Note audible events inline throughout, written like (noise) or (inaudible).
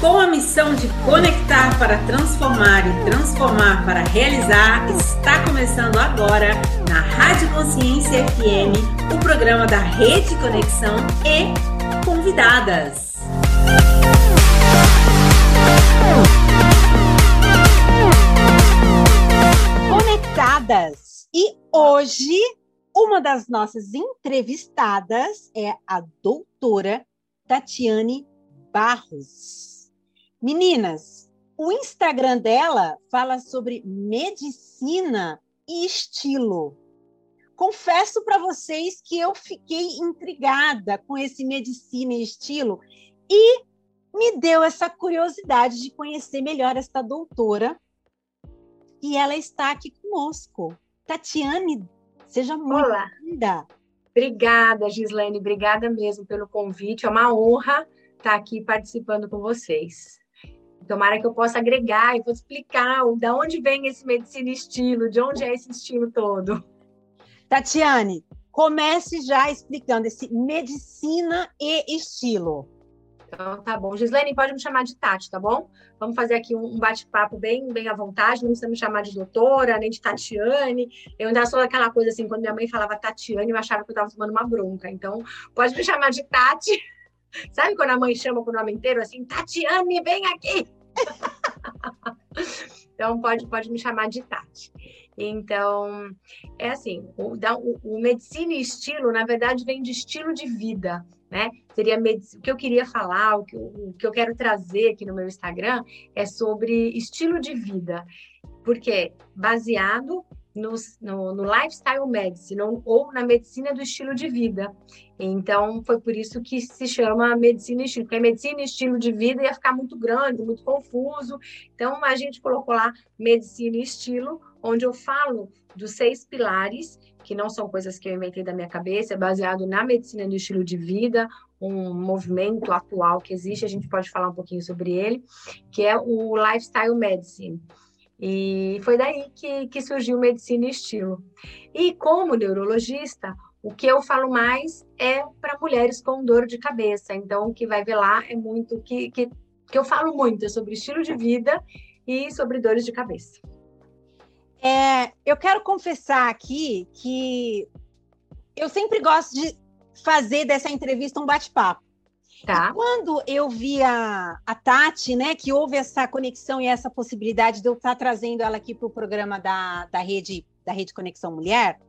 Com a missão de conectar para transformar e transformar para realizar, está começando agora na Rádio Consciência FM o programa da Rede Conexão e convidadas. Conectadas. E hoje uma das nossas entrevistadas é a doutora Tatiane Barros. Meninas, o Instagram dela fala sobre medicina e estilo. Confesso para vocês que eu fiquei intrigada com esse medicina e estilo e me deu essa curiosidade de conhecer melhor esta doutora. E ela está aqui conosco. Tatiane, seja muito bem-vinda. Obrigada, Gislaine, obrigada mesmo pelo convite. É uma honra estar aqui participando com vocês. Tomara que eu possa agregar e vou explicar de onde vem esse medicina estilo, de onde é esse estilo todo. Tatiane, comece já explicando esse medicina e estilo. Então, tá bom. Gislaine, pode me chamar de Tati, tá bom? Vamos fazer aqui um bate-papo bem, bem à vontade, não precisa me chamar de doutora, nem de Tatiane. Eu ainda sou aquela coisa assim, quando minha mãe falava Tatiane, eu achava que eu estava tomando uma bronca. Então, pode me chamar de Tati. (laughs) Sabe quando a mãe chama com o nome inteiro, assim, Tatiane, vem aqui! (laughs) então, pode, pode me chamar de Tati. Então, é assim, o, o, o, medicina e estilo, na verdade, vem de estilo de vida, né? Seria o que eu queria falar, o que, o que eu quero trazer aqui no meu Instagram é sobre estilo de vida, porque baseado no, no, no lifestyle medicine ou na medicina do estilo de vida. Então, foi por isso que se chama medicina e estilo, porque medicina e estilo de vida ia ficar muito grande, muito confuso. Então, a gente colocou lá medicina e estilo, onde eu falo dos seis pilares, que não são coisas que eu inventei da minha cabeça, é baseado na medicina do estilo de vida, um movimento atual que existe, a gente pode falar um pouquinho sobre ele, que é o lifestyle medicine. E foi daí que, que surgiu medicina e estilo. E como neurologista, o que eu falo mais é para mulheres com dor de cabeça. Então, o que vai ver lá é muito que, que, que eu falo muito é sobre estilo de vida e sobre dores de cabeça. É, eu quero confessar aqui que eu sempre gosto de fazer dessa entrevista um bate-papo. Tá. Quando eu vi a, a Tati, né, que houve essa conexão e essa possibilidade de eu estar trazendo ela aqui para o programa da, da rede da Rede Conexão Mulher,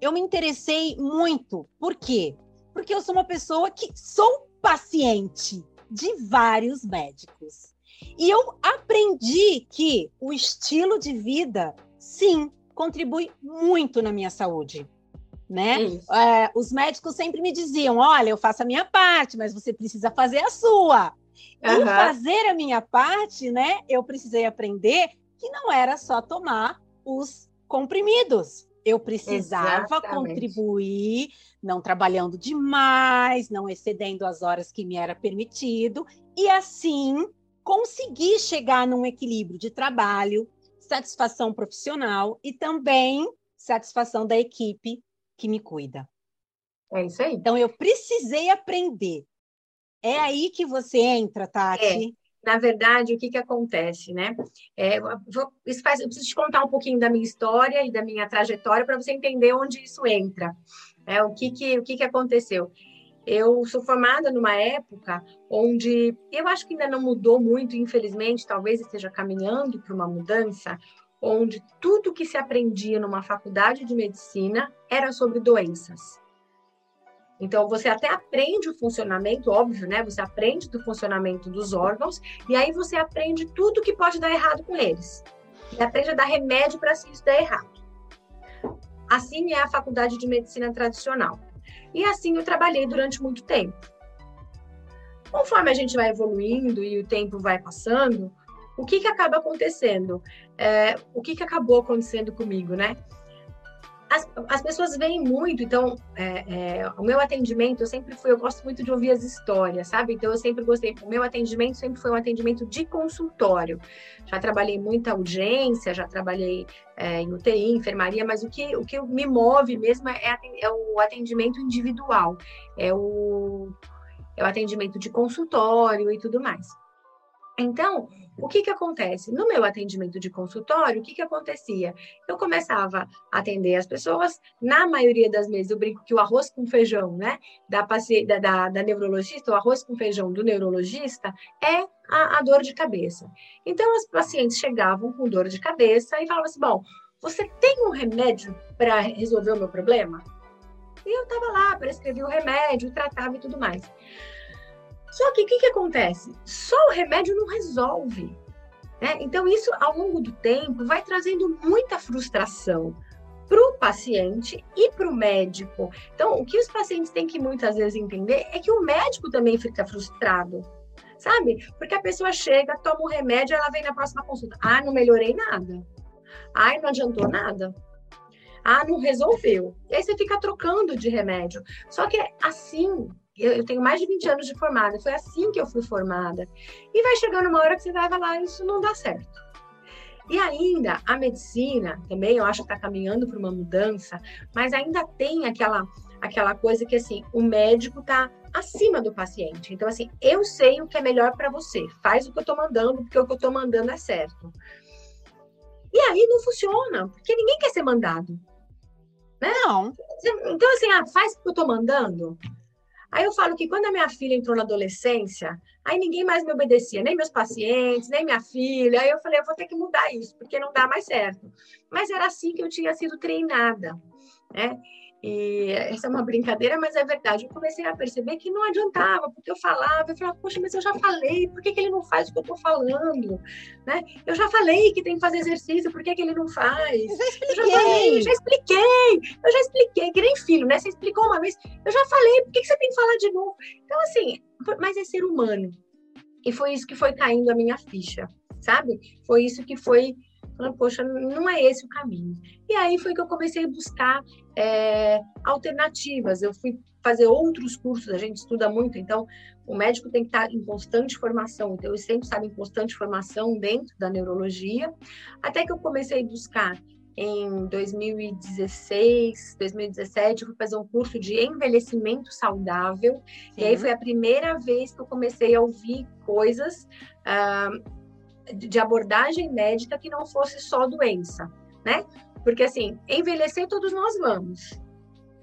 eu me interessei muito. Por quê? Porque eu sou uma pessoa que sou paciente de vários médicos. E eu aprendi que o estilo de vida, sim, contribui muito na minha saúde né? É, os médicos sempre me diziam: olha, eu faço a minha parte, mas você precisa fazer a sua. Uhum. E fazer a minha parte, né? Eu precisei aprender que não era só tomar os comprimidos. Eu precisava Exatamente. contribuir, não trabalhando demais, não excedendo as horas que me era permitido, e assim conseguir chegar num equilíbrio de trabalho, satisfação profissional e também satisfação da equipe que me cuida. É isso aí. Então eu precisei aprender. É aí que você entra, Tati. Na verdade, o que, que acontece, né? É, vou, isso faz, eu preciso te contar um pouquinho da minha história e da minha trajetória para você entender onde isso entra. É, o que, que, o que, que aconteceu? Eu sou formada numa época onde eu acho que ainda não mudou muito, infelizmente, talvez esteja caminhando para uma mudança, onde tudo que se aprendia numa faculdade de medicina era sobre doenças. Então, você até aprende o funcionamento, óbvio, né? Você aprende do funcionamento dos órgãos, e aí você aprende tudo que pode dar errado com eles. E aprende a dar remédio para se isso der errado. Assim é a faculdade de medicina tradicional. E assim eu trabalhei durante muito tempo. Conforme a gente vai evoluindo e o tempo vai passando, o que, que acaba acontecendo? É, o que, que acabou acontecendo comigo, né? As, as pessoas veem muito, então, é, é, o meu atendimento, eu sempre fui, eu gosto muito de ouvir as histórias, sabe? Então, eu sempre gostei, o meu atendimento sempre foi um atendimento de consultório. Já trabalhei muita audiência, já trabalhei é, em UTI, enfermaria, mas o que, o que me move mesmo é, é o atendimento individual, é o, é o atendimento de consultório e tudo mais. Então, o que que acontece? No meu atendimento de consultório, o que que acontecia? Eu começava a atender as pessoas, na maioria das vezes eu brinco que o arroz com feijão, né, da, da, da, da neurologista, o arroz com feijão do neurologista é a, a dor de cabeça. Então, as pacientes chegavam com dor de cabeça e falavam assim, bom, você tem um remédio para resolver o meu problema? E eu estava lá, prescrevi o remédio, tratava e tudo mais. Só que o que, que acontece? Só o remédio não resolve. Né? Então, isso ao longo do tempo vai trazendo muita frustração para o paciente e para o médico. Então, o que os pacientes têm que muitas vezes entender é que o médico também fica frustrado, sabe? Porque a pessoa chega, toma o remédio, ela vem na próxima consulta. Ah, não melhorei nada. Ah, não adiantou nada. Ah, não resolveu. E aí você fica trocando de remédio. Só que assim eu, eu, tenho mais de 20 anos de formada, foi assim que eu fui formada. E vai chegando uma hora que você vai falar, isso não dá certo. E ainda, a medicina também, eu acho que está caminhando para uma mudança, mas ainda tem aquela, aquela coisa que, assim, o médico está acima do paciente. Então, assim, eu sei o que é melhor para você, faz o que eu estou mandando, porque o que eu estou mandando é certo. E aí não funciona, porque ninguém quer ser mandado. Né? Não. Então, assim, ah, faz o que eu estou mandando. Aí eu falo que quando a minha filha entrou na adolescência, aí ninguém mais me obedecia, nem meus pacientes, nem minha filha. Aí eu falei, eu vou ter que mudar isso, porque não dá mais certo. Mas era assim que eu tinha sido treinada, né? E essa é uma brincadeira, mas é verdade. Eu comecei a perceber que não adiantava, porque eu falava, eu falava, poxa, mas eu já falei, por que, que ele não faz o que eu estou falando? Né? Eu já falei que tem que fazer exercício, por que, que ele não faz? Eu já expliquei. Eu já, falei, já expliquei, eu já expliquei, que nem filho, né? Você explicou uma vez, eu já falei, por que, que você tem que falar de novo? Então, assim, mas é ser humano. E foi isso que foi caindo a minha ficha, sabe? Foi isso que foi falando, poxa, não é esse o caminho. E aí foi que eu comecei a buscar é, alternativas. Eu fui fazer outros cursos, a gente estuda muito, então o médico tem que estar em constante formação, então eu sempre estava em constante formação dentro da neurologia, até que eu comecei a buscar em 2016, 2017, eu fui fazer um curso de envelhecimento saudável, Sim. e aí foi a primeira vez que eu comecei a ouvir coisas uh, de abordagem médica que não fosse só doença, né? Porque assim, envelhecer todos nós vamos.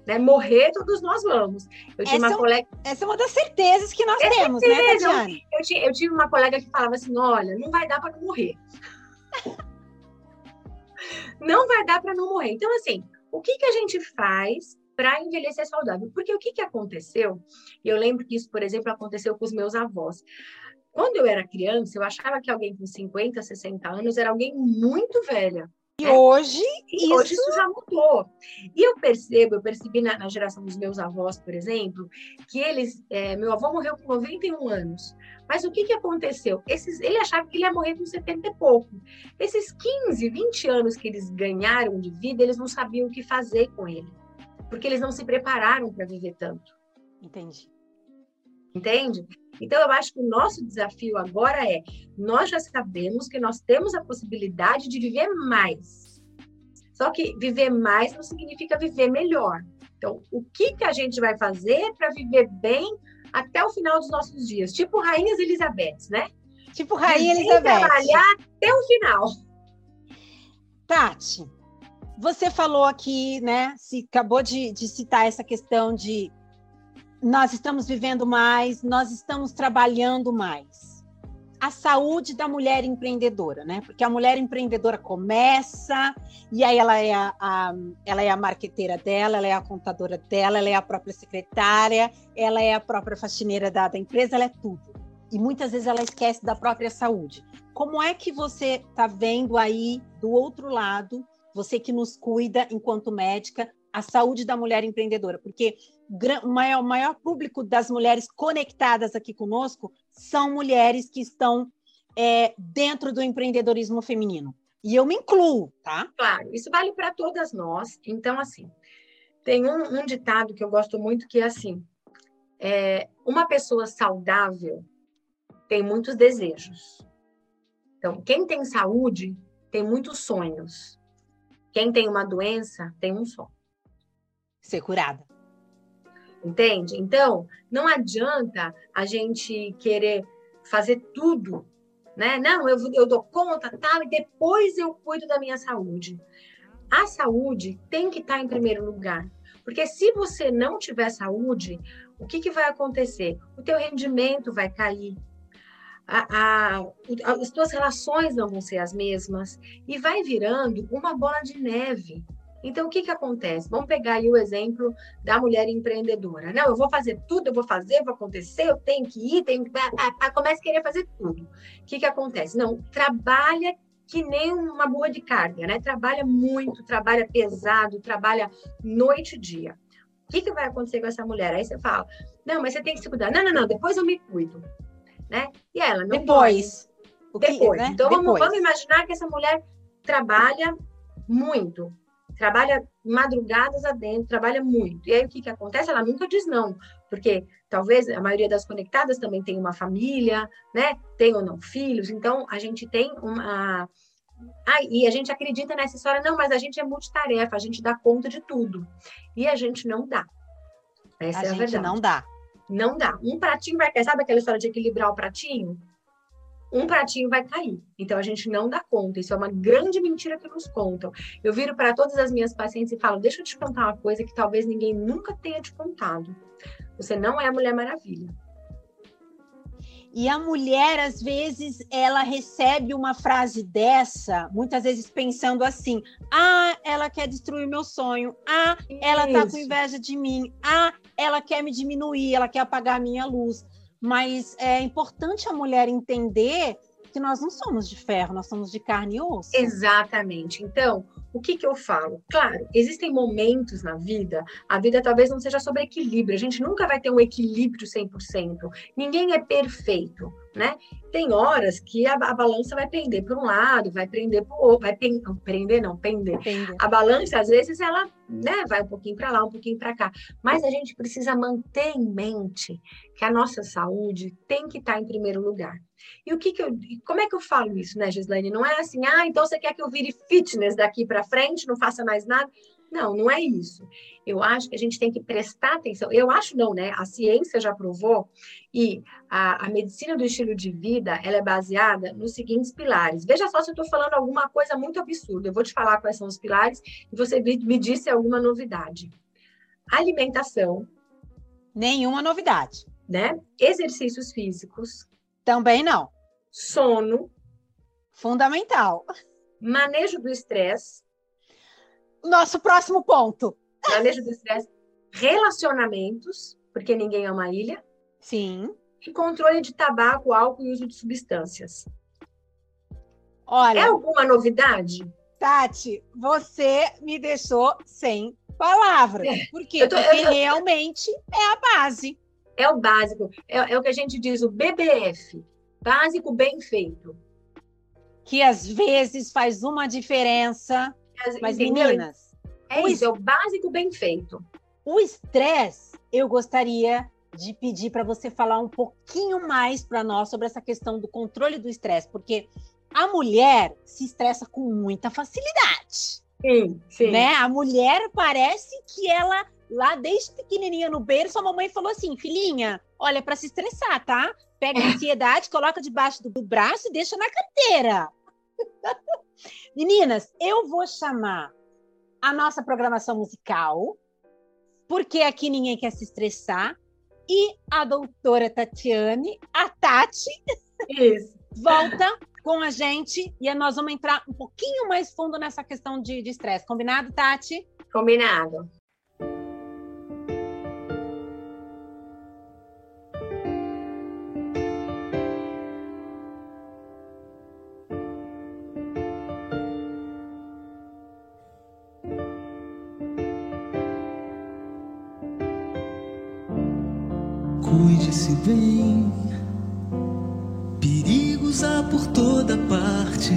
Né? Morrer, todos nós vamos. Eu tinha essa, uma colega... essa é uma das certezas que nós é temos, né, certeza. né, Tatiane? Eu, eu, eu tive uma colega que falava assim: olha, não vai dar para não morrer. (laughs) não vai dar para não morrer. Então, assim, o que, que a gente faz para envelhecer saudável? Porque o que, que aconteceu? Eu lembro que isso, por exemplo, aconteceu com os meus avós. Quando eu era criança, eu achava que alguém com 50, 60 anos era alguém muito velha. E né? hoje, e isso... hoje isso já mudou. E eu percebo, eu percebi na, na geração dos meus avós, por exemplo, que eles, é, meu avô morreu com 91 anos. Mas o que, que aconteceu? Esses, ele achava que ele ia morrer com 70 e pouco. Esses 15, 20 anos que eles ganharam de vida, eles não sabiam o que fazer com ele. Porque eles não se prepararam para viver tanto. Entendi. Entende? Então, eu acho que o nosso desafio agora é: nós já sabemos que nós temos a possibilidade de viver mais. Só que viver mais não significa viver melhor. Então, o que, que a gente vai fazer para viver bem até o final dos nossos dias? Tipo Rainhas Elizabeth, né? Tipo Rainha Elizabeth. trabalhar até o final. Tati, você falou aqui, né? Se acabou de, de citar essa questão de nós estamos vivendo mais, nós estamos trabalhando mais. A saúde da mulher empreendedora, né? Porque a mulher empreendedora começa e aí ela é a, a, ela é a marqueteira dela, ela é a contadora dela, ela é a própria secretária, ela é a própria faxineira da, da empresa, ela é tudo. E muitas vezes ela esquece da própria saúde. Como é que você está vendo aí do outro lado, você que nos cuida enquanto médica, a saúde da mulher empreendedora? Porque o maior, maior público das mulheres conectadas aqui conosco são mulheres que estão é, dentro do empreendedorismo feminino. E eu me incluo, tá? Claro, isso vale para todas nós. Então, assim, tem um, um, ditado que eu gosto muito que é assim: é, uma pessoa saudável tem muitos desejos. Então, quem tem saúde tem muitos sonhos. Quem tem uma doença tem um sonho. Ser curada. Entende? Então, não adianta a gente querer fazer tudo né? Não, eu, eu dou conta, tal, e depois eu cuido da minha saúde. A saúde tem que estar em primeiro lugar. Porque se você não tiver saúde, o que, que vai acontecer? O teu rendimento vai cair, a, a, as tuas relações não vão ser as mesmas e vai virando uma bola de neve. Então, o que, que acontece? Vamos pegar aí o exemplo da mulher empreendedora. Não, eu vou fazer tudo, eu vou fazer, vou acontecer, eu tenho que ir, tenho que. Começa a querer fazer tudo. O que, que acontece? Não, trabalha que nem uma boa de carga, né? Trabalha muito, trabalha pesado, trabalha noite e dia. O que, que vai acontecer com essa mulher? Aí você fala, não, mas você tem que se cuidar. Não, não, não, depois eu me cuido. Né? E ela não Depois. Pode. Depois. né? Então, Depois. Vamos, vamos imaginar que essa mulher trabalha muito, trabalha madrugadas adentro, trabalha muito. E aí o que, que acontece? Ela nunca diz não, porque talvez a maioria das conectadas também tem uma família, né? Tem ou não filhos, então a gente tem uma. Ah, e a gente acredita nessa história, não, mas a gente é multitarefa, a gente dá conta de tudo. E a gente não dá. Essa a é a gente verdade. não dá. Não dá. Um pratinho vai. Sabe aquela história de equilibrar o pratinho? Um pratinho vai cair. Então a gente não dá conta. Isso é uma grande mentira que nos contam. Eu viro para todas as minhas pacientes e falo: deixa eu te contar uma coisa que talvez ninguém nunca tenha te contado. Você não é a Mulher Maravilha. E a mulher, às vezes, ela recebe uma frase dessa, muitas vezes pensando assim: ah, ela quer destruir meu sonho, ah, ela tá com inveja de mim, ah, ela quer me diminuir, ela quer apagar a minha luz. Mas é importante a mulher entender que nós não somos de ferro, nós somos de carne e osso. Exatamente. Então, o que, que eu falo? Claro, existem momentos na vida, a vida talvez não seja sobre equilíbrio, a gente nunca vai ter um equilíbrio 100%, ninguém é perfeito, né? Tem horas que a, a balança vai pender para um lado, vai prender para o outro, vai pen, prender, não, pender. pender. A balança, às vezes, ela né, vai um pouquinho para lá, um pouquinho para cá, mas a gente precisa manter em mente que a nossa saúde tem que estar em primeiro lugar. E o que que eu, como é que eu falo isso, né, Gislaine? Não é assim, ah, então você quer que eu vire fitness daqui para frente, não faça mais nada? Não, não é isso. Eu acho que a gente tem que prestar atenção. Eu acho não, né? A ciência já provou e a, a medicina do estilo de vida ela é baseada nos seguintes pilares. Veja só se eu estou falando alguma coisa muito absurda. Eu vou te falar quais são os pilares e você me disse alguma novidade. Alimentação. Nenhuma novidade. Né? Exercícios físicos. Também não. Sono. Fundamental. Manejo do estresse. Nosso próximo ponto. Manejo do estresse. Relacionamentos, porque ninguém é uma ilha. Sim. E controle de tabaco, álcool e uso de substâncias. Olha. É alguma novidade? Tati, você me deixou sem palavras. É. Por quê? Tô, Porque eu, realmente é a base. É o básico. É, é o que a gente diz, o BBF. Básico bem feito. Que às vezes faz uma diferença. As, mas, entendeu? meninas. É o isso, é o básico bem feito. O estresse, eu gostaria de pedir para você falar um pouquinho mais para nós sobre essa questão do controle do estresse, porque a mulher se estressa com muita facilidade. Sim, sim. Né? A mulher parece que ela lá desde pequenininha no berço, a mamãe falou assim: filhinha, olha, para se estressar, tá? Pega a ansiedade, coloca debaixo do, do braço e deixa na carteira. (laughs) Meninas, eu vou chamar a nossa programação musical, porque aqui ninguém quer se estressar, e a doutora Tatiane, a Tati, Isso. volta com a gente e nós vamos entrar um pouquinho mais fundo nessa questão de estresse. Combinado, Tati? Combinado. Cuide-se bem, perigos há por toda parte,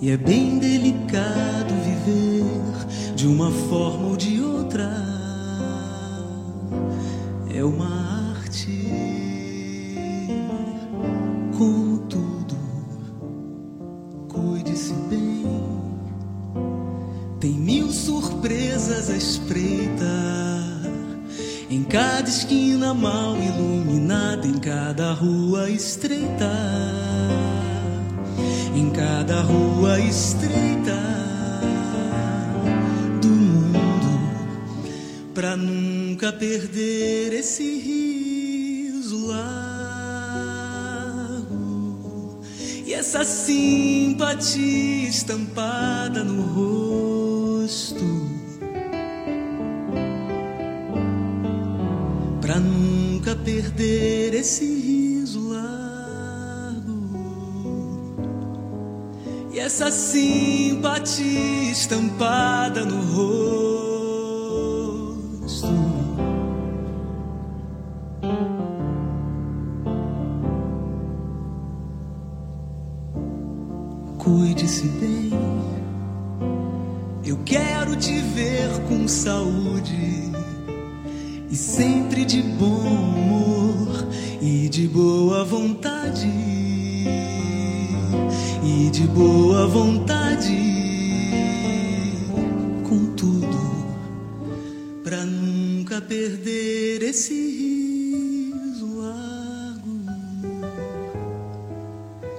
e é bem delicado viver de uma forma ou de outra. É uma cada esquina mal iluminada, em cada rua estreita, em cada rua estreita do mundo, pra nunca perder esse riso largo. E essa simpatia estampada no rosto pra nunca perder esse riso largo. E essa simpatia estampada no rosto. Cuide-se bem, eu quero te ver com saúde e sempre de bom humor e de boa vontade. E de boa vontade. Com tudo pra nunca perder esse riso largo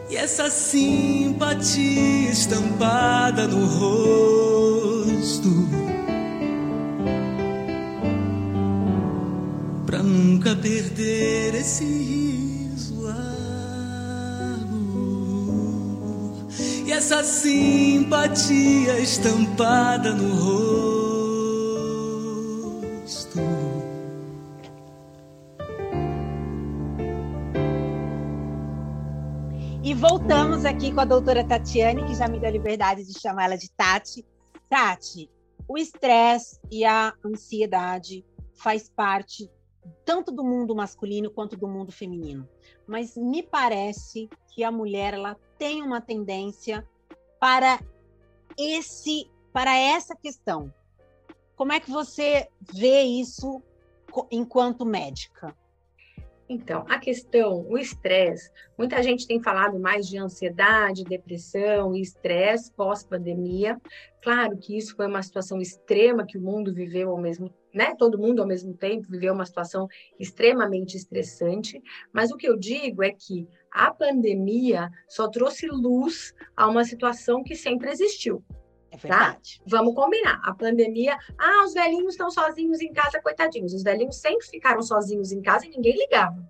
e essa simpatia estampada no rosto nunca perder esse riso e essa simpatia estampada no rosto. E voltamos aqui com a doutora Tatiane, que já me deu a liberdade de chamar ela de Tati. Tati, o estresse e a ansiedade faz parte tanto do mundo masculino quanto do mundo feminino. Mas me parece que a mulher ela tem uma tendência para esse para essa questão. Como é que você vê isso enquanto médica? Então, a questão, o estresse, muita gente tem falado mais de ansiedade, depressão e estresse pós-pandemia. Claro que isso foi uma situação extrema que o mundo viveu ao mesmo, né? Todo mundo ao mesmo tempo viveu uma situação extremamente estressante, mas o que eu digo é que a pandemia só trouxe luz a uma situação que sempre existiu. É tá? verdade. Tá? Vamos combinar. A pandemia, ah, os velhinhos estão sozinhos em casa, coitadinhos. Os velhinhos sempre ficaram sozinhos em casa e ninguém ligava.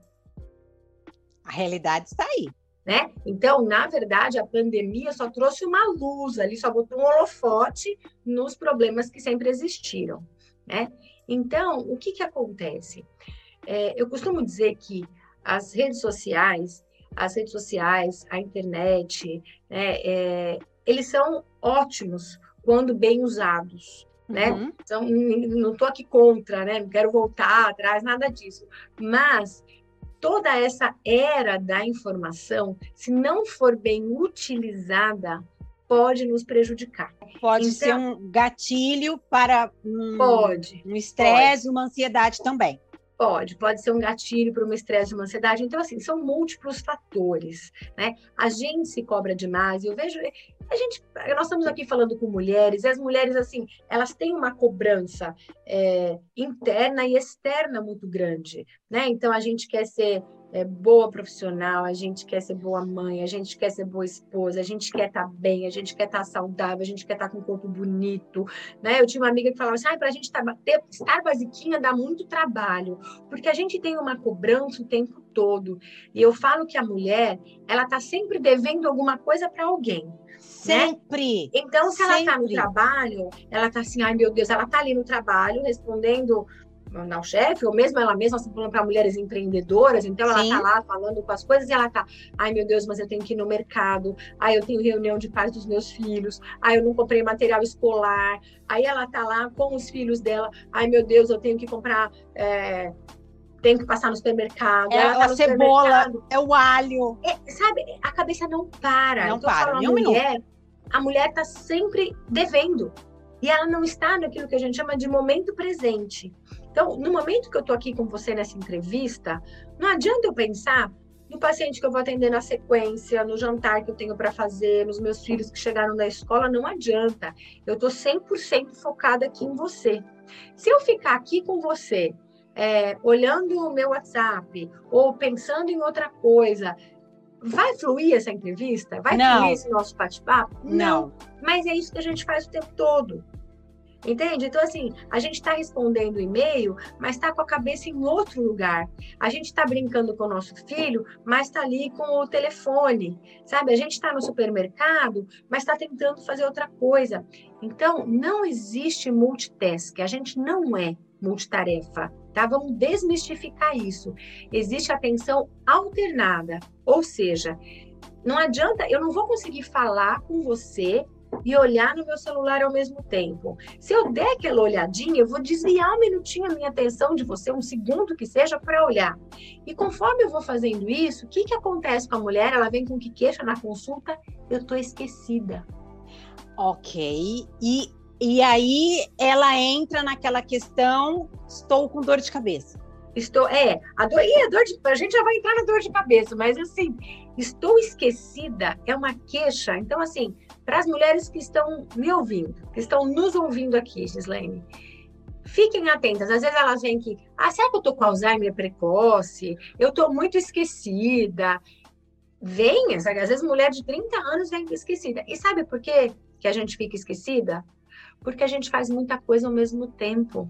A realidade está aí. Né? Então, na verdade, a pandemia só trouxe uma luz ali, só botou um holofote nos problemas que sempre existiram, né? Então, o que que acontece? É, eu costumo dizer que as redes sociais, as redes sociais, a internet, né, é, eles são ótimos quando bem usados, né? Uhum. Então, não estou aqui contra, né? Não quero voltar atrás, nada disso. Mas toda essa era da informação, se não for bem utilizada, pode nos prejudicar. Pode então, ser um gatilho para um, pode, um estresse, uma ansiedade também. Pode, pode ser um gatilho para uma estresse, uma ansiedade. Então, assim, são múltiplos fatores, né? A gente se cobra demais. Eu vejo, a gente, nós estamos aqui falando com mulheres, e as mulheres, assim, elas têm uma cobrança é, interna e externa muito grande, né? Então, a gente quer ser é, boa profissional, a gente quer ser boa mãe, a gente quer ser boa esposa, a gente quer estar tá bem, a gente quer estar tá saudável, a gente quer estar tá com um corpo bonito, né? Eu tinha uma amiga que falava assim, ah, para a gente ter, estar basiquinha dá muito trabalho, porque a gente tem uma cobrança o tempo todo. E eu falo que a mulher, ela está sempre devendo alguma coisa para alguém. Né? Sempre. Né? Então, se ela está no trabalho, ela está assim, ai meu Deus, ela está ali no trabalho respondendo mandar o chefe, ou mesmo ela mesma, nós falando para mulheres empreendedoras, então ela está lá falando com as coisas e ela está, ai meu Deus, mas eu tenho que ir no mercado, ai eu tenho reunião de pais dos meus filhos, ai eu não comprei material escolar, aí ela está lá com os filhos dela, ai meu Deus, eu tenho que comprar. É, tenho que passar no supermercado. É tá a cebola, é o alho. É, sabe, a cabeça não para. Não então, para, nem um mulher, minuto. A mulher está sempre devendo. E ela não está naquilo que a gente chama de momento presente. Então, no momento que eu estou aqui com você nessa entrevista, não adianta eu pensar no paciente que eu vou atender na sequência, no jantar que eu tenho para fazer, nos meus filhos que chegaram da escola, não adianta. Eu estou 100% focada aqui em você. Se eu ficar aqui com você, é, olhando o meu WhatsApp ou pensando em outra coisa, vai fluir essa entrevista? Vai Não. fluir esse nosso bate-papo? Não. Mas é isso que a gente faz o tempo todo. Entende? Então, assim, a gente está respondendo e-mail, mas está com a cabeça em outro lugar. A gente está brincando com o nosso filho, mas está ali com o telefone, sabe? A gente está no supermercado, mas está tentando fazer outra coisa. Então, não existe multitask. A gente não é multitarefa, tá? Vamos desmistificar isso. Existe atenção alternada, ou seja, não adianta, eu não vou conseguir falar com você e olhar no meu celular ao mesmo tempo. Se eu der aquela olhadinha, eu vou desviar um minutinho a minha atenção de você, um segundo que seja, para olhar. E conforme eu vou fazendo isso, o que, que acontece com a mulher? Ela vem com que queixa na consulta? Eu estou esquecida. Ok. E, e aí ela entra naquela questão: estou com dor de cabeça. Estou, é, a dor, e a dor de, a gente já vai entrar na dor de cabeça, mas assim, estou esquecida é uma queixa. Então, assim, para as mulheres que estão me ouvindo, que estão nos ouvindo aqui, Gislaine, fiquem atentas. Às vezes elas vêm que, ah, será que eu tô com Alzheimer precoce? Eu tô muito esquecida. Venha, sabe? Às vezes mulher de 30 anos vem esquecida. E sabe por quê que a gente fica esquecida? Porque a gente faz muita coisa ao mesmo tempo.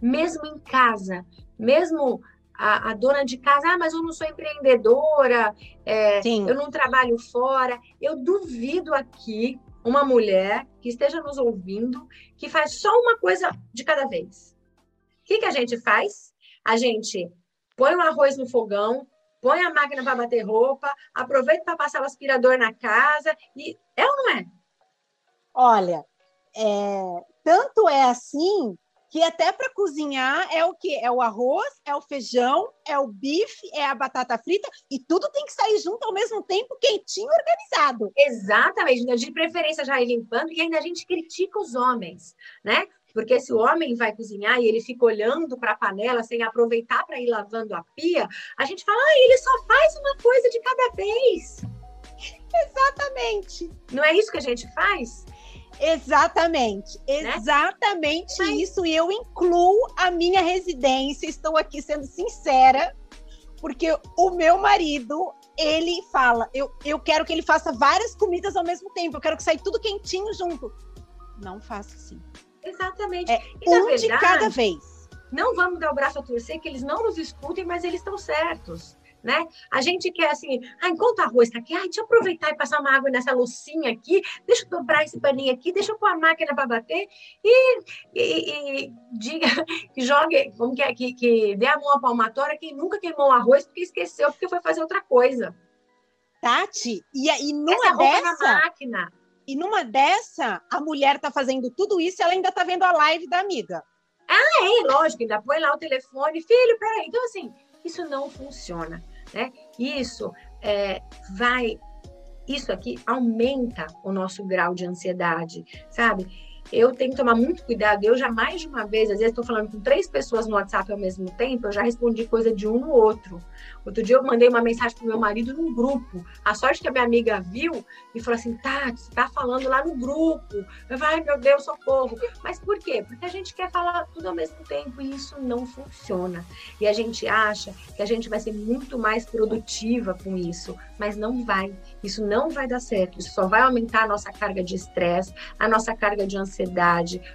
Mesmo em casa, mesmo a, a, dona de casa, ah, mas eu não sou empreendedora, é, eu não trabalho fora. Eu duvido aqui uma mulher que esteja nos ouvindo que faz só uma coisa de cada vez. O que, que a gente faz? A gente põe o arroz no fogão, põe a máquina para bater roupa, aproveita para passar o aspirador na casa e é ou não é? Olha, é, tanto é assim que até para cozinhar é o que? É o arroz, é o feijão, é o bife, é a batata frita e tudo tem que sair junto ao mesmo tempo, quentinho, organizado. Exatamente, de preferência já ir limpando e ainda a gente critica os homens, né? Porque se o homem vai cozinhar e ele fica olhando para a panela sem aproveitar para ir lavando a pia, a gente fala, ah, ele só faz uma coisa de cada vez. Exatamente. Não é isso que a gente faz? Exatamente, né? exatamente Mas... isso. E eu incluo a minha residência. Estou aqui sendo sincera, porque o meu marido ele fala: eu, eu quero que ele faça várias comidas ao mesmo tempo. Eu quero que saia tudo quentinho junto. Não faça assim. Exatamente. É e, um verdade, de cada vez. Não vamos dar o braço a torcer que eles não nos escutem, mas eles estão certos né? A gente quer assim, ah, enquanto o arroz está aqui, ah, deixa eu aproveitar e passar uma água nessa loucinha aqui, deixa eu dobrar esse paninho aqui, deixa eu pôr a máquina para bater e, e, e, diga, (laughs) que jogue, como que é, que, que dê a mão à palmatória quem nunca queimou o arroz porque esqueceu, porque foi fazer outra coisa. Tati, e, e numa Essa dessa... máquina. E numa dessa, a mulher está fazendo tudo isso e ela ainda está vendo a live da amiga. Ah, é, lógico, ainda põe lá o telefone, filho, peraí. Então, assim, isso não funciona né? Isso é, vai, isso aqui aumenta o nosso grau de ansiedade, sabe? Eu tenho que tomar muito cuidado. Eu já mais de uma vez, às vezes estou falando com três pessoas no WhatsApp ao mesmo tempo, eu já respondi coisa de um no outro. Outro dia eu mandei uma mensagem pro meu marido num grupo. A sorte que a minha amiga viu e falou assim: Tati, você tá falando lá no grupo. Eu falei, ai meu Deus, socorro. Mas por quê? Porque a gente quer falar tudo ao mesmo tempo e isso não funciona. E a gente acha que a gente vai ser muito mais produtiva com isso, mas não vai. Isso não vai dar certo. Isso só vai aumentar a nossa carga de estresse, a nossa carga de ansiedade,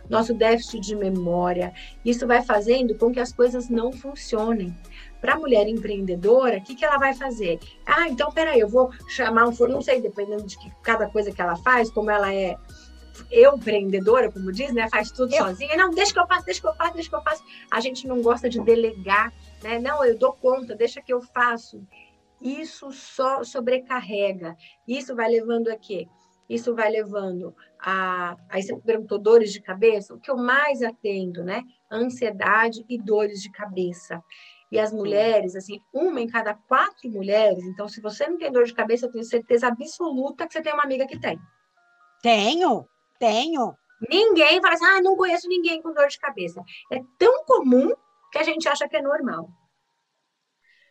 nosso déficit de memória. Isso vai fazendo com que as coisas não funcionem. Para a mulher empreendedora, o que, que ela vai fazer? Ah, então peraí, eu vou chamar um forno, não sei, dependendo de que, cada coisa que ela faz, como ela é eu empreendedora, como diz, né? Faz tudo eu... sozinha. Não, deixa que eu faço, deixa que eu faço, deixa que eu faço. A gente não gosta de delegar, né? Não, eu dou conta, deixa que eu faço isso só sobrecarrega. Isso vai levando a quê? Isso vai levando a. Aí você perguntou dores de cabeça. O que eu mais atendo, né? Ansiedade e dores de cabeça. E as mulheres, assim, uma em cada quatro mulheres. Então, se você não tem dor de cabeça, eu tenho certeza absoluta que você tem uma amiga que tem. Tenho, tenho. Ninguém fala assim, ah, não conheço ninguém com dor de cabeça. É tão comum que a gente acha que é normal.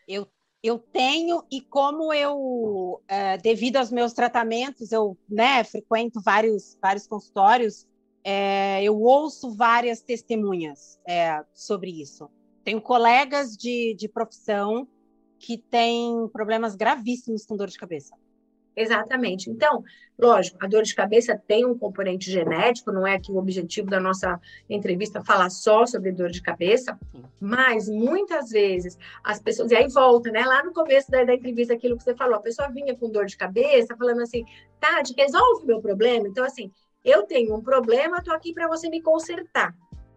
Eu eu tenho e como eu, é, devido aos meus tratamentos, eu né, frequento vários, vários consultórios, é, eu ouço várias testemunhas é, sobre isso. Tenho colegas de, de profissão que têm problemas gravíssimos com dor de cabeça. Exatamente. Então, lógico, a dor de cabeça tem um componente genético, não é que o objetivo da nossa entrevista falar só sobre dor de cabeça, mas muitas vezes as pessoas, e aí volta, né? Lá no começo da, da entrevista, aquilo que você falou, a pessoa vinha com dor de cabeça, falando assim, Tati, resolve o meu problema. Então, assim, eu tenho um problema, estou aqui para você me consertar.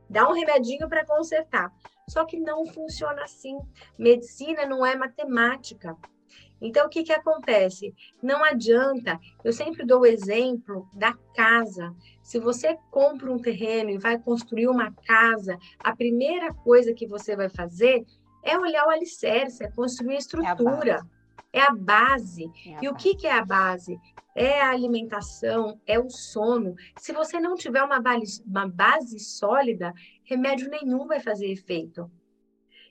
Dá um remedinho para consertar. Só que não funciona assim. Medicina não é matemática. Então, o que, que acontece? Não adianta, eu sempre dou o exemplo da casa. Se você compra um terreno e vai construir uma casa, a primeira coisa que você vai fazer é olhar o alicerce, é construir a estrutura. É a base. É a e base. o que, que é a base? É a alimentação, é o sono. Se você não tiver uma base, uma base sólida, remédio nenhum vai fazer efeito.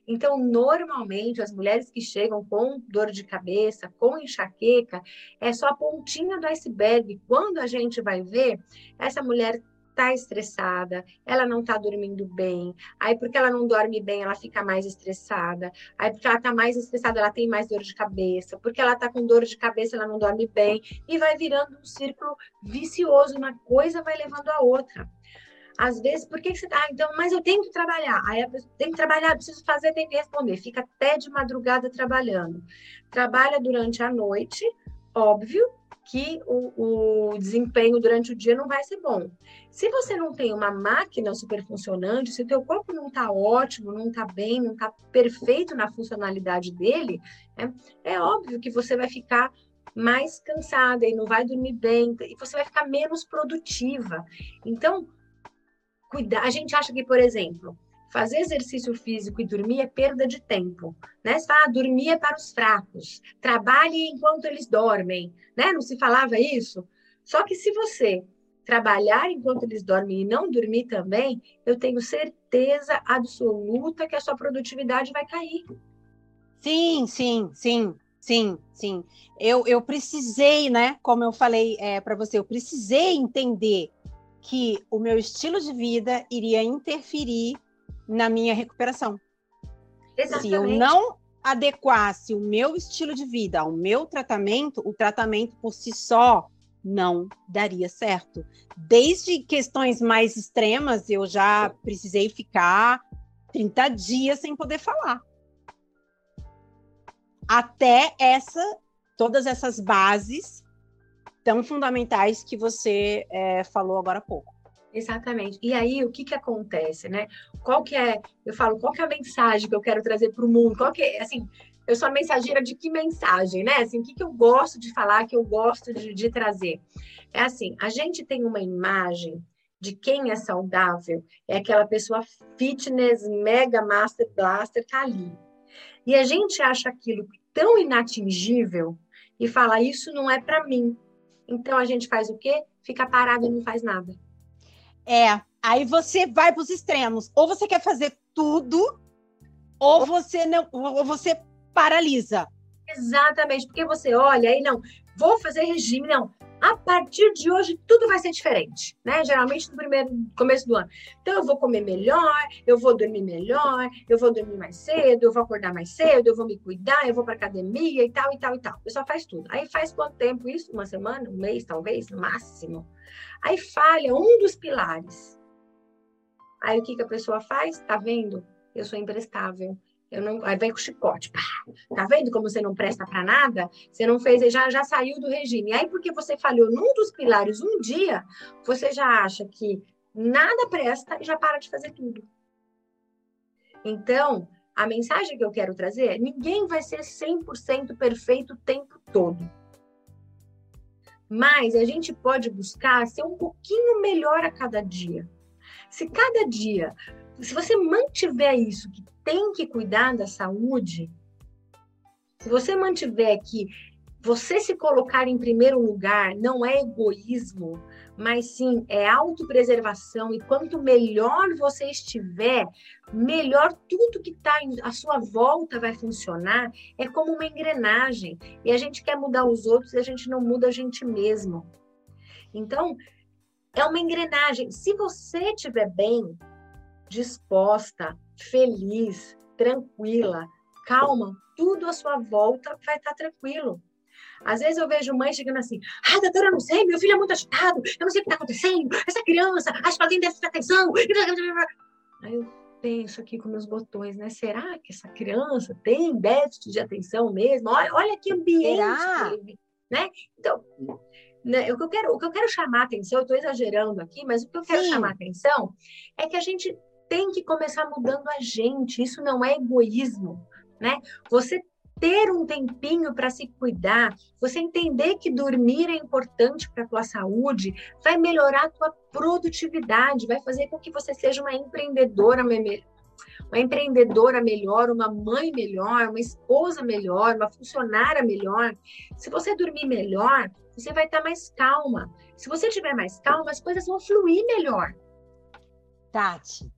Então, normalmente, as mulheres que chegam com dor de cabeça, com enxaqueca, é só a pontinha do iceberg. Quando a gente vai ver, essa mulher está estressada, ela não está dormindo bem. Aí, porque ela não dorme bem, ela fica mais estressada. Aí, porque ela está mais estressada, ela tem mais dor de cabeça. Porque ela está com dor de cabeça, ela não dorme bem. E vai virando um círculo vicioso, uma coisa vai levando a outra. Às vezes, por que, que você. Ah, então, mas eu tenho que trabalhar. Aí a pessoa tem que trabalhar, preciso fazer, tem que responder. Fica até de madrugada trabalhando. Trabalha durante a noite, óbvio que o, o desempenho durante o dia não vai ser bom. Se você não tem uma máquina super funcionante, se o teu corpo não está ótimo, não está bem, não está perfeito na funcionalidade dele, é, é óbvio que você vai ficar mais cansada e não vai dormir bem, e você vai ficar menos produtiva. Então, cuidar. A gente acha que, por exemplo, fazer exercício físico e dormir é perda de tempo, né? Você fala, ah, dormir é para os fracos, trabalhe enquanto eles dormem, né? Não se falava isso? Só que se você trabalhar enquanto eles dormem e não dormir também, eu tenho certeza absoluta que a sua produtividade vai cair. Sim, sim, sim, sim, sim. Eu, eu precisei, né? Como eu falei é, para você, eu precisei entender que o meu estilo de vida iria interferir na minha recuperação. Exatamente. Se eu não adequasse o meu estilo de vida ao meu tratamento, o tratamento por si só não daria certo. Desde questões mais extremas, eu já precisei ficar 30 dias sem poder falar. Até essa, todas essas bases tão fundamentais que você é, falou agora há pouco. Exatamente. E aí, o que que acontece, né? Qual que é, eu falo, qual que é a mensagem que eu quero trazer para o mundo? Qual que é, assim, eu sou a mensageira de que mensagem, né? Assim, o que que eu gosto de falar, que eu gosto de, de trazer? É assim, a gente tem uma imagem de quem é saudável, é aquela pessoa fitness, mega master blaster, tá ali. E a gente acha aquilo tão inatingível e fala, isso não é para mim, então a gente faz o quê? Fica parado e não faz nada. É, aí você vai para os extremos. Ou você quer fazer tudo, ou você não, ou você paralisa. Exatamente, porque você olha aí, não, vou fazer regime, não a partir de hoje tudo vai ser diferente, né? Geralmente no primeiro começo do ano. Então eu vou comer melhor, eu vou dormir melhor, eu vou dormir mais cedo, eu vou acordar mais cedo, eu vou me cuidar, eu vou para academia e tal e tal e tal. O pessoal faz tudo. Aí faz quanto tempo isso? Uma semana, um mês, talvez, máximo. Aí falha um dos pilares. Aí o que que a pessoa faz? Tá vendo? Eu sou imprestável. Eu não, aí vem com chicote. Pá, tá vendo como você não presta para nada? Você não fez, já, já saiu do regime. Aí, porque você falhou num dos pilares um dia, você já acha que nada presta e já para de fazer tudo. Então, a mensagem que eu quero trazer é: ninguém vai ser 100% perfeito o tempo todo. Mas a gente pode buscar ser um pouquinho melhor a cada dia. Se cada dia, se você mantiver isso, que tem que cuidar da saúde, se você mantiver que você se colocar em primeiro lugar não é egoísmo, mas sim é autopreservação. E quanto melhor você estiver, melhor tudo que está à sua volta vai funcionar. É como uma engrenagem. E a gente quer mudar os outros e a gente não muda a gente mesmo. Então, é uma engrenagem. Se você estiver bem, disposta, feliz, tranquila, calma, tudo à sua volta vai estar tranquilo. Às vezes eu vejo mães chegando assim, ah, doutora, eu não sei, meu filho é muito agitado, eu não sei o que está acontecendo, essa criança, que alguém deve ter atenção. Aí eu penso aqui com meus botões, né? Será que essa criança tem déficit de atenção mesmo? Olha, olha que ambiente, teve, né? Então, né, o, que eu quero, o que eu quero chamar a atenção, eu estou exagerando aqui, mas o que eu quero Sim. chamar a atenção é que a gente tem que começar mudando a gente, isso não é egoísmo, né? Você ter um tempinho para se cuidar, você entender que dormir é importante para a tua saúde, vai melhorar a tua produtividade, vai fazer com que você seja uma empreendedora uma empreendedora melhor, uma mãe melhor, uma esposa melhor, uma funcionária melhor. Se você dormir melhor, você vai estar mais calma. Se você estiver mais calma, as coisas vão fluir melhor. Tati,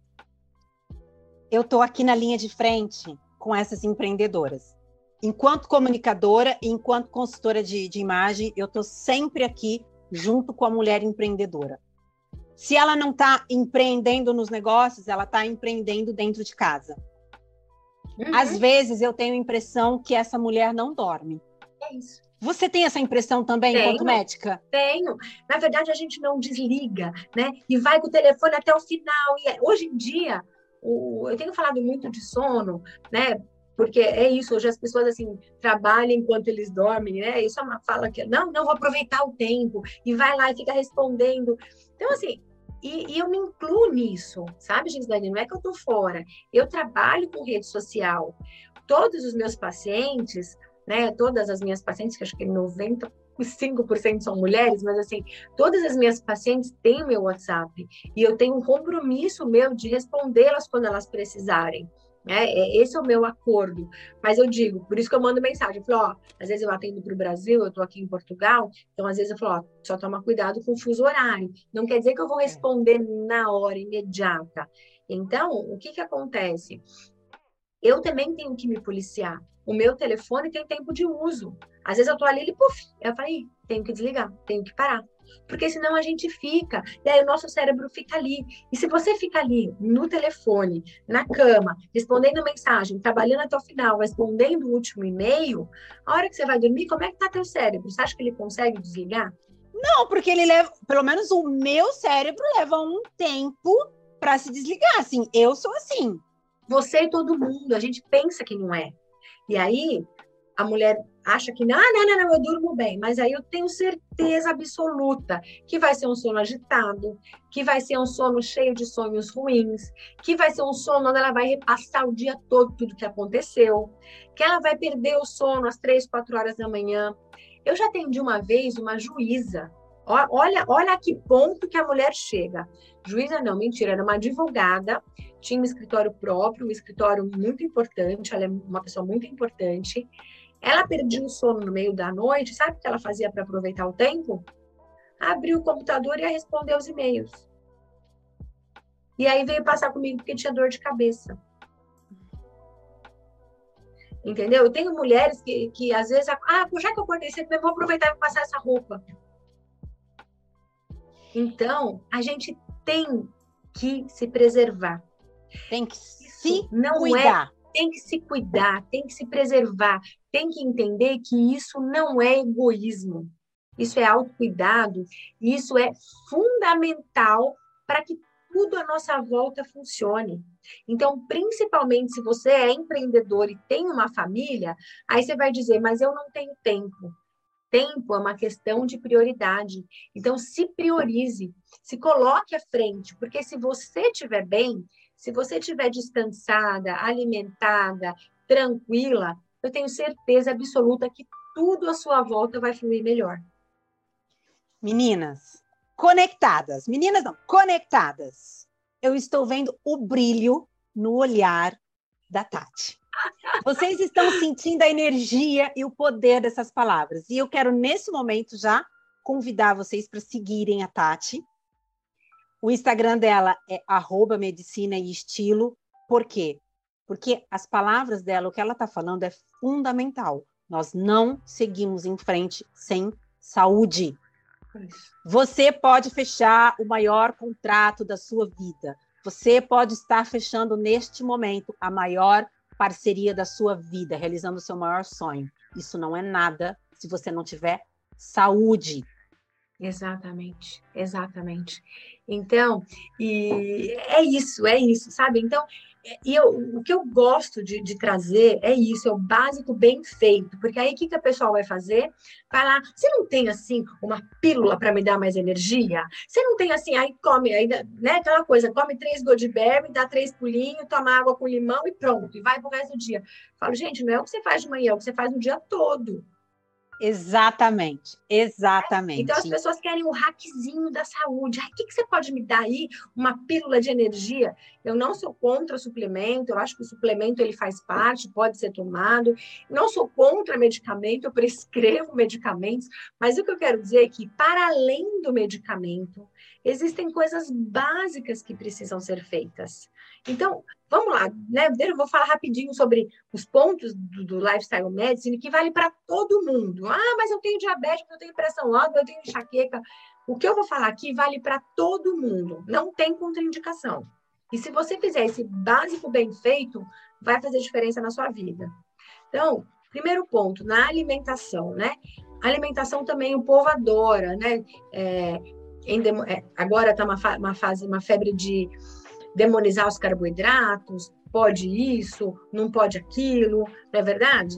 eu estou aqui na linha de frente com essas empreendedoras. Enquanto comunicadora e enquanto consultora de, de imagem, eu estou sempre aqui junto com a mulher empreendedora. Se ela não está empreendendo nos negócios, ela está empreendendo dentro de casa. Uhum. Às vezes eu tenho a impressão que essa mulher não dorme. É isso. Você tem essa impressão também, tenho, enquanto médica? Tenho. Na verdade, a gente não desliga, né? E vai com o telefone até o final. E é, hoje em dia, o, eu tenho falado muito de sono, né? Porque é isso, hoje as pessoas assim trabalham enquanto eles dormem, né? Isso é uma fala que não, não vou aproveitar o tempo e vai lá e fica respondendo. Então assim, e, e eu me incluo nisso, sabe, gente? Não é que eu tô fora. Eu trabalho com rede social. Todos os meus pacientes, né? Todas as minhas pacientes, que acho que 90 5% são mulheres, mas assim, todas as minhas pacientes têm o meu WhatsApp e eu tenho um compromisso meu de respondê-las quando elas precisarem. Né? É, esse é o meu acordo. Mas eu digo, por isso que eu mando mensagem. Eu falo, ó, às vezes eu atendo para o Brasil, eu estou aqui em Portugal, então às vezes eu falo, ó, só toma cuidado com o fuso horário. Não quer dizer que eu vou responder na hora, imediata. Então, o que que acontece? Eu também tenho que me policiar. O meu telefone tem tempo de uso. Às vezes eu tô ali, ele, puf, eu falei, tenho que desligar, tenho que parar. Porque senão a gente fica, e aí o nosso cérebro fica ali. E se você fica ali no telefone, na cama, respondendo mensagem, trabalhando até o final, respondendo o último e-mail, a hora que você vai dormir, como é que tá teu cérebro? Você acha que ele consegue desligar? Não, porque ele leva, pelo menos o meu cérebro leva um tempo para se desligar. Assim, eu sou assim. Você e todo mundo, a gente pensa que não é. E aí, a mulher acha que, ah, não, não, não, eu durmo bem, mas aí eu tenho certeza absoluta que vai ser um sono agitado, que vai ser um sono cheio de sonhos ruins, que vai ser um sono onde ela vai repassar o dia todo tudo que aconteceu, que ela vai perder o sono às três, quatro horas da manhã. Eu já atendi uma vez uma juíza. Olha, olha que ponto que a mulher chega. Juíza não, mentira, era uma advogada, tinha um escritório próprio, um escritório muito importante, ela é uma pessoa muito importante. Ela perdia o sono no meio da noite, sabe o que ela fazia para aproveitar o tempo? Abriu o computador e ia responder os e-mails. E aí veio passar comigo porque tinha dor de cabeça. Entendeu? Eu tenho mulheres que, que às vezes, ah, já que eu acordei cedo, eu vou aproveitar e passar essa roupa. Então, a gente tem que se preservar. Tem que se não é cuidar. É, tem que se cuidar, tem que se preservar, tem que entender que isso não é egoísmo. Isso é autocuidado, e isso é fundamental para que tudo à nossa volta funcione. Então, principalmente se você é empreendedor e tem uma família, aí você vai dizer, mas eu não tenho tempo. Tempo é uma questão de prioridade. Então, se priorize, se coloque à frente, porque se você estiver bem, se você estiver descansada, alimentada, tranquila, eu tenho certeza absoluta que tudo à sua volta vai fluir melhor. Meninas, conectadas. Meninas não, conectadas. Eu estou vendo o brilho no olhar da Tati. Vocês estão sentindo a energia e o poder dessas palavras. E eu quero, nesse momento, já convidar vocês para seguirem a Tati o Instagram dela é medicina e estilo. Por quê? Porque as palavras dela, o que ela está falando é fundamental. Nós não seguimos em frente sem saúde. Você pode fechar o maior contrato da sua vida. Você pode estar fechando neste momento a maior parceria da sua vida, realizando o seu maior sonho. Isso não é nada se você não tiver saúde. Exatamente, exatamente. Então, e é isso, é isso, sabe? Então, e eu, o que eu gosto de, de, trazer é isso, é o básico bem feito, porque aí o que, que a pessoa vai fazer? Vai lá, você não tem assim uma pílula para me dar mais energia? Você não tem assim, aí come, aí, né, aquela coisa, come três Goldberry, dá três pulinhos, toma água com limão e pronto, e vai pro resto do dia. falo, gente, não é o que você faz de manhã, é o que você faz o dia todo. Exatamente, exatamente. Então as pessoas querem o um hackzinho da saúde. o que, que você pode me dar aí? Uma pílula de energia? Eu não sou contra suplemento, eu acho que o suplemento ele faz parte, pode ser tomado. Não sou contra medicamento, eu prescrevo medicamentos, mas o que eu quero dizer é que, para além do medicamento, existem coisas básicas que precisam ser feitas. Então, vamos lá, né? Eu vou falar rapidinho sobre os pontos do, do lifestyle medicine que vale para todo mundo. Ah, mas eu tenho diabetes, eu tenho pressão alta, eu tenho enxaqueca. O que eu vou falar aqui vale para todo mundo, não tem contraindicação. E se você fizer esse básico bem feito, vai fazer diferença na sua vida. Então, primeiro ponto, na alimentação, né? A alimentação também o povo adora, né? É, é, agora está uma, uma fase, uma febre de demonizar os carboidratos, pode isso, não pode aquilo, não é verdade?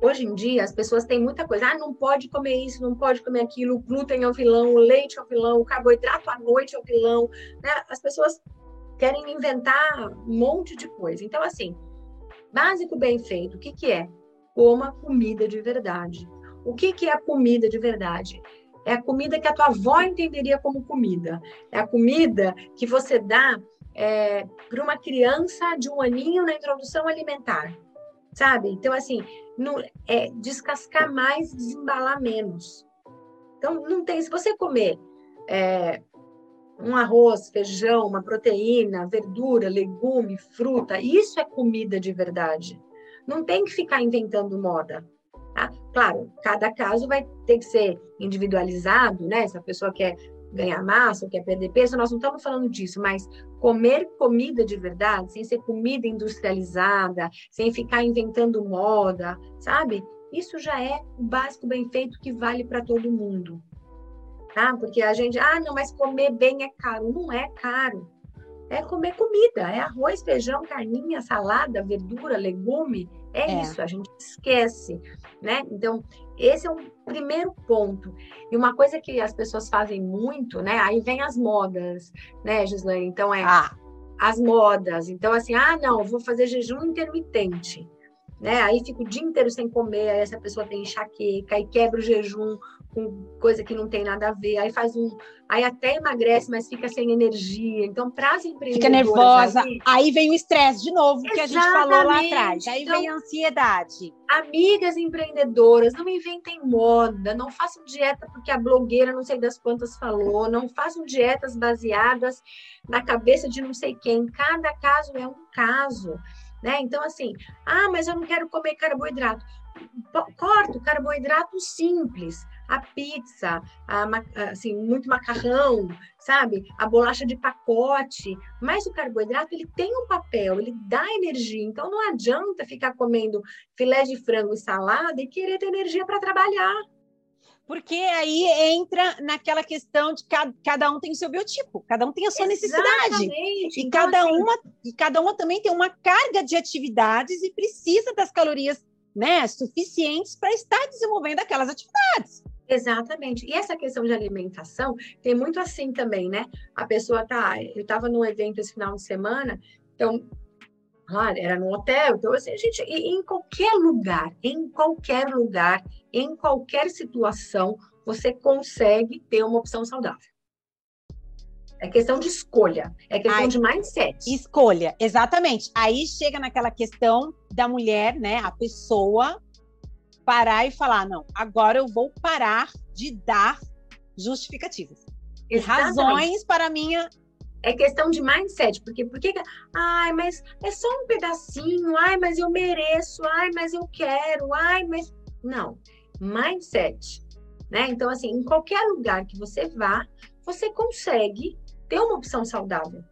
Hoje em dia, as pessoas têm muita coisa. Ah, não pode comer isso, não pode comer aquilo, o glúten é o vilão, o leite é o vilão, o carboidrato à noite é o vilão. Né? As pessoas querem inventar um monte de coisa. Então, assim, básico bem feito, o que, que é? Coma comida de verdade. O que, que é a comida de verdade? É a comida que a tua avó entenderia como comida. É a comida que você dá é, para uma criança de um aninho na introdução alimentar. Sabe? Então, assim, é descascar mais, desembalar menos. Então, não tem. Se você comer é, um arroz, feijão, uma proteína, verdura, legume, fruta, isso é comida de verdade. Não tem que ficar inventando moda. Tá? Claro, cada caso vai ter que ser individualizado, né? Se a pessoa quer ganhar massa ou quer perder peso, nós não estamos falando disso, mas comer comida de verdade, sem ser comida industrializada, sem ficar inventando moda, sabe? Isso já é o básico bem feito que vale para todo mundo. Tá? Porque a gente, ah, não, mas comer bem é caro. Não é caro. É comer comida, é arroz, feijão, carninha, salada, verdura, legume, é, é, isso, a gente esquece, né? Então, esse é um primeiro ponto. E uma coisa que as pessoas fazem muito, né? Aí vem as modas, né, Gislaine? Então, é ah. as modas. Então, assim, ah, não, vou fazer jejum intermitente né? Aí fica o dia inteiro sem comer, aí essa pessoa tem enxaqueca, aí quebra o jejum com coisa que não tem nada a ver, aí faz um, aí até emagrece, mas fica sem energia. Então, para as empresas fica nervosa, aí, aí vem o estresse de novo que a gente falou lá atrás. Aí então, vem a ansiedade. Amigas empreendedoras, não inventem moda, não façam dieta porque a blogueira não sei das quantas falou, não façam dietas baseadas na cabeça de não sei quem. Cada caso é um caso. Né? Então, assim, ah, mas eu não quero comer carboidrato. Corta o carboidrato simples, a pizza, a, assim, muito macarrão, sabe? A bolacha de pacote. Mas o carboidrato, ele tem um papel, ele dá energia. Então, não adianta ficar comendo filé de frango e salada e querer ter energia para trabalhar. Porque aí entra naquela questão de cada, cada um tem o seu biotipo, cada um tem a sua Exatamente. necessidade. E então, cada assim... uma e cada uma também tem uma carga de atividades e precisa das calorias, né, suficientes para estar desenvolvendo aquelas atividades. Exatamente. E essa questão de alimentação tem muito assim também, né? A pessoa tá, eu estava num evento esse final de semana, então Claro, era no hotel. Então, assim, a gente, em qualquer lugar, em qualquer lugar, em qualquer situação, você consegue ter uma opção saudável. É questão de escolha, é questão Ai, de mindset. Escolha, exatamente. Aí chega naquela questão da mulher, né, a pessoa parar e falar: não, agora eu vou parar de dar justificativas. Exatamente. Razões para a minha é questão de mindset, porque porque ai, mas é só um pedacinho, ai, mas eu mereço, ai, mas eu quero, ai, mas não, mindset, né? Então assim, em qualquer lugar que você vá, você consegue ter uma opção saudável.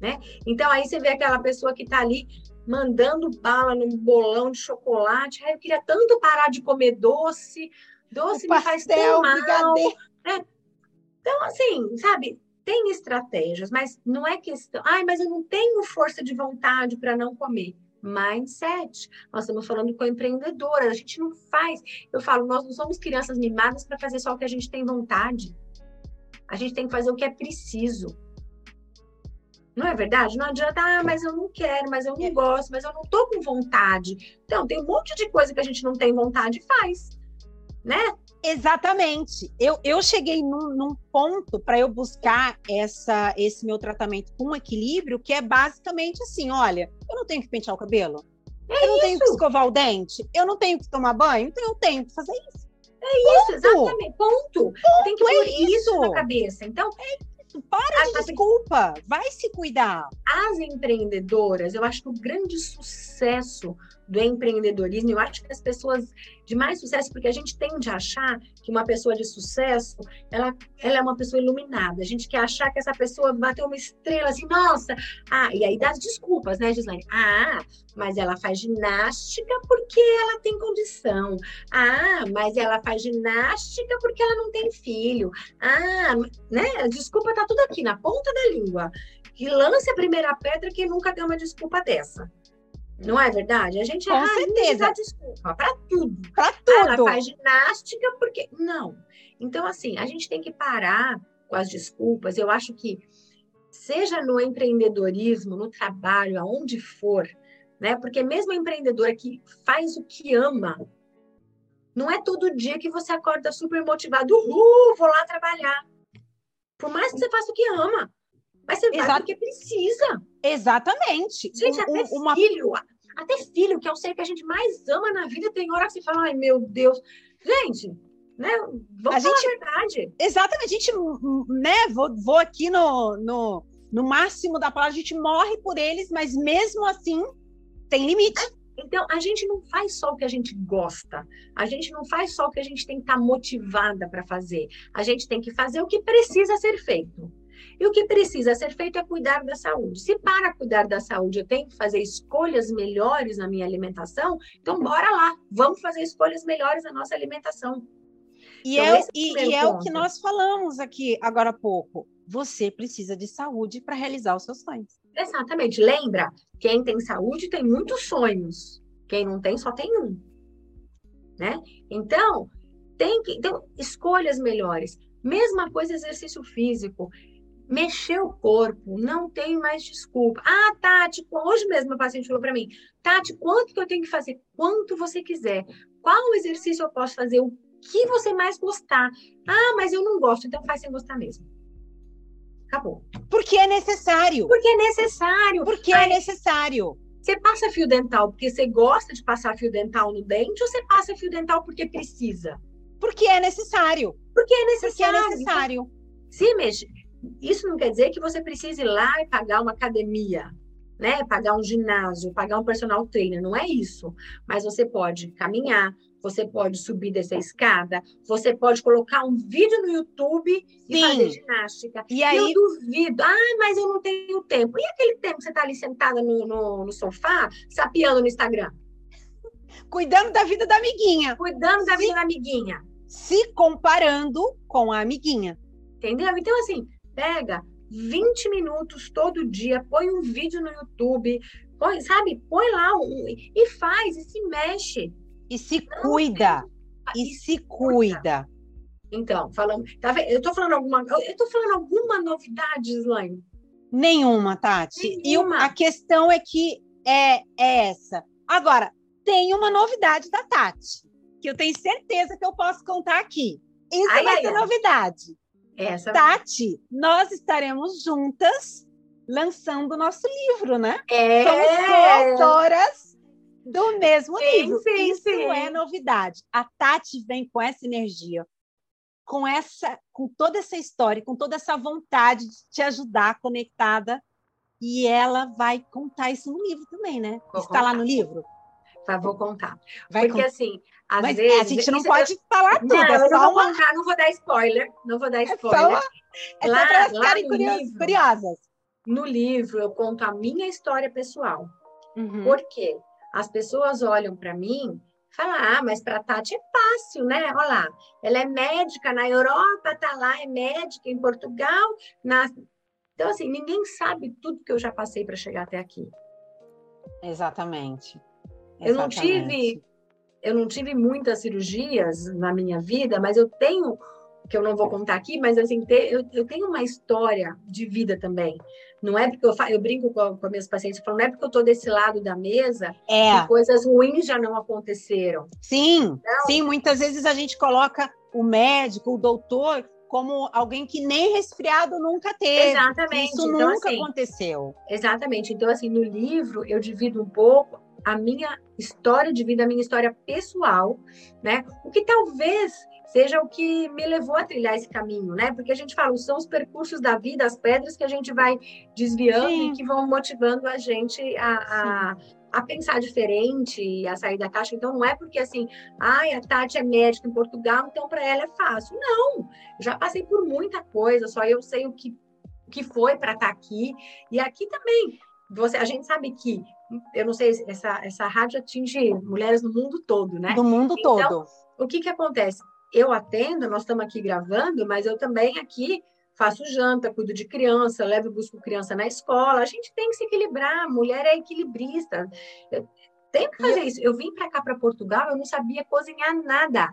né? Então aí você vê aquela pessoa que está ali mandando bala num bolão de chocolate. Ai, eu queria tanto parar de comer doce. Doce o me faz tão mal. Né? Então, assim, sabe, tem estratégias, mas não é questão. Ai, mas eu não tenho força de vontade para não comer. Mindset. Nós estamos falando com empreendedoras. A gente não faz. Eu falo, nós não somos crianças mimadas para fazer só o que a gente tem vontade. A gente tem que fazer o que é preciso. Não é verdade? Não adianta, ah, mas eu não quero, mas eu não é. gosto, mas eu não tô com vontade. Então, tem um monte de coisa que a gente não tem vontade e faz, né? Exatamente. Eu, eu cheguei num, num ponto para eu buscar essa, esse meu tratamento com equilíbrio, que é basicamente assim: olha, eu não tenho que pentear o cabelo, é eu não isso. tenho que escovar o dente, eu não tenho que tomar banho, então eu tenho que fazer isso. É isso, exatamente. Ponto. Ponto. Tem que pôr é isso. isso na cabeça. Então, é para de desculpa, vai se cuidar. As empreendedoras, eu acho que o grande sucesso do empreendedorismo. Eu acho que as pessoas de mais sucesso, porque a gente tende a achar que uma pessoa de sucesso, ela, ela é uma pessoa iluminada. A gente quer achar que essa pessoa bateu uma estrela assim, nossa. Ah, e aí dá as desculpas, né, Gislaine? Ah, mas ela faz ginástica porque ela tem condição. Ah, mas ela faz ginástica porque ela não tem filho. Ah, né? A desculpa tá tudo aqui na ponta da língua. Que lance a primeira pedra que nunca deu uma desculpa dessa. Não é verdade? A gente Com ah, certeza. desculpa para tudo. Para tudo. Ah, ela faz ginástica porque não. Então assim, a gente tem que parar com as desculpas. Eu acho que seja no empreendedorismo, no trabalho, aonde for, né? Porque mesmo a empreendedora que faz o que ama, não é todo dia que você acorda super motivado, uhul, vou lá trabalhar. Por mais que você faça o que ama, mas você Exato. vai porque precisa. Exatamente. Gente, até uma... filho, até filho, que é o ser que a gente mais ama na vida, tem hora que você fala, ai meu Deus. Gente, né? Vamos a falar gente... a verdade. Exatamente, a gente, né, vou, vou aqui no, no, no máximo da palavra, a gente morre por eles, mas mesmo assim tem limite. Então, a gente não faz só o que a gente gosta, a gente não faz só o que a gente tem que estar tá motivada para fazer, a gente tem que fazer o que precisa ser feito. E o que precisa ser feito é cuidar da saúde. Se para cuidar da saúde eu tenho que fazer escolhas melhores na minha alimentação, então bora lá, vamos fazer escolhas melhores na nossa alimentação. E então, é, e, é, e é o que nós falamos aqui agora há pouco. Você precisa de saúde para realizar os seus sonhos. Exatamente. Lembra, quem tem saúde tem muitos sonhos. Quem não tem, só tem um. Né? Então, tem que. Então, escolhas melhores. Mesma coisa exercício físico mexer o corpo, não tem mais desculpa. Ah, Tati, hoje mesmo a paciente falou para mim, Tati, quanto que eu tenho que fazer? Quanto você quiser. Qual exercício eu posso fazer? O que você mais gostar? Ah, mas eu não gosto, então faz sem gostar mesmo. Acabou. Porque é necessário. Porque é necessário. Porque é necessário. Você passa fio dental porque você gosta de passar fio dental no dente ou você passa fio dental porque precisa? Porque é necessário. Porque é necessário. Porque é necessário. Então, se mexe, isso não quer dizer que você precise ir lá e pagar uma academia, né? Pagar um ginásio, pagar um personal trainer, não é isso. Mas você pode caminhar, você pode subir dessa escada, você pode colocar um vídeo no YouTube e Sim. fazer ginástica. E aí eu duvido, ah, mas eu não tenho tempo. E aquele tempo que você está ali sentada no, no, no sofá, sapiando no Instagram? Cuidando da vida da amiguinha. Cuidando da se, vida da amiguinha. Se comparando com a amiguinha. Entendeu? Então, assim, Pega 20 minutos todo dia, põe um vídeo no YouTube, põe, sabe? Põe lá um, e faz, e se mexe. E se Não, cuida. E, e se cuida. cuida. Então, falando, tá vendo? Eu tô falando alguma, eu tô falando alguma novidade, Slaine? Nenhuma, Tati. Nenhuma. E a questão é que é, é essa. Agora, tem uma novidade da Tati, que eu tenho certeza que eu posso contar aqui. Isso ai, vai ai, ser ai. novidade. Essa... Tati, nós estaremos juntas lançando o nosso livro, né? É. Somos coautoras do mesmo sim, livro. Sim, Isso sim. é novidade. A Tati vem com essa energia, com essa, com toda essa história, com toda essa vontade de te ajudar conectada. E ela vai contar isso no livro também, né? Está lá no livro? Vou contar. Vai Porque, contar. assim, às Mas vezes, a gente não pode eu... falar tudo. Não, é eu não vou contar, não vou dar spoiler. Não vou dar spoiler. É só, é lá, só para elas ficarem curiosas, curiosas. no livro eu conto a minha história pessoal. Uhum. Por quê? As pessoas olham para mim Fala, ah, mas para Tati é fácil, né? Olha lá, ela é médica na Europa, tá lá, é médica em Portugal. Na... Então, assim, ninguém sabe tudo que eu já passei para chegar até aqui. Exatamente. Eu não tive, eu não tive muitas cirurgias na minha vida, mas eu tenho que eu não vou contar aqui, mas assim, eu, eu tenho uma história de vida também. Não é porque eu, eu brinco com, com meus pacientes, falo, não é porque eu estou desse lado da mesa é. que coisas ruins já não aconteceram. Sim, não. sim, muitas vezes a gente coloca o médico, o doutor, como alguém que nem resfriado nunca teve. Exatamente. Isso então, nunca assim, aconteceu. Exatamente. Então, assim, no livro eu divido um pouco a minha história de vida, a minha história pessoal, né? O que talvez seja o que me levou a trilhar esse caminho, né? Porque a gente fala, são os percursos da vida, as pedras que a gente vai desviando Sim. e que vão motivando a gente a, a, a, pensar diferente, a sair da caixa. Então, não é porque assim, ai, a Tati é médica em Portugal, então para ela é fácil. Não, já passei por muita coisa, só eu sei o que, o que foi para estar tá aqui. E aqui também, você, a gente sabe que, eu não sei, essa, essa rádio atinge mulheres no mundo todo, né? Do mundo então, todo. O que que acontece? eu atendo, nós estamos aqui gravando, mas eu também aqui faço janta, cuido de criança, levo e busco criança na escola. A gente tem que se equilibrar, mulher é equilibrista. Eu tenho que fazer isso. Eu vim para cá, para Portugal, eu não sabia cozinhar nada.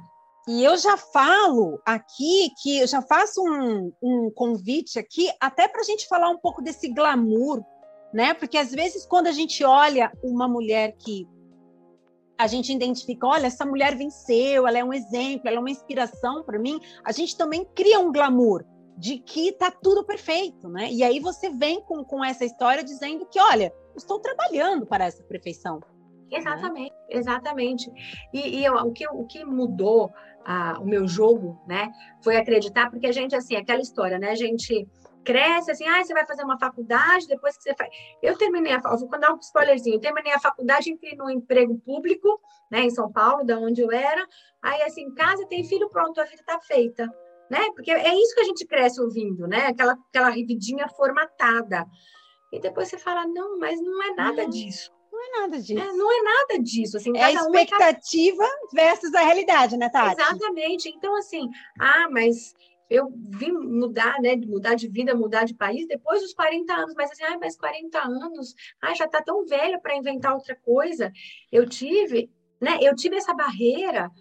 E eu já falo aqui que eu já faço um, um convite aqui, até para a gente falar um pouco desse glamour, né? Porque às vezes, quando a gente olha uma mulher que a gente identifica, olha, essa mulher venceu, ela é um exemplo, ela é uma inspiração para mim, a gente também cria um glamour de que tá tudo perfeito, né? E aí você vem com, com essa história dizendo que, olha, estou trabalhando para essa perfeição. Exatamente, né? exatamente. E, e eu, o, que, o que mudou o meu jogo, né, foi acreditar, porque a gente, assim, aquela história, né, a gente cresce assim, ah, você vai fazer uma faculdade, depois que você faz. Eu terminei a vou dar um spoilerzinho, eu terminei a faculdade, entrei no emprego público, né, em São Paulo, da onde eu era. Aí, assim, em casa tem filho, pronto, a vida está feita, né? Porque é isso que a gente cresce ouvindo, né? Aquela, aquela vidinha formatada. E depois você fala, não, mas não é nada não, disso. Não é nada disso. É, não é nada disso. Assim, é a expectativa um é... versus a realidade, né, Tati? Exatamente. Então, assim, ah, mas eu vim mudar, né, mudar de vida, mudar de país depois dos 40 anos, mas assim, ah, mas 40 anos, ah, já está tão velha para inventar outra coisa. Eu tive, né, eu tive essa barreira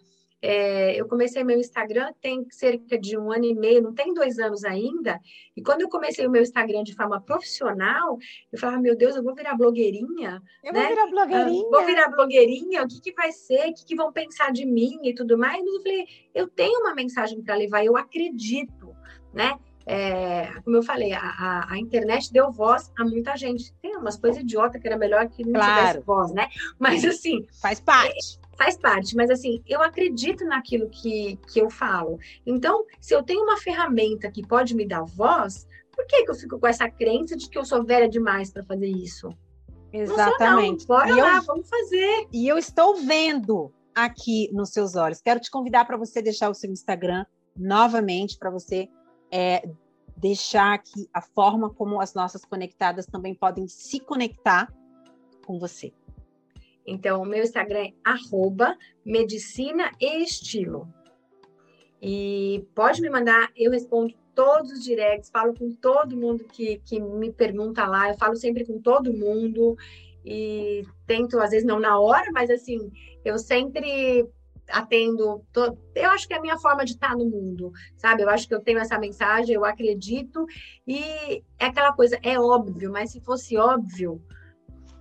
é, eu comecei meu Instagram tem cerca de um ano e meio, não tem dois anos ainda. E quando eu comecei o meu Instagram de forma profissional, eu falava, meu Deus, eu vou virar blogueirinha. Eu né? vou virar blogueirinha. Uh, vou virar blogueirinha, o que, que vai ser? O que, que vão pensar de mim e tudo mais? Mas eu falei, eu tenho uma mensagem para levar, eu acredito, né? É, como eu falei, a, a, a, internet deu voz a muita gente. Tem umas coisas idiotas que era melhor que não claro. tivesse voz, né? Mas assim. Faz parte faz parte, mas assim, eu acredito naquilo que, que eu falo. Então, se eu tenho uma ferramenta que pode me dar voz, por que, que eu fico com essa crença de que eu sou velha demais para fazer isso? Exatamente. Não, Bora e lá, eu, vamos fazer. E eu estou vendo aqui nos seus olhos. Quero te convidar para você deixar o seu Instagram novamente, para você é, deixar aqui a forma como as nossas conectadas também podem se conectar com você. Então, o meu Instagram é arroba medicina e estilo. E pode me mandar, eu respondo todos os directs, falo com todo mundo que, que me pergunta lá, eu falo sempre com todo mundo e tento, às vezes não na hora, mas assim, eu sempre atendo. To... Eu acho que é a minha forma de estar no mundo, sabe? Eu acho que eu tenho essa mensagem, eu acredito, e é aquela coisa, é óbvio, mas se fosse óbvio,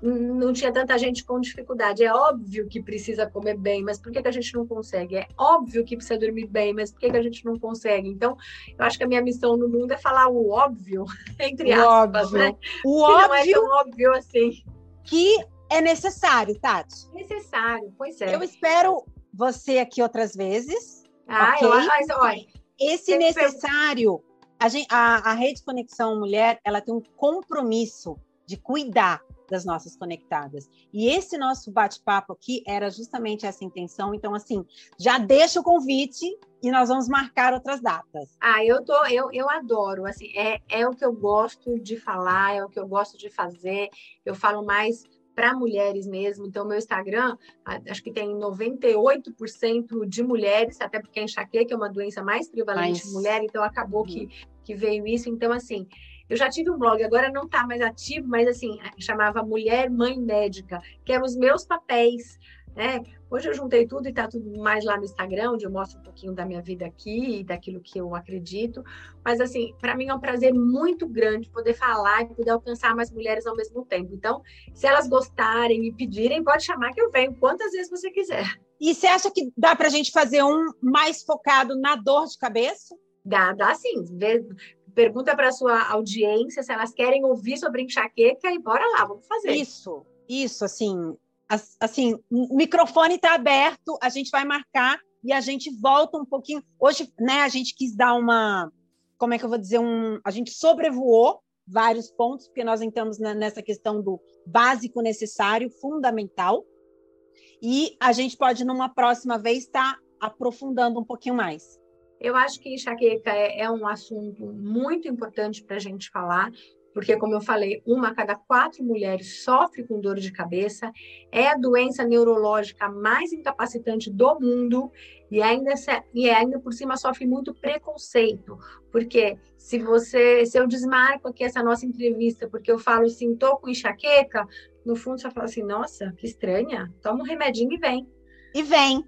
não tinha tanta gente com dificuldade. É óbvio que precisa comer bem, mas por que, que a gente não consegue? É óbvio que precisa dormir bem, mas por que, que a gente não consegue? Então, eu acho que a minha missão no mundo é falar o óbvio, (laughs) entre o aspas, óbvio. né? O óbvio. Não é tão óbvio assim. Que é necessário, Tati. Necessário, pois é. Eu espero você aqui outras vezes. Ah, okay? eu, mas, olha, Esse necessário, a, gente, a, a Rede Conexão Mulher, ela tem um compromisso de cuidar das nossas conectadas. E esse nosso bate-papo aqui era justamente essa intenção. Então, assim, já deixa o convite e nós vamos marcar outras datas. Ah, eu tô, eu, eu adoro. Assim, é, é o que eu gosto de falar, é o que eu gosto de fazer. Eu falo mais para mulheres mesmo. Então, meu Instagram, acho que tem 98% de mulheres, até porque a enxaqueca é uma doença mais prevalente Mas... em mulher, então acabou que, que veio isso. Então, assim, eu já tive um blog, agora não está mais ativo, mas assim, chamava Mulher Mãe Médica, que eram os meus papéis né? Hoje eu juntei tudo e está tudo mais lá no Instagram, onde eu mostro um pouquinho da minha vida aqui e daquilo que eu acredito. Mas, assim, para mim é um prazer muito grande poder falar e poder alcançar mais mulheres ao mesmo tempo. Então, se elas gostarem, me pedirem, pode chamar que eu venho quantas vezes você quiser. E você acha que dá para a gente fazer um mais focado na dor de cabeça? Dá, dá sim. Pergunta para sua audiência se elas querem ouvir sobre enxaqueca e bora lá, vamos fazer. Isso, isso, assim, assim, o microfone está aberto, a gente vai marcar e a gente volta um pouquinho. Hoje, né, a gente quis dar uma, como é que eu vou dizer, um, a gente sobrevoou vários pontos, porque nós entramos nessa questão do básico necessário, fundamental, e a gente pode, numa próxima vez, estar tá aprofundando um pouquinho mais. Eu acho que enxaqueca é, é um assunto muito importante para a gente falar, porque, como eu falei, uma a cada quatro mulheres sofre com dor de cabeça, é a doença neurológica mais incapacitante do mundo e ainda, e ainda por cima sofre muito preconceito, porque se você, se eu desmarco aqui essa nossa entrevista, porque eu falo assim, tô com enxaqueca, no fundo você fala assim, nossa, que estranha, toma um remedinho e vem. E vem.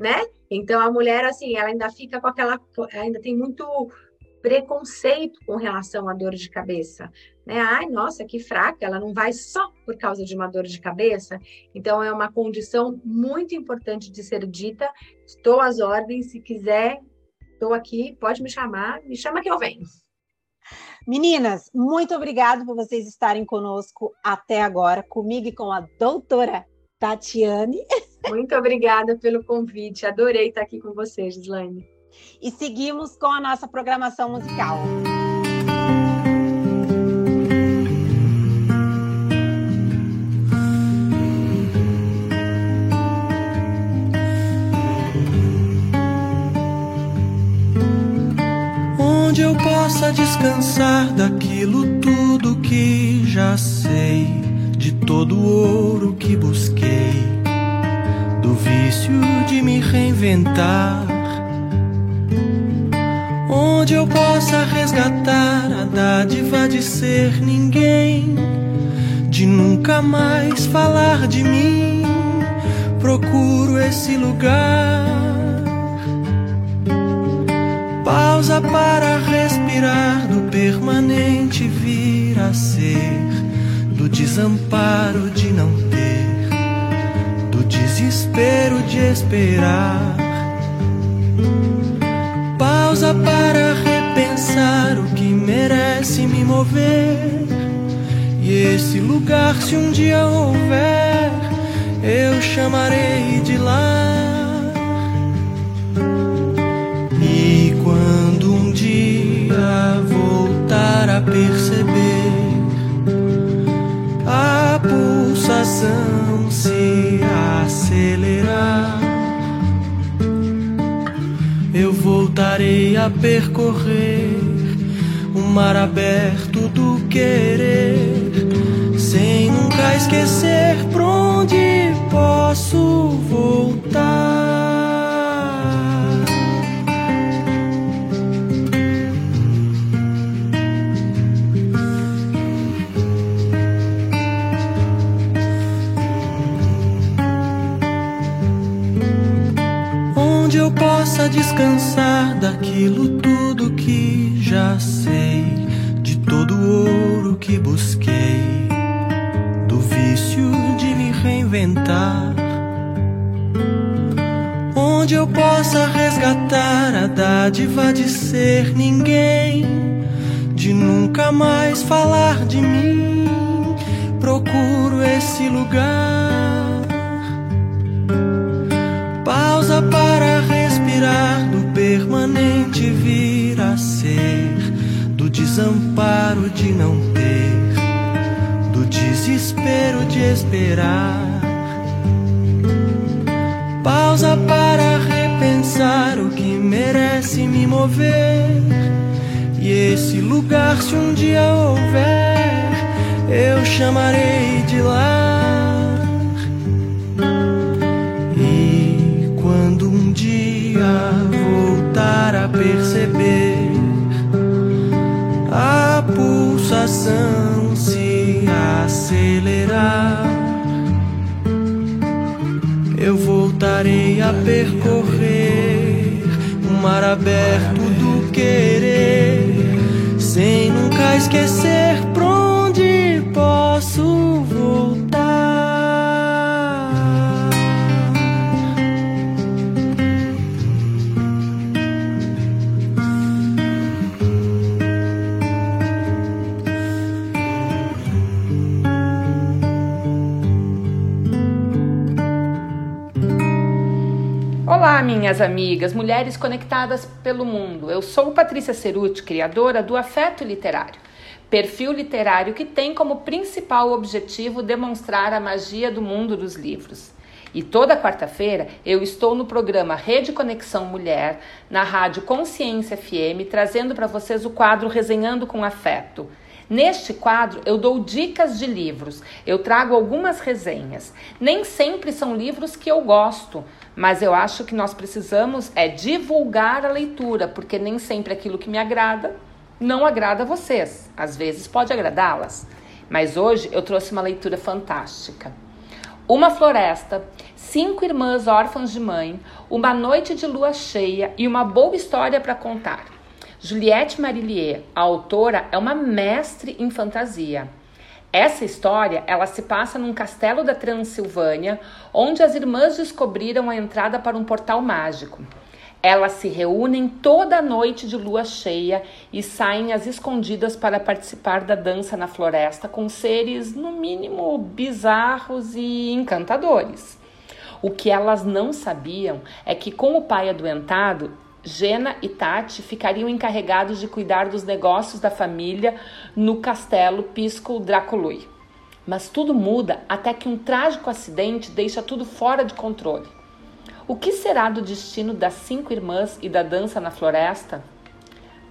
Né? Então a mulher, assim, ela ainda fica com aquela, ainda tem muito preconceito com relação à dor de cabeça. Né? Ai, nossa, que fraca, ela não vai só por causa de uma dor de cabeça. Então, é uma condição muito importante de ser dita. Estou às ordens, se quiser, estou aqui, pode me chamar, me chama que eu venho. Meninas, muito obrigado por vocês estarem conosco até agora, comigo e com a doutora Tatiane. Muito obrigada pelo convite, adorei estar aqui com vocês, Gislaine. E seguimos com a nossa programação musical. Onde eu possa descansar daquilo tudo que já sei, de todo o ouro que busquei, do vício de me reinventar onde eu possa resgatar a dádiva de ser ninguém, de nunca mais falar de mim. Procuro esse lugar. Pausa para respirar do permanente vir a ser, do desamparo de não desespero de esperar pausa para repensar o que merece me mover. E esse lugar, se um dia houver, eu chamarei de lá. E quando um dia voltar a perceber a pulsação se acelerar eu voltarei a percorrer o mar aberto do querer, sem nunca esquecer pra onde posso voltar. Descansar daquilo tudo que já sei, de todo o ouro que busquei, do vício de me reinventar. Onde eu possa resgatar a dádiva de ser ninguém, de nunca mais falar de mim. Procuro esse lugar. Respirar do permanente vir a ser, do desamparo de não ter, do desespero de esperar. Pausa para repensar o que merece me mover. E esse lugar, se um dia houver, eu chamarei de lar. Voltar a perceber a pulsação se acelerar, eu voltarei a percorrer o mar aberto do querer, sem nunca esquecer minhas amigas, mulheres conectadas pelo mundo. Eu sou Patrícia Ceruti, criadora do Afeto Literário, perfil literário que tem como principal objetivo demonstrar a magia do mundo dos livros. E toda quarta-feira eu estou no programa Rede Conexão Mulher, na rádio Consciência FM, trazendo para vocês o quadro Resenhando com Afeto. Neste quadro, eu dou dicas de livros, eu trago algumas resenhas. Nem sempre são livros que eu gosto, mas eu acho que nós precisamos é divulgar a leitura, porque nem sempre aquilo que me agrada não agrada a vocês. Às vezes pode agradá-las. Mas hoje eu trouxe uma leitura fantástica. Uma floresta, cinco irmãs órfãs de mãe, uma noite de lua cheia e uma boa história para contar. Juliette Marillier, a autora, é uma mestre em fantasia. Essa história, ela se passa num castelo da Transilvânia, onde as irmãs descobriram a entrada para um portal mágico. Elas se reúnem toda noite de lua cheia e saem às escondidas para participar da dança na floresta com seres, no mínimo, bizarros e encantadores. O que elas não sabiam é que, com o pai adoentado, Gena e Tati ficariam encarregados de cuidar dos negócios da família no castelo Pisco Dracului. Mas tudo muda até que um trágico acidente deixa tudo fora de controle. O que será do destino das cinco irmãs e da dança na floresta?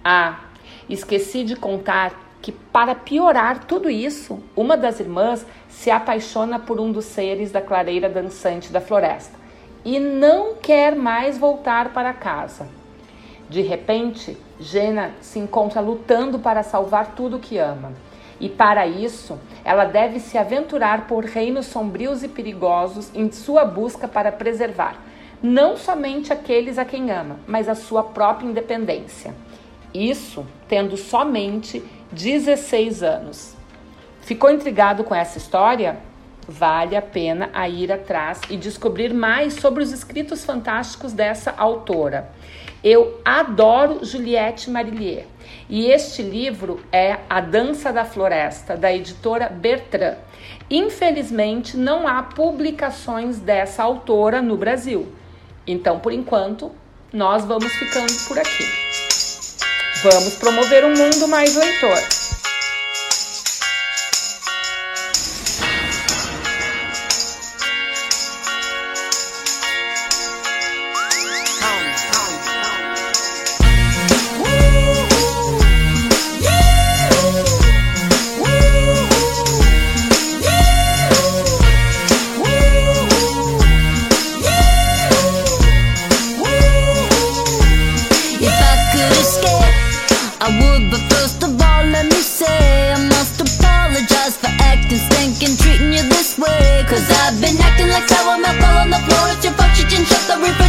Ah, esqueci de contar que, para piorar tudo isso, uma das irmãs se apaixona por um dos seres da clareira dançante da floresta e não quer mais voltar para casa. De repente, Jena se encontra lutando para salvar tudo que ama. E para isso, ela deve se aventurar por reinos sombrios e perigosos em sua busca para preservar não somente aqueles a quem ama, mas a sua própria independência. Isso tendo somente 16 anos. Ficou intrigado com essa história? Vale a pena a ir atrás e descobrir mais sobre os escritos fantásticos dessa autora. Eu adoro Juliette Marillier. E este livro é A Dança da Floresta, da editora Bertrand. Infelizmente, não há publicações dessa autora no Brasil. Então, por enquanto, nós vamos ficando por aqui. Vamos promover um mundo mais leitor. the river.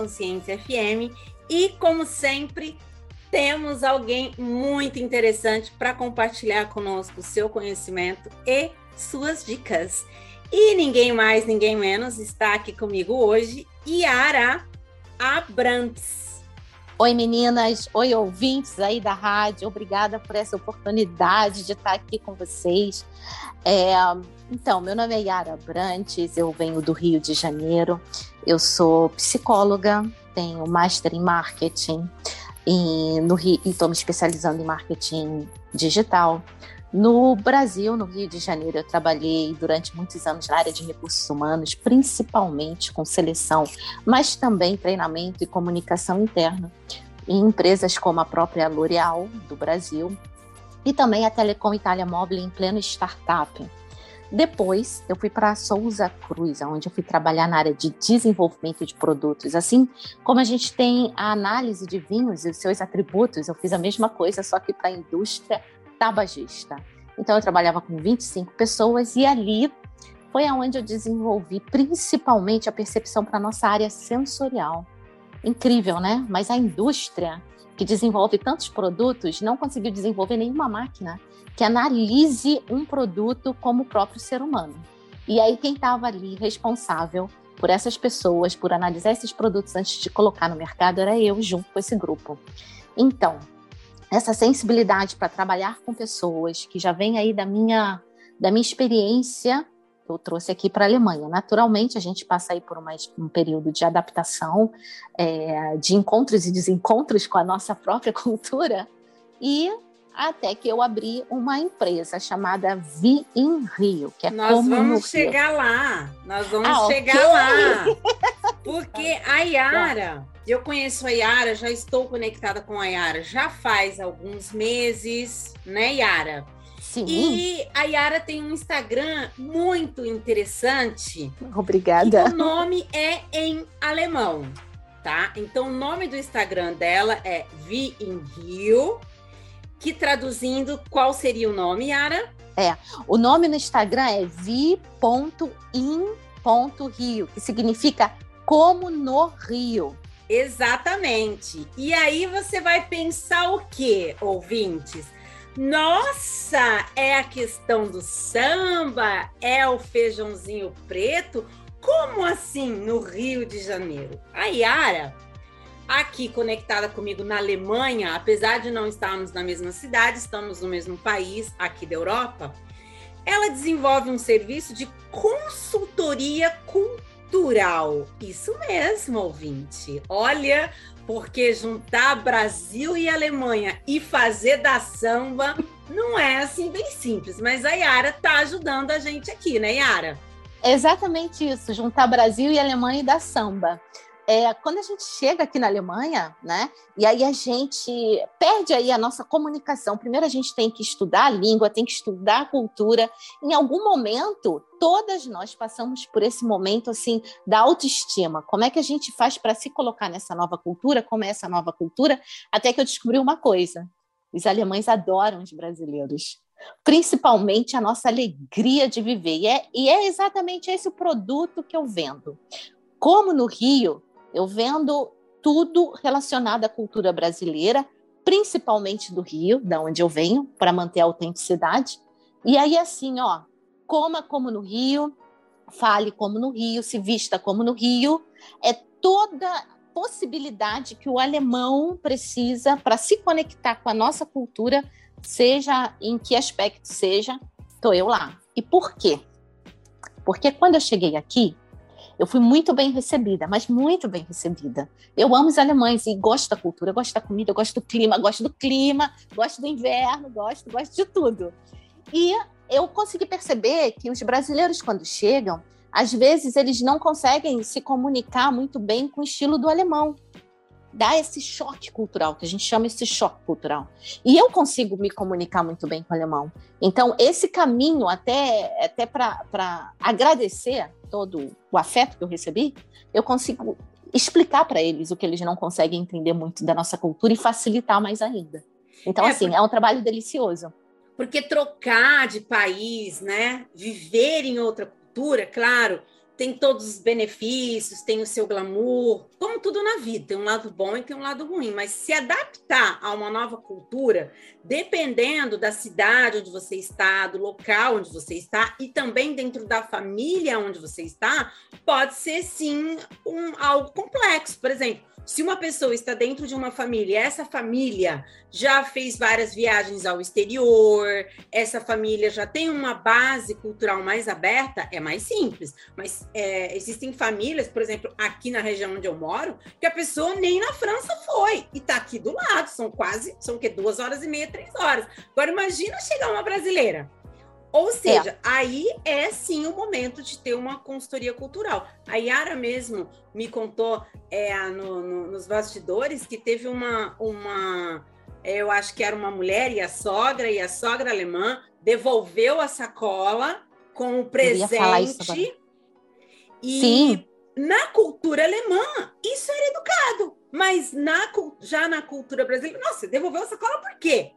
Consciência FM. E, como sempre, temos alguém muito interessante para compartilhar conosco seu conhecimento e suas dicas. E ninguém mais, ninguém menos está aqui comigo hoje, Yara Abrantes. Oi, meninas. Oi, ouvintes aí da rádio. Obrigada por essa oportunidade de estar aqui com vocês. É, então, meu nome é Yara Brantes, eu venho do Rio de Janeiro. Eu sou psicóloga, tenho Master em Marketing e estou me especializando em marketing digital. No Brasil, no Rio de Janeiro, eu trabalhei durante muitos anos na área de recursos humanos, principalmente com seleção, mas também treinamento e comunicação interna em empresas como a própria L'Oréal do Brasil e também a Telecom Itália Mobile em pleno startup. Depois, eu fui para Souza Cruz, onde eu fui trabalhar na área de desenvolvimento de produtos. Assim como a gente tem a análise de vinhos e os seus atributos, eu fiz a mesma coisa, só que para a indústria tabagista. Então, eu trabalhava com 25 pessoas e ali foi aonde eu desenvolvi principalmente a percepção para a nossa área sensorial. Incrível, né? Mas a indústria que desenvolve tantos produtos não conseguiu desenvolver nenhuma máquina que analise um produto como o próprio ser humano. E aí, quem estava ali responsável por essas pessoas, por analisar esses produtos antes de colocar no mercado, era eu, junto com esse grupo. Então, essa sensibilidade para trabalhar com pessoas que já vem aí da minha, da minha experiência eu trouxe aqui para a Alemanha. Naturalmente, a gente passa aí por uma, um período de adaptação, é, de encontros e desencontros com a nossa própria (laughs) cultura, e até que eu abri uma empresa chamada Vi em Rio, que é Nós como vamos chegar Rio. lá, nós vamos Ah, chegar ok. lá. (laughs) Porque a Yara, eu conheço a Yara, já estou conectada com a Yara já faz alguns meses, né, Yara? Sim, E a Yara tem um Instagram muito interessante. obrigada. O nome é em alemão, tá? Então o nome do Instagram dela é Vi in Rio, que traduzindo, qual seria o nome, Yara? O nome no Instagram é vi.in.rio, que significa como no Rio. Exatamente. E aí você vai pensar o quê, ouvintes? Nossa, é a questão do samba, é o feijãozinho preto. Como assim no Rio de Janeiro? A Yara, aqui conectada comigo na Alemanha, apesar de não estarmos na mesma cidade, estamos no mesmo país aqui da Europa. Ela desenvolve um serviço de consultoria cultural. Isso mesmo, ouvinte. Olha, porque juntar Brasil e Alemanha e fazer da samba não é assim bem simples, mas a Yara está ajudando a gente aqui, né, Yara? Exatamente isso, juntar Brasil e Alemanha e dar samba é, quando a gente chega aqui na Alemanha, né, e aí a gente perde aí a nossa comunicação. Primeiro a gente tem que estudar a língua, tem que estudar a cultura. Em algum momento, todas nós passamos por esse momento assim da autoestima. Como é que a gente faz para se colocar nessa nova cultura? Como é essa nova cultura? Até que eu descobri uma coisa: os alemães adoram os brasileiros principalmente a nossa alegria de viver. E é, e é, exatamente esse o produto que eu vendo. Como no Rio, eu vendo tudo relacionado à cultura brasileira, principalmente do Rio, da onde eu venho, para manter a autenticidade. E aí, assim, ó, coma como no Rio, fale como no Rio, se vista como no Rio. É toda possibilidade que o alemão precisa para se conectar com a nossa cultura, seja em que aspecto seja, estou eu lá. E por quê? Porque quando eu cheguei aqui, eu fui muito bem recebida, mas muito bem recebida. Eu amo os alemães e gosto da cultura, gosto da comida, gosto do clima, gosto do clima, gosto do inverno, gosto, gosto de tudo. E eu consegui perceber que os brasileiros, quando chegam, às vezes eles não conseguem se comunicar muito bem com o estilo do alemão. Dá esse choque cultural, que a gente chama esse choque cultural. E eu consigo me comunicar muito bem com o alemão. Então, esse caminho, até, até para agradecer todo o afeto que eu recebi, eu consigo explicar para eles o que eles não conseguem entender muito da nossa cultura e facilitar mais ainda. Então, é, assim, porque... é um trabalho delicioso. Porque trocar de país, né? Viver em outra cultura, claro, tem todos os benefícios, tem o seu glamour, como tudo na vida, tem um lado bom e tem um lado ruim, mas se adaptar a uma nova cultura, dependendo da cidade onde você está, do local onde você está e também dentro da família onde você está, pode ser sim um, algo complexo. Por exemplo, se uma pessoa está dentro de uma família, essa família já fez várias viagens ao exterior, essa família já tem uma base cultural mais aberta, é mais simples. Mas é, existem famílias, por exemplo, aqui na região onde eu moro, que a pessoa nem na França foi e está aqui do lado. São quase, são o quê? Duas horas e meia, três horas. Agora imagina chegar uma brasileira ou seja, é. aí é sim o momento de ter uma consultoria cultural. A Yara mesmo me contou é, no, no, nos bastidores que teve uma, uma, é, eu acho que era uma mulher e a sogra, e a sogra alemã devolveu a sacola com o presente. E sim. na cultura alemã, isso era educado. Mas na, já na cultura brasileira, nossa, devolveu a sacola por quê?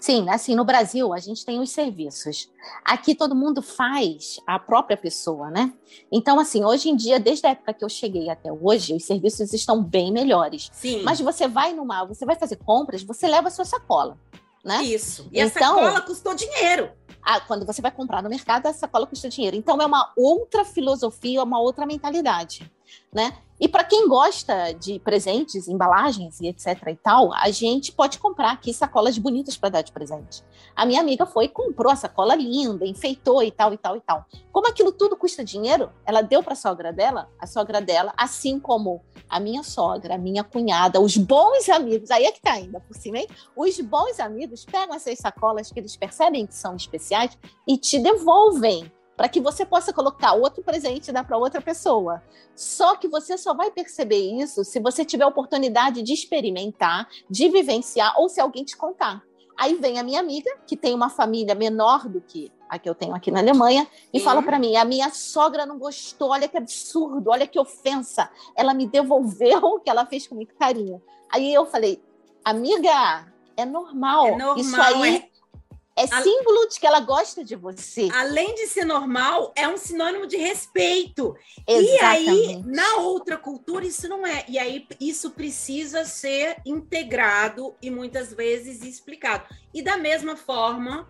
Sim, assim, no Brasil a gente tem os serviços. Aqui todo mundo faz a própria pessoa, né? Então, assim, hoje em dia, desde a época que eu cheguei até hoje, os serviços estão bem melhores. Sim. Mas você vai numa, você vai fazer compras, você leva a sua sacola, né? Isso. E então, a sacola custou dinheiro. Ah, quando você vai comprar no mercado, a sacola custa dinheiro. Então é uma outra filosofia, uma outra mentalidade, né? E para quem gosta de presentes, embalagens e etc e tal, a gente pode comprar aqui sacolas bonitas para dar de presente. A minha amiga foi comprou a sacola linda, enfeitou e tal e tal e tal. Como aquilo tudo custa dinheiro, ela deu para a sogra dela, a sogra dela, assim como a minha sogra, a minha cunhada, os bons amigos, aí é que tá ainda por cima, hein? Os bons amigos pegam essas sacolas que eles percebem que são especiais e te devolvem para que você possa colocar outro presente e dar para outra pessoa. Só que você só vai perceber isso se você tiver a oportunidade de experimentar, de vivenciar ou se alguém te contar. Aí vem a minha amiga, que tem uma família menor do que a que eu tenho aqui na Alemanha, e uhum. fala para mim: a minha sogra não gostou, olha que absurdo, olha que ofensa. Ela me devolveu o que ela fez com muito carinho. Aí eu falei: amiga, é normal. É normal Isso aí. É É símbolo de que ela gosta de você. Além de ser normal, é um sinônimo de respeito. Exatamente. E aí, na outra cultura, isso não é. E aí, isso precisa ser integrado e muitas vezes explicado. E da mesma forma,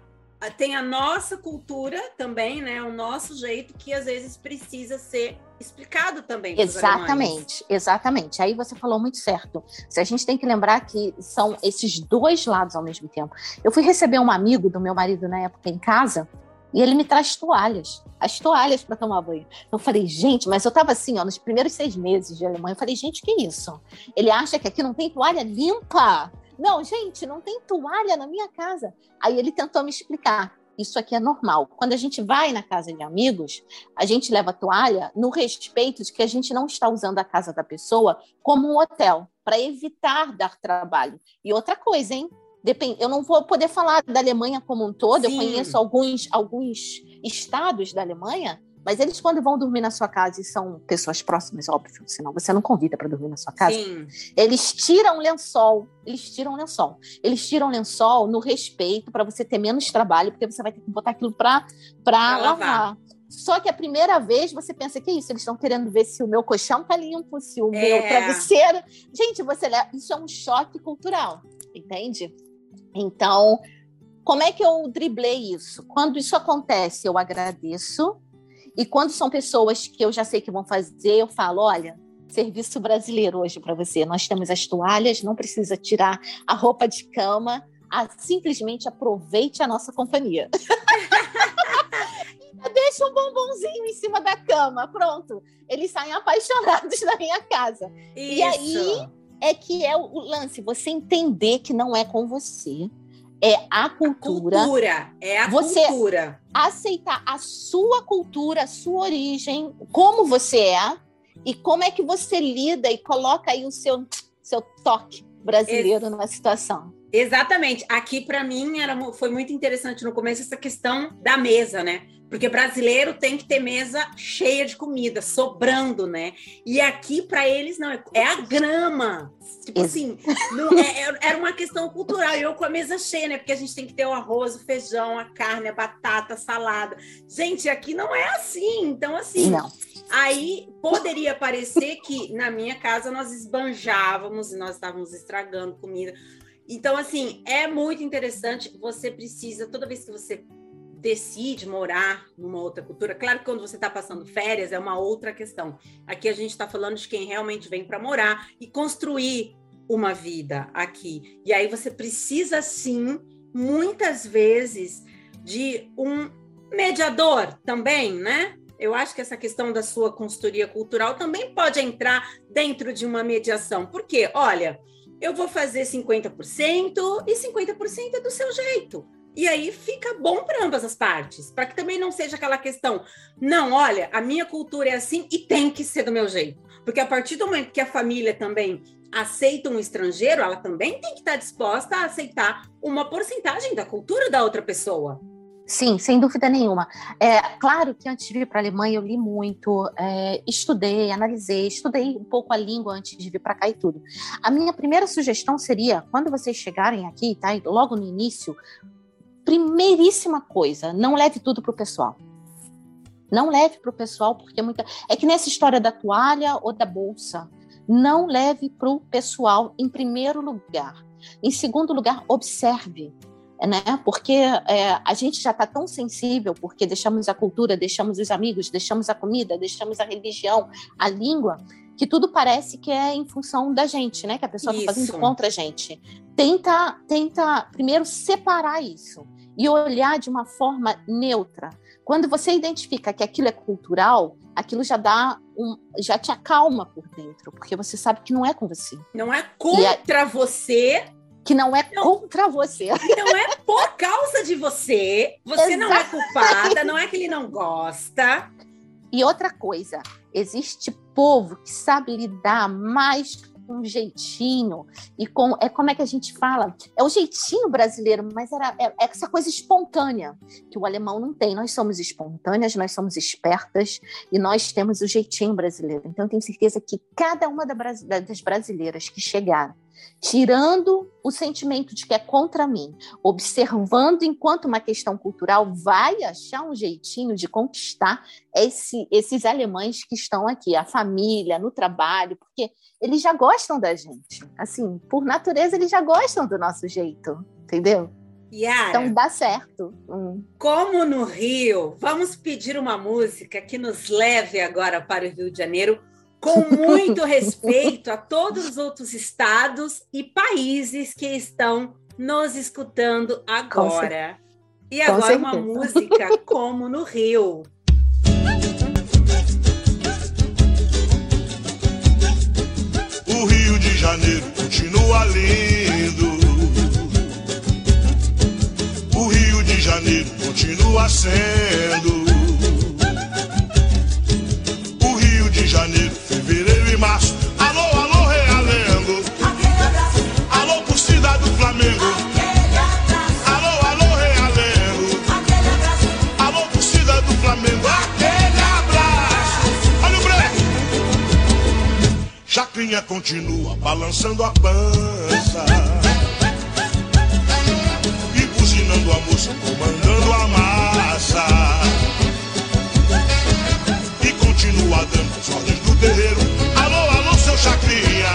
tem a nossa cultura também, né? O nosso jeito que às vezes precisa ser explicado também. Exatamente, exatamente. Aí você falou muito certo. Se a gente tem que lembrar que são esses dois lados ao mesmo tempo. Eu fui receber um amigo do meu marido na época em casa e ele me traz toalhas, as toalhas para tomar banho. Eu falei, gente, mas eu estava assim, ó, nos primeiros seis meses de Alemanha. Eu falei, gente, que isso? Ele acha que aqui não tem toalha limpa. Não, gente, não tem toalha na minha casa. Aí ele tentou me explicar. Isso aqui é normal. Quando a gente vai na casa de amigos, a gente leva toalha no respeito de que a gente não está usando a casa da pessoa como um hotel, para evitar dar trabalho. E outra coisa, hein? Depende, eu não vou poder falar da Alemanha como um todo, Sim. eu conheço alguns, alguns estados da Alemanha mas eles, quando vão dormir na sua casa, e são pessoas próximas, óbvio, senão você não convida para dormir na sua casa. Sim. Eles tiram lençol. Eles tiram lençol. Eles tiram lençol no respeito para você ter menos trabalho, porque você vai ter que botar aquilo para lavar. lavar. Só que a primeira vez você pensa que é isso, eles estão querendo ver se o meu colchão tá limpo, se o é. meu travesseiro. Gente, você leva... isso é um choque cultural, entende? Então, como é que eu driblei isso? Quando isso acontece, eu agradeço e quando são pessoas que eu já sei que vão fazer, eu falo: olha, serviço brasileiro hoje para você. Nós temos as toalhas, não precisa tirar a roupa de cama, a, simplesmente aproveite a nossa companhia. (laughs) Deixa um bombonzinho em cima da cama, pronto. Eles saem apaixonados (laughs) da minha casa. Isso. E aí é que é o lance, você entender que não é com você, é a cultura. Cultura, é a você cultura. Aceitar a sua cultura, a sua origem, como você é e como é que você lida e coloca aí o seu, seu toque brasileiro Ex numa situação. Exatamente. Aqui, para mim, era, foi muito interessante no começo essa questão da mesa, né? Porque brasileiro tem que ter mesa cheia de comida, sobrando, né? E aqui, para eles, não, é a grama. Tipo assim, não, é, é, era uma questão cultural. E eu com a mesa cheia, né? Porque a gente tem que ter o arroz, o feijão, a carne, a batata, a salada. Gente, aqui não é assim. Então, assim. Não. Aí poderia parecer que na minha casa nós esbanjávamos e nós estávamos estragando comida. Então, assim, é muito interessante. Você precisa, toda vez que você decide morar numa outra cultura, claro que quando você está passando férias é uma outra questão. Aqui a gente está falando de quem realmente vem para morar e construir uma vida aqui. E aí você precisa, sim, muitas vezes, de um mediador também, né? Eu acho que essa questão da sua consultoria cultural também pode entrar dentro de uma mediação. Porque, olha, eu vou fazer 50% e 50% é do seu jeito. E aí fica bom para ambas as partes, para que também não seja aquela questão, não, olha, a minha cultura é assim e tem que ser do meu jeito. Porque a partir do momento que a família também aceita um estrangeiro, ela também tem que estar disposta a aceitar uma porcentagem da cultura da outra pessoa. Sim, sem dúvida nenhuma. É claro que antes de vir para a Alemanha eu li muito, é, estudei, analisei, estudei um pouco a língua antes de vir para cá e tudo. A minha primeira sugestão seria, quando vocês chegarem aqui, tá? Logo no início, primeiríssima coisa, não leve tudo para o pessoal. Não leve para o pessoal, porque muita. É que nessa história da toalha ou da bolsa, não leve para o pessoal em primeiro lugar. Em segundo lugar, observe né? Porque é, a gente já está tão sensível, porque deixamos a cultura, deixamos os amigos, deixamos a comida, deixamos a religião, a língua, que tudo parece que é em função da gente, né? Que a pessoa está fazendo contra a gente. Tenta, tenta primeiro separar isso e olhar de uma forma neutra. Quando você identifica que aquilo é cultural, aquilo já dá um, já te acalma por dentro, porque você sabe que não é com você. Não é contra você, que não é não, contra você. (laughs) Não é por causa de você. Você não é culpada, não é que ele não gosta. E outra coisa, existe povo que sabe lidar mais com jeitinho e com é como é que a gente fala é o jeitinho brasileiro mas era é, é, essa coisa espontânea que o alemão não tem nós somos espontâneas nós somos espertas e nós temos o jeitinho brasileiro então eu tenho certeza que cada uma das brasileiras que chegaram tirando o sentimento de que é contra mim, observando enquanto uma questão cultural, vai achar um jeitinho de conquistar esse, esses alemães que estão aqui, a família, no trabalho, porque eles já gostam da gente. Assim, por natureza, eles já gostam do nosso jeito, entendeu? Yara, então dá certo. Hum. Como no Rio, vamos pedir uma música que nos leve agora para o Rio de Janeiro, com muito respeito a todos os outros estados e países que estão nos escutando agora. E agora uma música como no Rio. O Rio de Janeiro continua lindo. O Rio de Janeiro continua sendo. Chacrinha continua balançando a pança e buzinando a moça, comandando a massa. E continua dando as ordens do terreiro. Alô, alô, seu Chacrinha.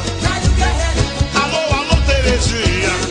Alô, alô, Terezinha.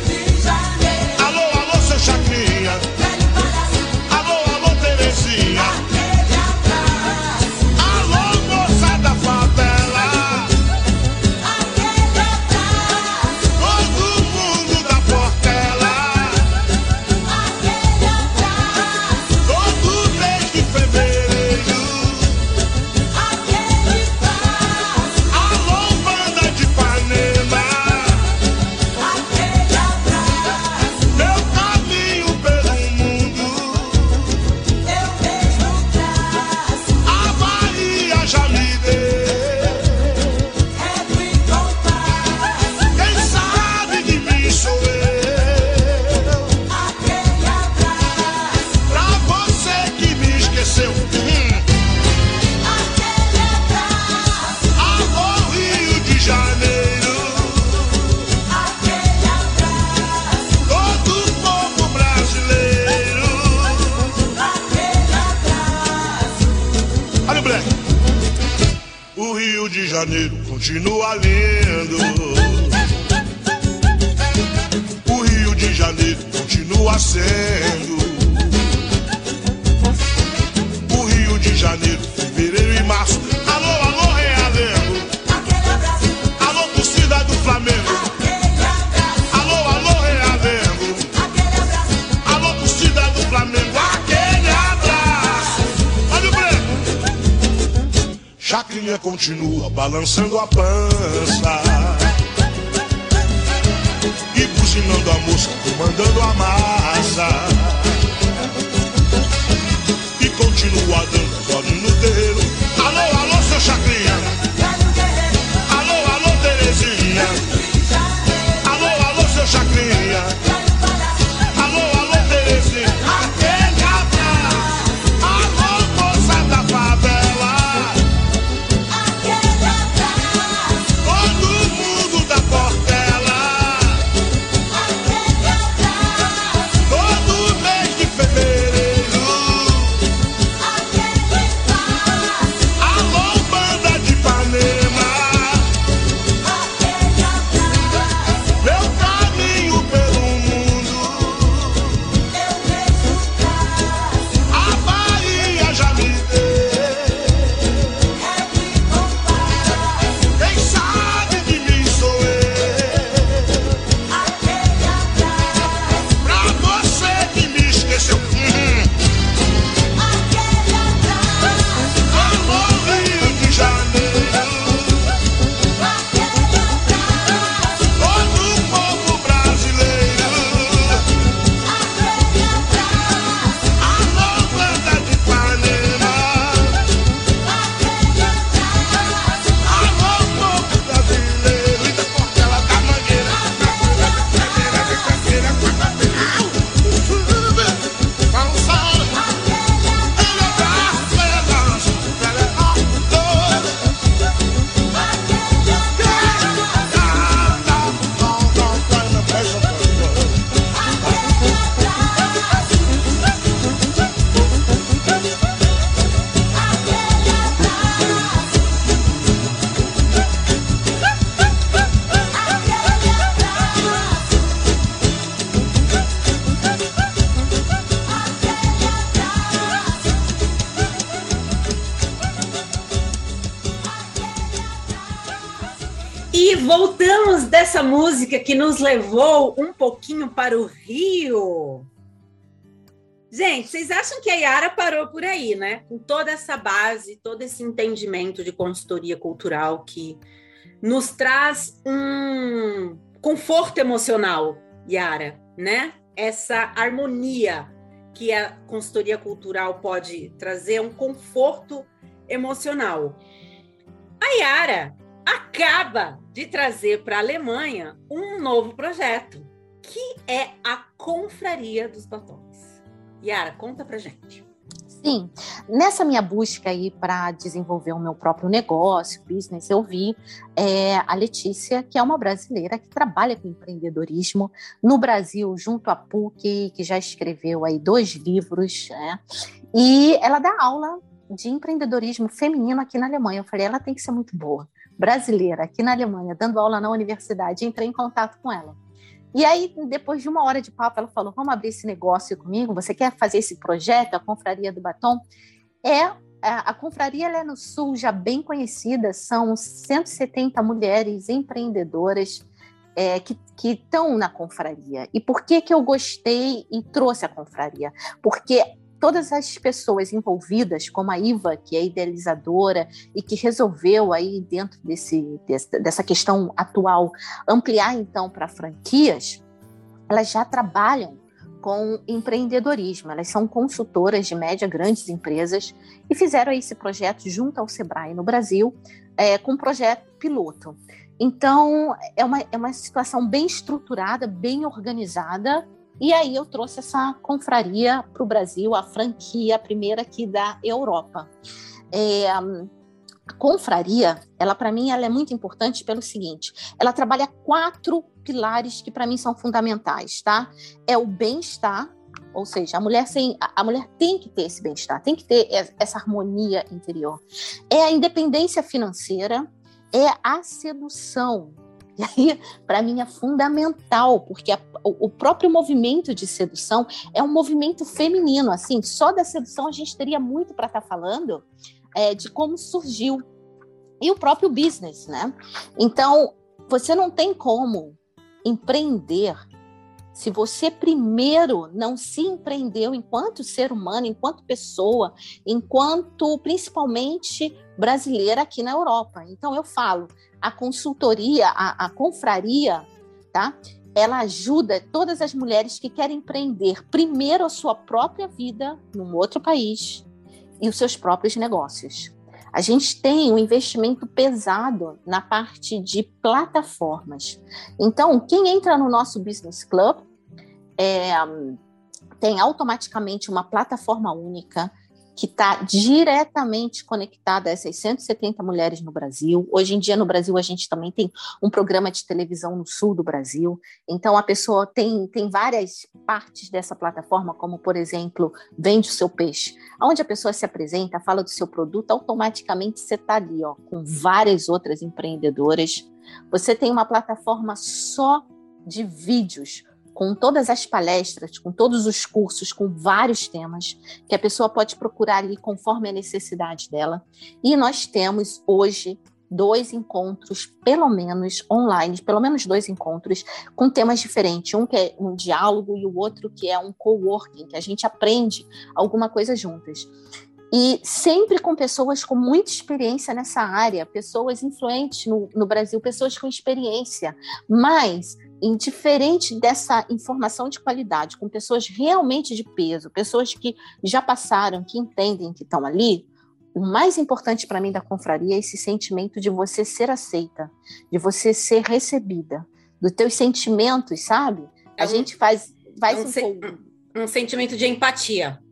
Continua lindo. Chacrinha continua balançando a pança. E buzinando a moça, comandando a massa. E continua dando ordens no terreiro. Nos levou um pouquinho para o Rio. Gente, vocês acham que a Yara parou por aí, né? Com toda essa base, todo esse entendimento de consultoria cultural que nos traz um conforto emocional, Yara, né? Essa harmonia que a consultoria cultural pode trazer, um conforto emocional. A Yara acaba de trazer para a Alemanha um novo projeto, que é a Confraria dos Batons. Yara, conta pra gente. Sim, nessa minha busca aí para desenvolver o meu próprio negócio, business, eu vi é, a Letícia, que é uma brasileira que trabalha com empreendedorismo no Brasil, junto à PUC, que já escreveu aí dois livros, né? E ela dá aula de empreendedorismo feminino aqui na Alemanha. Eu falei, ela tem que ser muito boa. Brasileira, aqui na Alemanha, dando aula na universidade, entrei em contato com ela. E aí, depois de uma hora de papo, ela falou: Vamos abrir esse negócio comigo? Você quer fazer esse projeto, a Confraria do Batom? É, a, confraria é no Sul, já bem conhecida, são 170 mulheres empreendedoras é, que estão na confraria. E por que, que eu gostei e trouxe a confraria? Porque todas as pessoas envolvidas, como a Iva, que é idealizadora e que resolveu aí dentro desse, dessa questão atual ampliar então para franquias, elas já trabalham com empreendedorismo. Elas são consultoras de média, grandes empresas e fizeram esse projeto junto ao Sebrae no Brasil, é, com um projeto piloto. Então, é uma, é uma situação bem estruturada, bem organizada e aí eu trouxe essa confraria para o Brasil, a franquia, a primeira aqui da Europa. É, a confraria, ela para mim ela é muito importante pelo seguinte, ela trabalha quatro pilares que para mim são fundamentais, tá? É o bem-estar, ou seja, a mulher sem, a mulher tem que ter esse bem-estar, tem que ter essa harmonia interior. É a independência financeira, é a sedução, e aí, para mim, é fundamental, porque a, o, o, próprio movimento de sedução é um movimento feminino. Assim, só da sedução a gente teria muito para estar tá falando é, de como surgiu. E o próprio business, né? Então, você não tem como empreender se você primeiro não se empreendeu enquanto ser humano, enquanto pessoa, enquanto principalmente brasileira aqui na Europa. Então eu falo, a consultoria, a, a confraria, tá? Ela ajuda todas as mulheres que querem empreender primeiro a sua própria vida num outro país e os seus próprios negócios. A gente tem um investimento pesado na parte de plataformas. Então, quem entra no nosso Business Club é, tem automaticamente uma plataforma única que está diretamente conectada a essas 170 mulheres no Brasil. Hoje em dia, no Brasil, a gente também tem um programa de televisão no sul do Brasil. Então, a pessoa tem, tem várias partes dessa plataforma, como, por exemplo, Vende o Seu Peixe, onde a pessoa se apresenta, fala do seu produto, automaticamente você está ali, ó, com várias outras empreendedoras. Você tem uma plataforma só de vídeos, com todas as palestras, com todos os cursos, com vários temas, que a pessoa pode procurar ali conforme a necessidade dela. E nós temos hoje dois encontros, pelo menos online, pelo menos dois encontros com temas diferentes. Um que é um diálogo e o outro que é um coworking, que a gente aprende alguma coisa juntas. E sempre com pessoas com muita experiência nessa área, pessoas influentes no, no Brasil, pessoas com experiência, mas indiferente dessa informação de qualidade, com pessoas realmente de peso, pessoas que já passaram, que entendem que estão ali, o mais importante para mim da confraria é esse sentimento de você ser aceita, de você ser recebida, dos teus sentimentos, sabe? A é um, gente faz, vai um, se um, um sentimento de empatia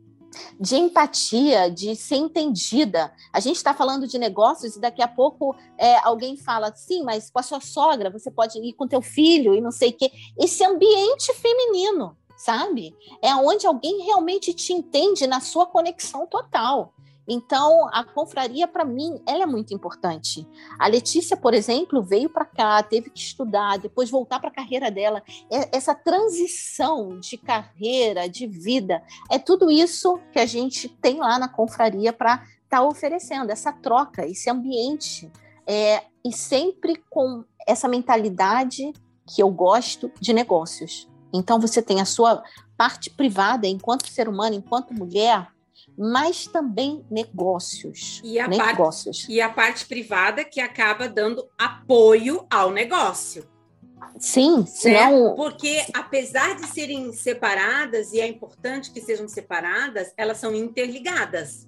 de empatia, de ser entendida. A gente está falando de negócios e daqui a pouco é, alguém fala, sim, mas com a sua sogra você pode ir com teu filho e não sei o quê. Esse ambiente feminino, sabe? É onde alguém realmente te entende na sua conexão total. Então, a confraria, para mim, ela é muito importante. A Letícia, por exemplo, veio para cá, teve que estudar, depois voltar para a carreira dela. Essa transição de carreira, de vida, é tudo isso que a gente tem lá na confraria para estar tá oferecendo, essa troca, esse ambiente é, e sempre com essa mentalidade que eu gosto de negócios. Então você tem a sua parte privada enquanto ser humano, enquanto mulher, mas também negócios. E a, negócios. Parte, e a parte privada que acaba dando apoio ao negócio. Sim, senão... Né? Porque apesar de serem separadas, e é importante que sejam separadas, elas são interligadas.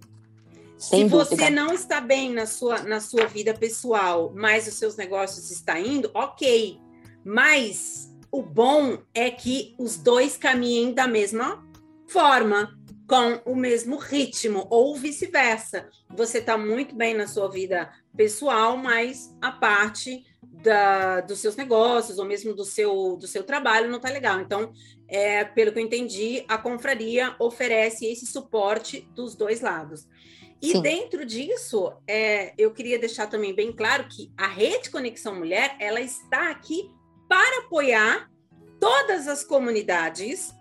Sem Se dúvida. você não está bem na sua, na sua vida pessoal, mas os seus negócios estão indo, ok. Mas o bom é que os dois caminhem da mesma forma, com o mesmo ritmo, ou vice-versa. Você está muito bem na sua vida pessoal, mas a parte da, dos seus negócios, ou mesmo do seu, do seu trabalho, não está legal. Então, é, pelo que eu entendi, a confraria oferece esse suporte dos dois lados. E Sim. dentro disso, é, eu queria deixar também bem claro que a Rede Conexão Mulher, ela está aqui para apoiar todas as comunidades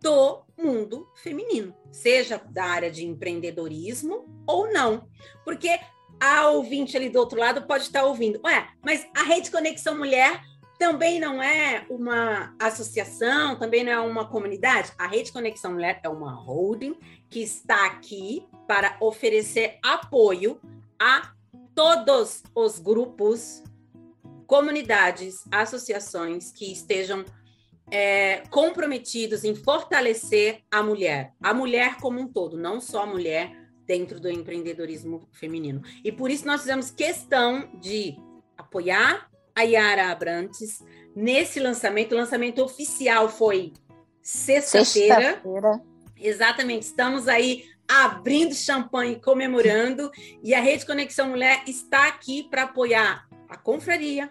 do mundo feminino, seja da área de empreendedorismo ou não. Porque a ouvinte ali do outro lado pode estar ouvindo, ué, mas a Rede Conexão Mulher também não é uma associação, também não é uma comunidade. A Rede Conexão Mulher é uma holding que está aqui para oferecer apoio a todos os grupos, comunidades, associações que estejam é, comprometidos em fortalecer a mulher, a mulher como um todo, não só a mulher dentro do empreendedorismo feminino. E por isso nós fizemos questão de apoiar a Yara Abrantes nesse lançamento. O lançamento oficial foi sexta-feira. Sexta-feira. Exatamente, estamos aí abrindo champanhe, comemorando, e a Rede Conexão Mulher está aqui para apoiar a confraria,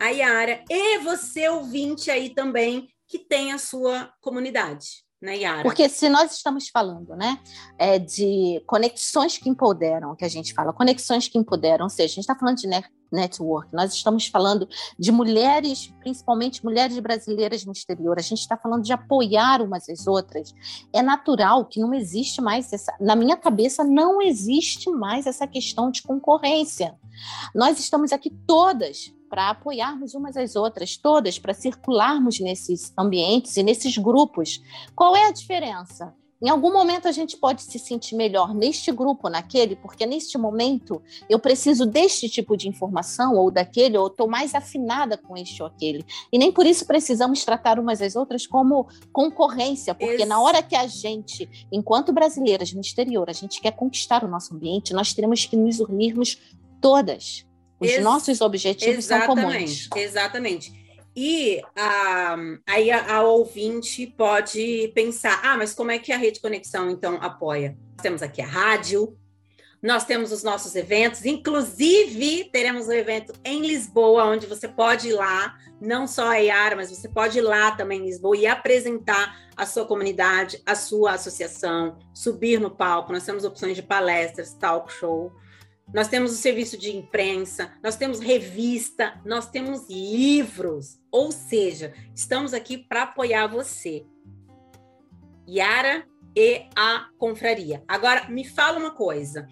a Yara e você ouvinte aí também que tem a sua comunidade, né, Yara? Porque se nós estamos falando, né, é de conexões que empoderam, que a gente fala, conexões que empoderam, ou seja, a gente está falando de net network, nós estamos falando de mulheres, principalmente mulheres brasileiras no exterior, a gente está falando de apoiar umas às outras. É natural que não existe mais essa, na minha cabeça não existe mais essa questão de concorrência. Nós estamos aqui todas para apoiarmos umas às outras, todas para circularmos nesses ambientes e nesses grupos. Qual é a diferença? Em algum momento a gente pode se sentir melhor neste grupo, naquele, porque neste momento eu preciso deste tipo de informação ou daquele, ou estou mais afinada com este ou aquele. E nem por isso precisamos tratar umas às outras como concorrência, porque na hora que a gente, enquanto brasileiras no exterior, a gente quer conquistar o nosso ambiente, nós teremos que nos unirmos todas. Os Ex nossos objetivos são comuns. Exatamente. E ah, aí a, a, ouvinte pode pensar: ah, mas como é que a Rede Conexão então apoia? Nós temos aqui a rádio, nós temos os nossos eventos, inclusive teremos um evento em Lisboa, onde você pode ir lá, não só a Yara, mas você pode ir lá também em Lisboa e apresentar a sua comunidade, a sua associação, subir no palco. Nós temos opções de palestras, talk show. Nós temos o serviço de imprensa, nós temos revista, nós temos livros. Ou seja, estamos aqui para apoiar você. Yara e a confraria. Agora, me fala uma coisa.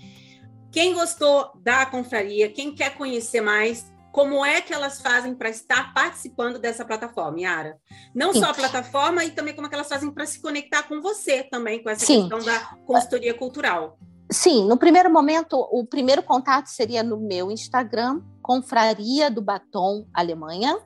Quem gostou da confraria, quem quer conhecer mais, como é que elas fazem para estar participando dessa plataforma, Yara? Não Sim. só a plataforma, e também como é que elas fazem para se conectar com você também, com essa Sim. questão da consultoria cultural. Sim, no primeiro momento, o primeiro contato seria no meu Instagram, Confraria do Batom Alemanha.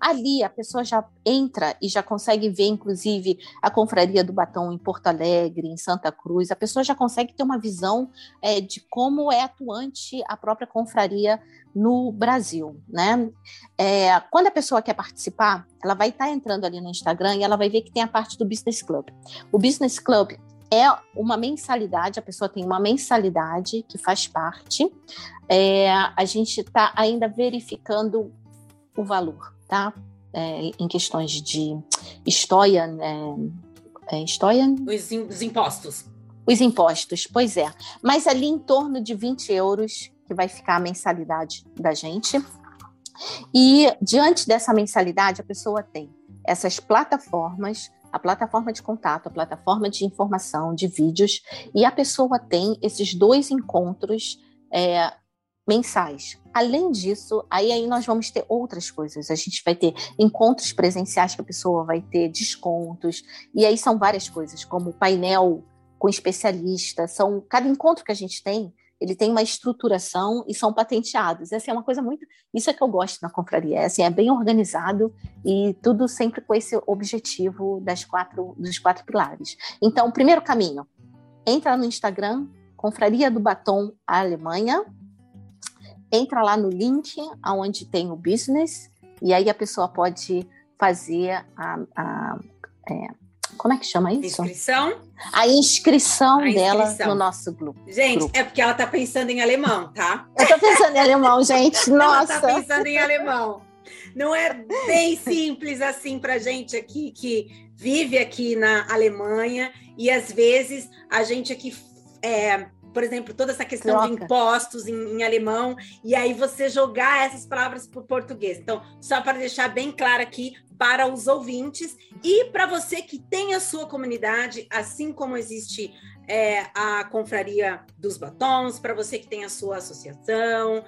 Ali a pessoa já entra e já consegue ver, inclusive, a Confraria do Batom em Porto Alegre, em Santa Cruz. A pessoa já consegue ter uma visão é, de como é atuante a própria confraria no Brasil, né? É, quando a pessoa quer participar, ela vai estar entrando ali no Instagram e ela vai ver que tem a parte do Business Club. O Business Club é uma mensalidade, a pessoa tem uma mensalidade que faz parte. É, a gente está ainda verificando o valor, tá? É, em questões de história, né? É, história? Os, os, impostos. Os impostos, pois é. Mas ali em torno de 20 euros que vai ficar a mensalidade da gente. E diante dessa mensalidade, a pessoa tem essas plataformas a plataforma de contato, a plataforma de informação, de vídeos, e a pessoa tem esses dois encontros é, mensais. Além disso, aí, aí nós vamos ter outras coisas. A gente vai ter encontros presenciais que a pessoa vai ter descontos, e aí são várias coisas, como painel com especialista, são cada encontro que a gente tem ele tem uma estruturação e são patenteados. Essa é uma coisa muito. Isso é que eu gosto na confraria. É, assim, é bem organizado e tudo sempre com esse objetivo das quatro, dos quatro pilares. Então, primeiro caminho: entra no Instagram, Confraria do Batom Alemanha, entra lá no link aonde tem o business, e aí a pessoa pode fazer a, a é, como é que chama isso? Inscrição? A inscrição, a dela no nosso grupo. Gente, grupo. é porque ela está pensando em alemão, tá? Eu estou pensando em alemão, gente. (laughs) Nossa. ela está pensando em alemão. Não é bem simples assim para gente aqui que vive aqui na Alemanha e às vezes a gente aqui é, por exemplo, toda essa questão Troca. de impostos em, em, alemão, e aí você jogar essas palavras para o português. Então, só para deixar bem claro aqui para os ouvintes e para você que tem a sua comunidade, assim como existe é, a Confraria dos Batons, para você que tem a sua associação,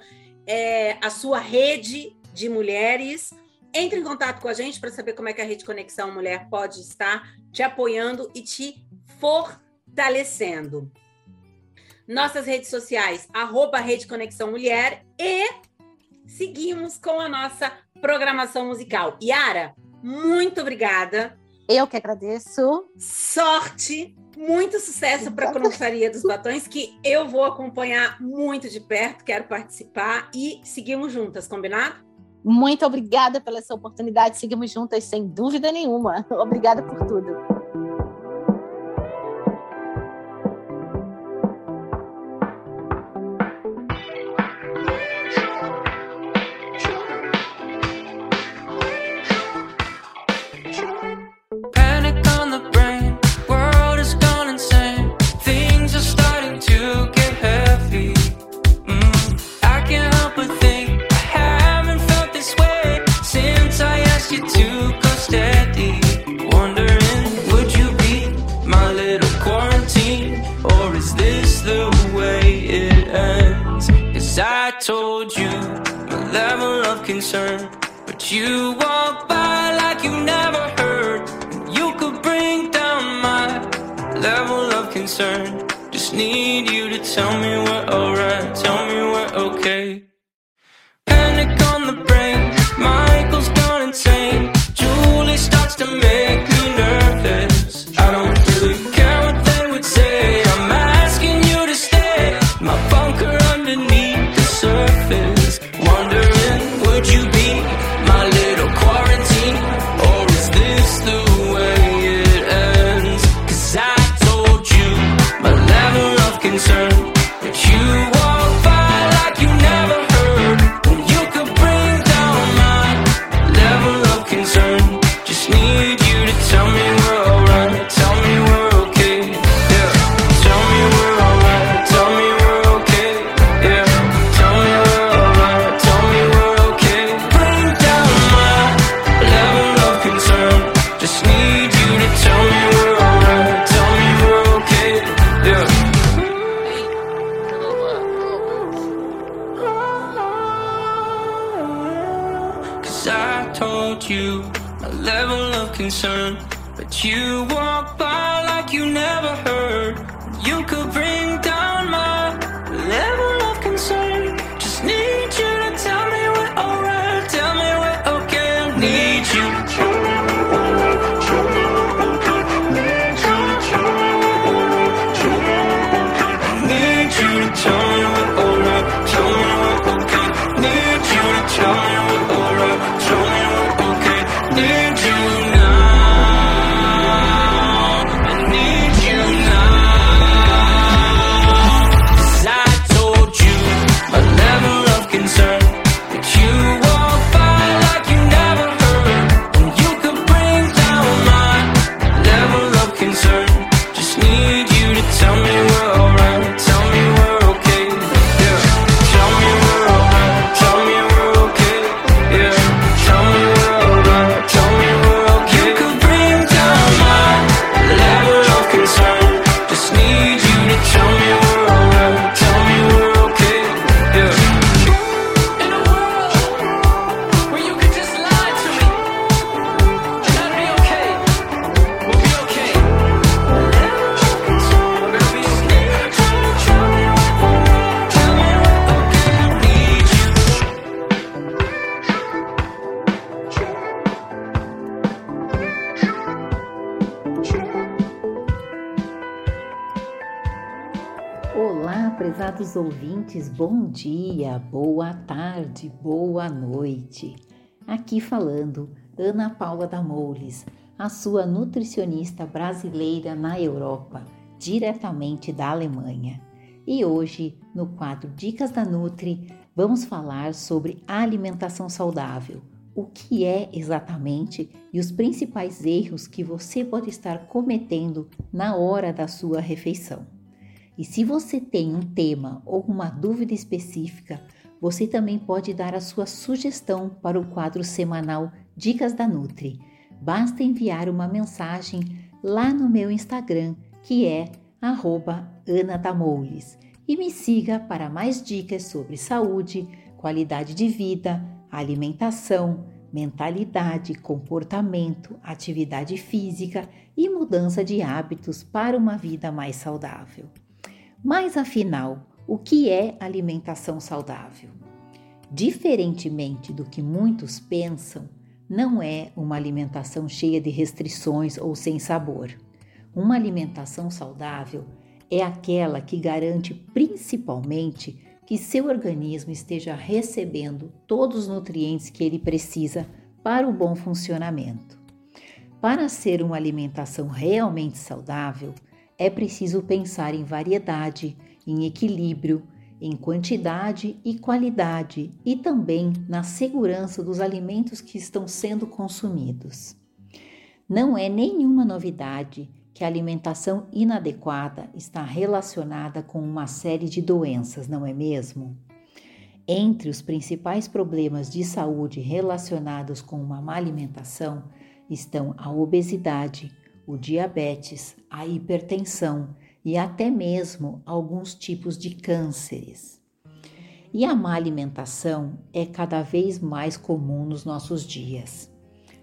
é, a sua rede de mulheres. Entre em contato com a gente para saber como é que a Rede Conexão Mulher pode estar te apoiando e te fortalecendo nossas redes sociais, arroba Rede Conexão Mulher e seguimos com a nossa programação musical. Yara, muito obrigada. Eu que agradeço. Sorte, muito sucesso para a Confraria dos Batões, que eu vou acompanhar muito de perto, quero participar e seguimos juntas, combinado? Muito obrigada pela essa oportunidade, seguimos juntas sem dúvida nenhuma. (laughs) Obrigada por tudo. Concern. But you walk by like you never heard. You could bring down my level of concern. Just need you to tell me we're alright, tell me we're okay. You dia, boa tarde, boa noite. Aqui falando Ana Paula da Moules, a sua nutricionista brasileira na Europa, diretamente da Alemanha. E hoje, no quadro Dicas da Nutri, vamos falar sobre alimentação saudável. O que é exatamente e os principais erros que você pode estar cometendo na hora da sua refeição. E se você tem um tema ou uma dúvida específica, você também pode dar a sua sugestão para o quadro semanal Dicas da Nutri. Basta enviar uma mensagem lá no meu Instagram, que é @ana_damoules, e me siga para mais dicas sobre saúde, qualidade de vida, alimentação, mentalidade, comportamento, atividade física e mudança de hábitos para uma vida mais saudável. Mas afinal, o que é alimentação saudável? Diferentemente do que muitos pensam, não é uma alimentação cheia de restrições ou sem sabor. Uma alimentação saudável é aquela que garante principalmente que seu organismo esteja recebendo todos os nutrientes que ele precisa para o bom funcionamento. Para ser uma alimentação realmente saudável, é preciso pensar em variedade, em equilíbrio, em quantidade e qualidade e também na segurança dos alimentos que estão sendo consumidos. Não é nenhuma novidade que a alimentação inadequada está relacionada com uma série de doenças, não é mesmo? Entre os principais problemas de saúde relacionados com uma má alimentação estão a obesidade, o diabetes, a hipertensão e até mesmo alguns tipos de cânceres. E a má alimentação é cada vez mais comum nos nossos dias.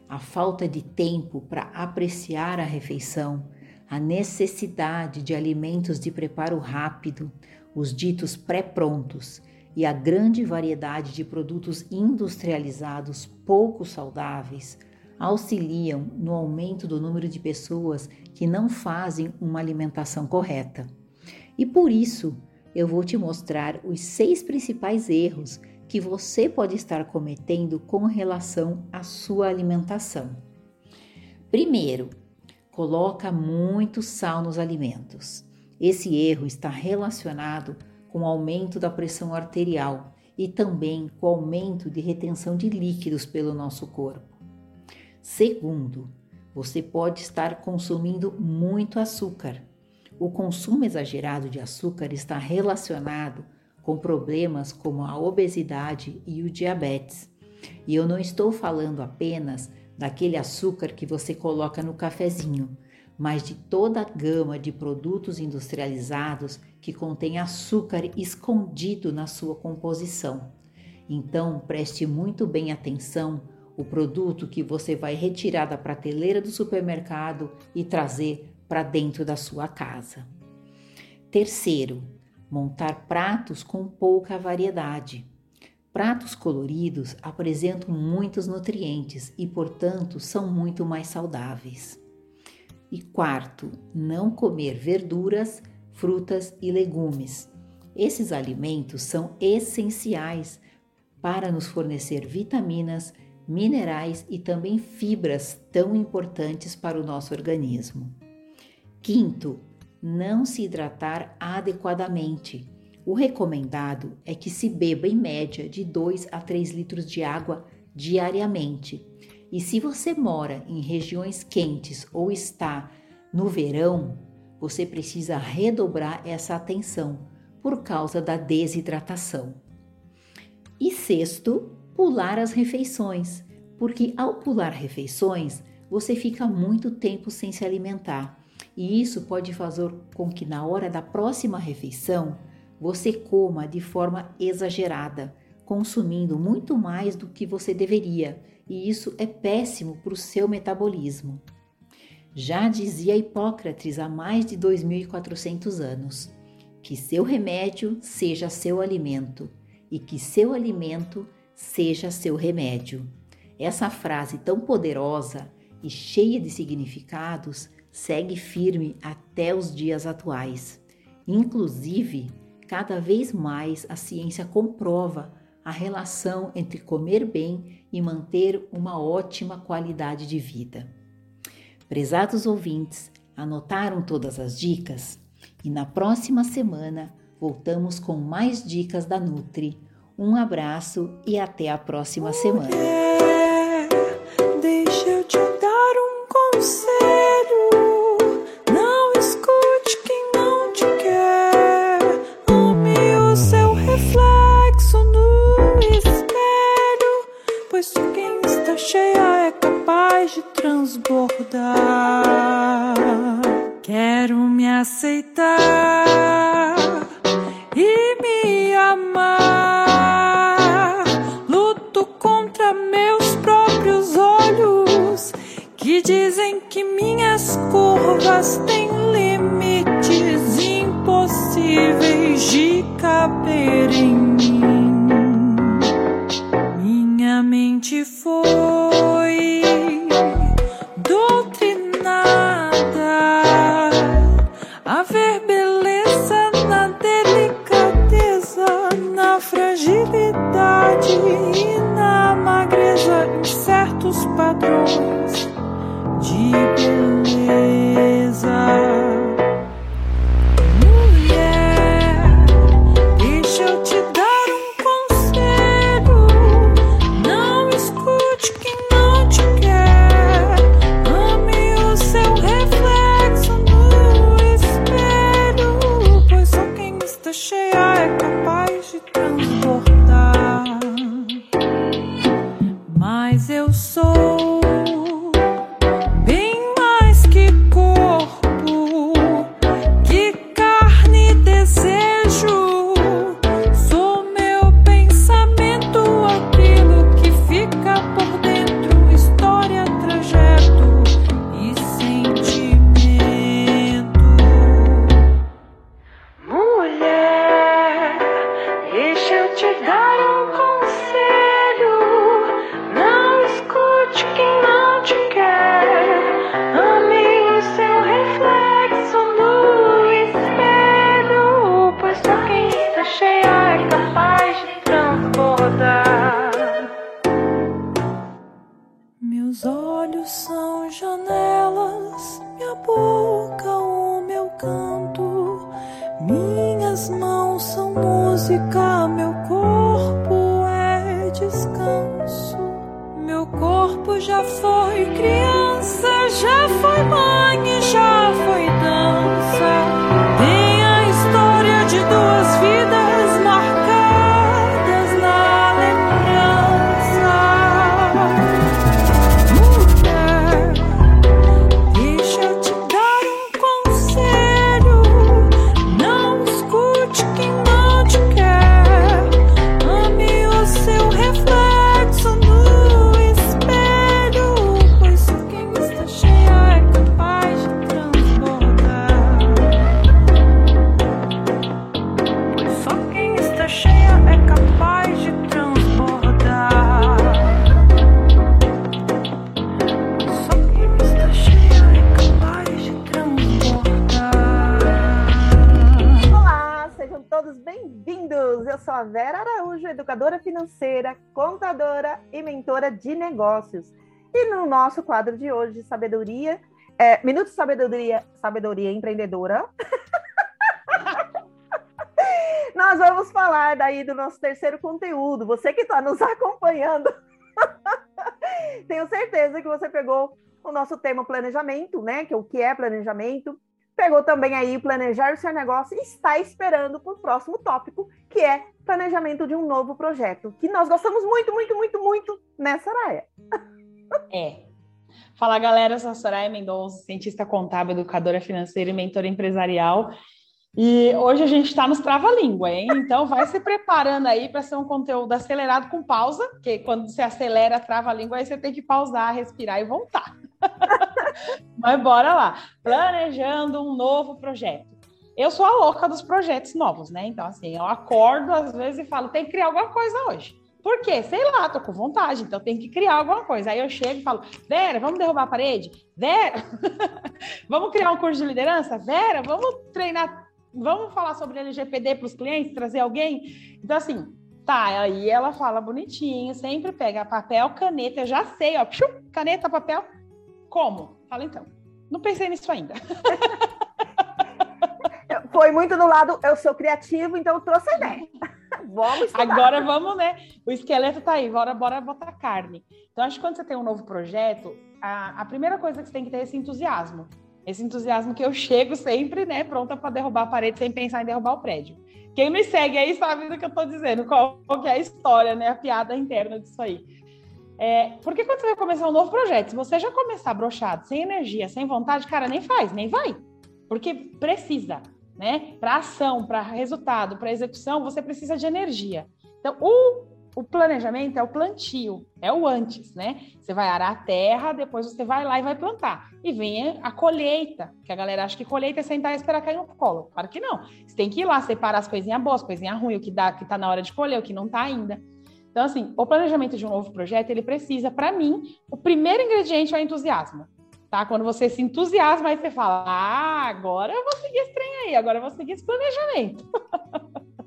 A falta de tempo para apreciar a refeição, a necessidade de alimentos de preparo rápido, os ditos pré-prontos e a grande variedade de produtos industrializados pouco saudáveis auxiliam no aumento do número de pessoas que não fazem uma alimentação correta. E por isso, eu vou te mostrar os seis principais erros que você pode estar cometendo com relação à sua alimentação. Primeiro, coloca muito sal nos alimentos. Esse erro está relacionado com o aumento da pressão arterial e também com o aumento de retenção de líquidos pelo nosso corpo. Segundo, você pode estar consumindo muito açúcar. O consumo exagerado de açúcar está relacionado com problemas como a obesidade e o diabetes. E eu não estou falando apenas daquele açúcar que você coloca no cafezinho, mas de toda a gama de produtos industrializados que contém açúcar escondido na sua composição. Então, preste muito bem atenção o produto que você vai retirar da prateleira do supermercado e trazer para dentro da sua casa. Terceiro, montar pratos com pouca variedade. Pratos coloridos apresentam muitos nutrientes e, portanto, são muito mais saudáveis. E quarto, não comer verduras, frutas e legumes. Esses alimentos são essenciais para nos fornecer vitaminas, minerais e também fibras tão importantes para o nosso organismo. Quinto, não se hidratar adequadamente. O recomendado é que se beba em média de 2 a 3 litros de água diariamente. E se você mora em regiões quentes ou está no verão, você precisa redobrar essa atenção por causa da desidratação. E sexto, pular as refeições, porque ao pular refeições, você fica muito tempo sem se alimentar. E isso pode fazer com que na hora da próxima refeição você coma de forma exagerada, consumindo muito mais do que você deveria, e isso é péssimo para o seu metabolismo. Já dizia Hipócrates há mais de 2400 anos: que seu remédio seja seu alimento e que seu alimento seja seu remédio. Essa frase tão poderosa e cheia de significados segue firme até os dias atuais. Inclusive, cada vez mais a ciência comprova a relação entre comer bem e manter uma ótima qualidade de vida. Prezados ouvintes, anotaram todas as dicas? E na próxima semana voltamos com mais dicas da Nutri. Um abraço e até a próxima semana. Deixa eu te dar um conselho. Não escute quem não te quer. Ame o seu reflexo no espelho. Pois quem está cheia é capaz de transbordar. Quero me aceitar e me amar. Dizem que minhas curvas têm limites impossíveis de caber em mim. Minha mente foi doutrinada a ver beleza na delicadeza, na fragilidade e na magreza em certos padrões de beleza. De negócios. E no nosso quadro de hoje sabedoria, é, Minuto de Sabedoria, Sabedoria Empreendedora, (laughs) nós vamos falar daí do nosso terceiro conteúdo. Você que está nos (laughs) acompanhando, (laughs) tenho certeza que você pegou o nosso tema planejamento, né? Que é o que é planejamento. Pegou também aí planejar o seu negócio e está esperando para o próximo tópico, que é planejamento de um novo projeto, que nós gostamos muito, muito, muito, muito nessa área. É. Fala galera, eu sou a Soraya Mendonça, cientista contábil, educadora financeira e mentora empresarial. E hoje a gente está nos trava-língua, hein? Então vai se preparando aí para ser um conteúdo acelerado com pausa, porque quando você acelera, trava-língua, aí você tem que pausar, respirar e voltar. (laughs) Mas bora lá. Planejando um novo projeto. Eu sou a louca dos projetos novos, né? Então, assim, eu acordo às vezes e falo, tem que criar alguma coisa hoje. Por quê? Sei lá, tô com vontade, então tem que criar alguma coisa. Aí eu chego e falo, Vera, vamos derrubar a parede? Vera, (laughs) vamos criar um curso de liderança? Vera, vamos treinar vamos falar sobre LGPD para os clientes, trazer alguém? Então, assim, tá, aí ela fala bonitinho, sempre pega papel, caneta, eu já sei, ó, caneta, papel. Como? Fala então. Não pensei nisso ainda. (laughs) Foi muito no lado, eu sou criativo, então eu trouxe a ideia. (laughs) vamos estudar. Agora vamos, né? O esqueleto tá aí, bora, bora botar carne. Então, acho que quando você tem um novo projeto, a, a primeira coisa que você tem que ter é esse entusiasmo. Esse entusiasmo que eu chego sempre, né, pronta para derrubar a parede sem pensar em derrubar o prédio. Quem me segue aí sabe do que eu estou dizendo, qual, qual é a história, né, a piada interna disso aí. É, porque quando você vai começar um novo projeto, se você já começar brochado, sem energia, sem vontade, cara, nem faz, nem vai. Porque precisa, né? Para ação, para resultado, para execução, você precisa de energia. Então, o o planejamento é o plantio, é o antes, né? Você vai arar a terra, depois você vai lá e vai plantar. E vem a colheita, que a galera acha que colheita é sentar e esperar cair no colo. Claro que não. Você tem que ir lá separar as coisinhas boas, coisinhas ruins, o que dá, que tá na hora de colher, o que não tá ainda. Então, assim, o planejamento de um novo projeto, ele precisa, para mim, o primeiro ingrediente é o entusiasmo. Tá? Quando você se entusiasma, aí você fala: Ah, agora eu vou seguir esse trem aí, agora eu vou seguir esse planejamento. (laughs)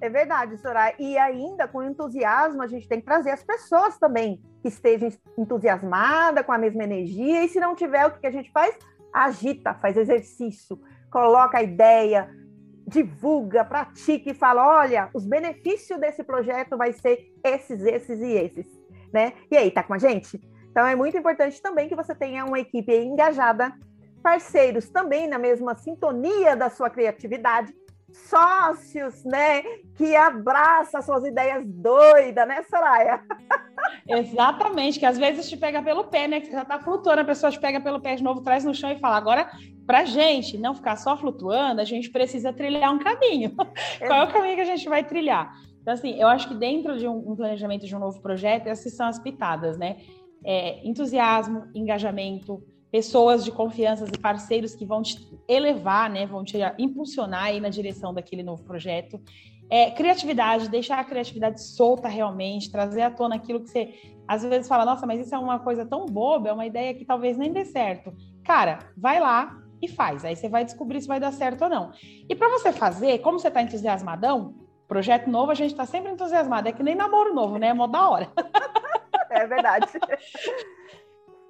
É verdade, Soraya. E ainda com entusiasmo, a gente tem que trazer as pessoas também que estejam entusiasmadas, com a mesma energia. E se não tiver, o que a gente faz? Agita, faz exercício, coloca a ideia, divulga, pratica e fala: olha, os benefícios desse projeto vai ser esses, esses e esses. Né? E aí, tá com a gente? Então é muito importante também que você tenha uma equipe engajada, parceiros também na mesma sintonia da sua criatividade sócios, né? Que abraça suas ideias doidas, né, Soraya? Exatamente, que às vezes te pega pelo pé, né? Que você já tá flutuando, a pessoa te pega pelo pé de novo, traz no chão e fala: agora, pra gente não ficar só flutuando, a gente precisa trilhar um caminho. (laughs) Qual é o caminho que a gente vai trilhar? Então, assim, eu acho que dentro de um, um planejamento de um novo projeto, essas são as pitadas, né? É, entusiasmo, engajamento, pessoas de confiança e parceiros que vão te elevar, né, vão te impulsionar aí na direção daquele novo projeto. É, criatividade, deixar a criatividade solta realmente, trazer à tona aquilo que você às vezes fala, nossa, mas isso é uma coisa tão boba, é uma ideia que talvez nem dê certo. Cara, vai lá e faz, aí você vai descobrir se vai dar certo ou não. E para você fazer, como você está entusiasmadão, projeto novo a gente está sempre entusiasmado, é que nem namoro novo, né? É mó da hora. É verdade. (laughs)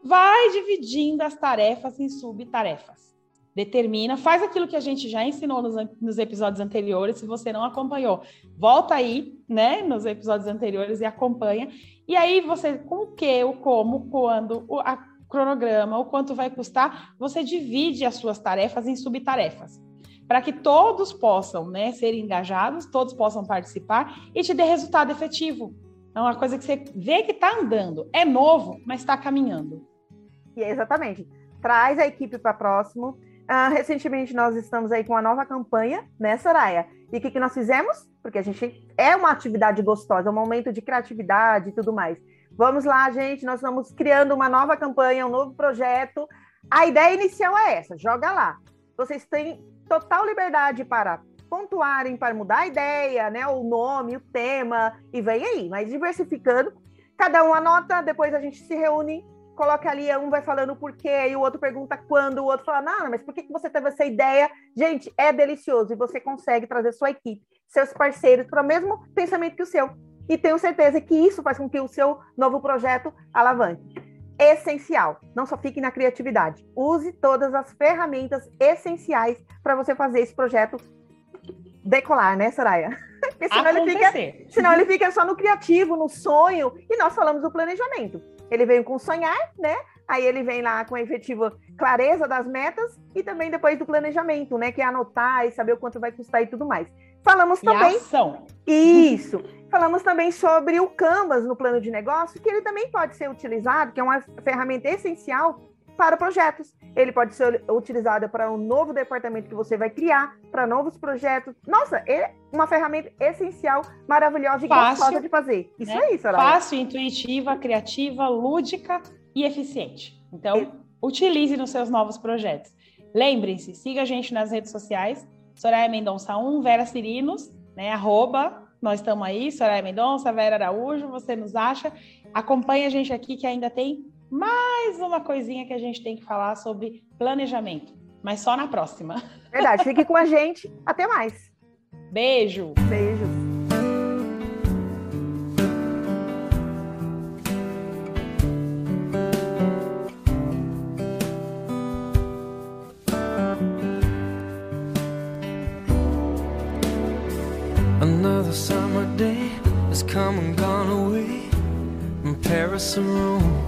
vai dividindo as tarefas em subtarefas. Determina, faz aquilo que a gente já ensinou nos, nos, episódios anteriores. Se você não acompanhou, volta aí, né, nos episódios anteriores e acompanha. E aí você, com o que, o como, quando, o a cronograma, o quanto vai custar, você divide as suas tarefas em subtarefas para que todos possam né, ser engajados, todos possam participar e te dê resultado efetivo. É uma coisa que você vê que está andando. É novo, mas está caminhando. E é exatamente. Traz a equipe para próximo. Uh, recentemente nós estamos aí com uma nova campanha, né, Soraya? E o que, que nós fizemos? Porque a gente é uma atividade gostosa, é um momento de criatividade e tudo mais. Vamos lá, gente, nós estamos criando uma nova campanha, um novo projeto. A ideia inicial é essa: joga lá. Vocês têm total liberdade para pontuarem para mudar a ideia, né? O nome, o tema, e vem aí, mas diversificando. Cada um anota, depois a gente se reúne, coloca ali, um vai falando o porquê, e o outro pergunta quando, o outro fala, não, mas por que você teve essa ideia? Gente, é delicioso, e você consegue trazer sua equipe, seus parceiros, para o mesmo pensamento que o seu. E tenho certeza que isso faz com que o seu novo projeto alavanque essencial. Não só fique na criatividade. Use todas as ferramentas essenciais para você fazer esse projeto decolar, né, Soraya? (laughs) Porque senão ele, fica, senão ele fica só no criativo, no sonho, e nós falamos do planejamento. Ele veio com sonhar, né? Aí ele vem lá com a efetiva clareza das metas e também depois do planejamento, né? Que é anotar e saber o quanto vai custar e tudo mais. Falamos também. ação. Isso. Falamos também sobre o Canvas no plano de negócio, que ele também pode ser utilizado, que é uma ferramenta essencial para projetos. Ele pode ser utilizado para um novo departamento que você vai criar, para novos projetos. Nossa, é uma ferramenta essencial, maravilhosa e Fácil, gostosa de fazer. Isso né? é isso, Soraya. Fácil, intuitiva, criativa, lúdica e eficiente. Então, e... utilize nos seus novos projetos. Lembrem-se, siga a gente nas redes sociais, Soraya Mendonça 1, Vera Cirinos, né, arroba, nós estamos aí, Soraya Mendonça, Vera Araújo, você nos acha. Acompanhe a gente aqui que ainda tem mais uma coisinha que a gente tem que falar sobre planejamento. mas só na próxima. Verdade, fique com a gente. Até mais. Beijo. Beijo. Another summer day has come and gone away from Paris or Rome,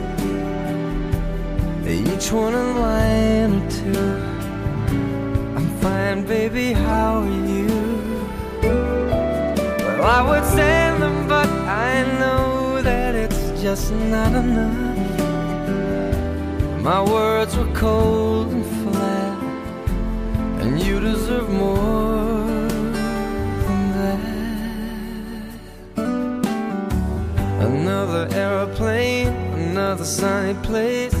Each one a line or two. I'm fine, baby, how are you? Well, I would send them, but I know that it's just not enough. My words were cold and flat, and you deserve more than that. Another aeroplane, another sunny place.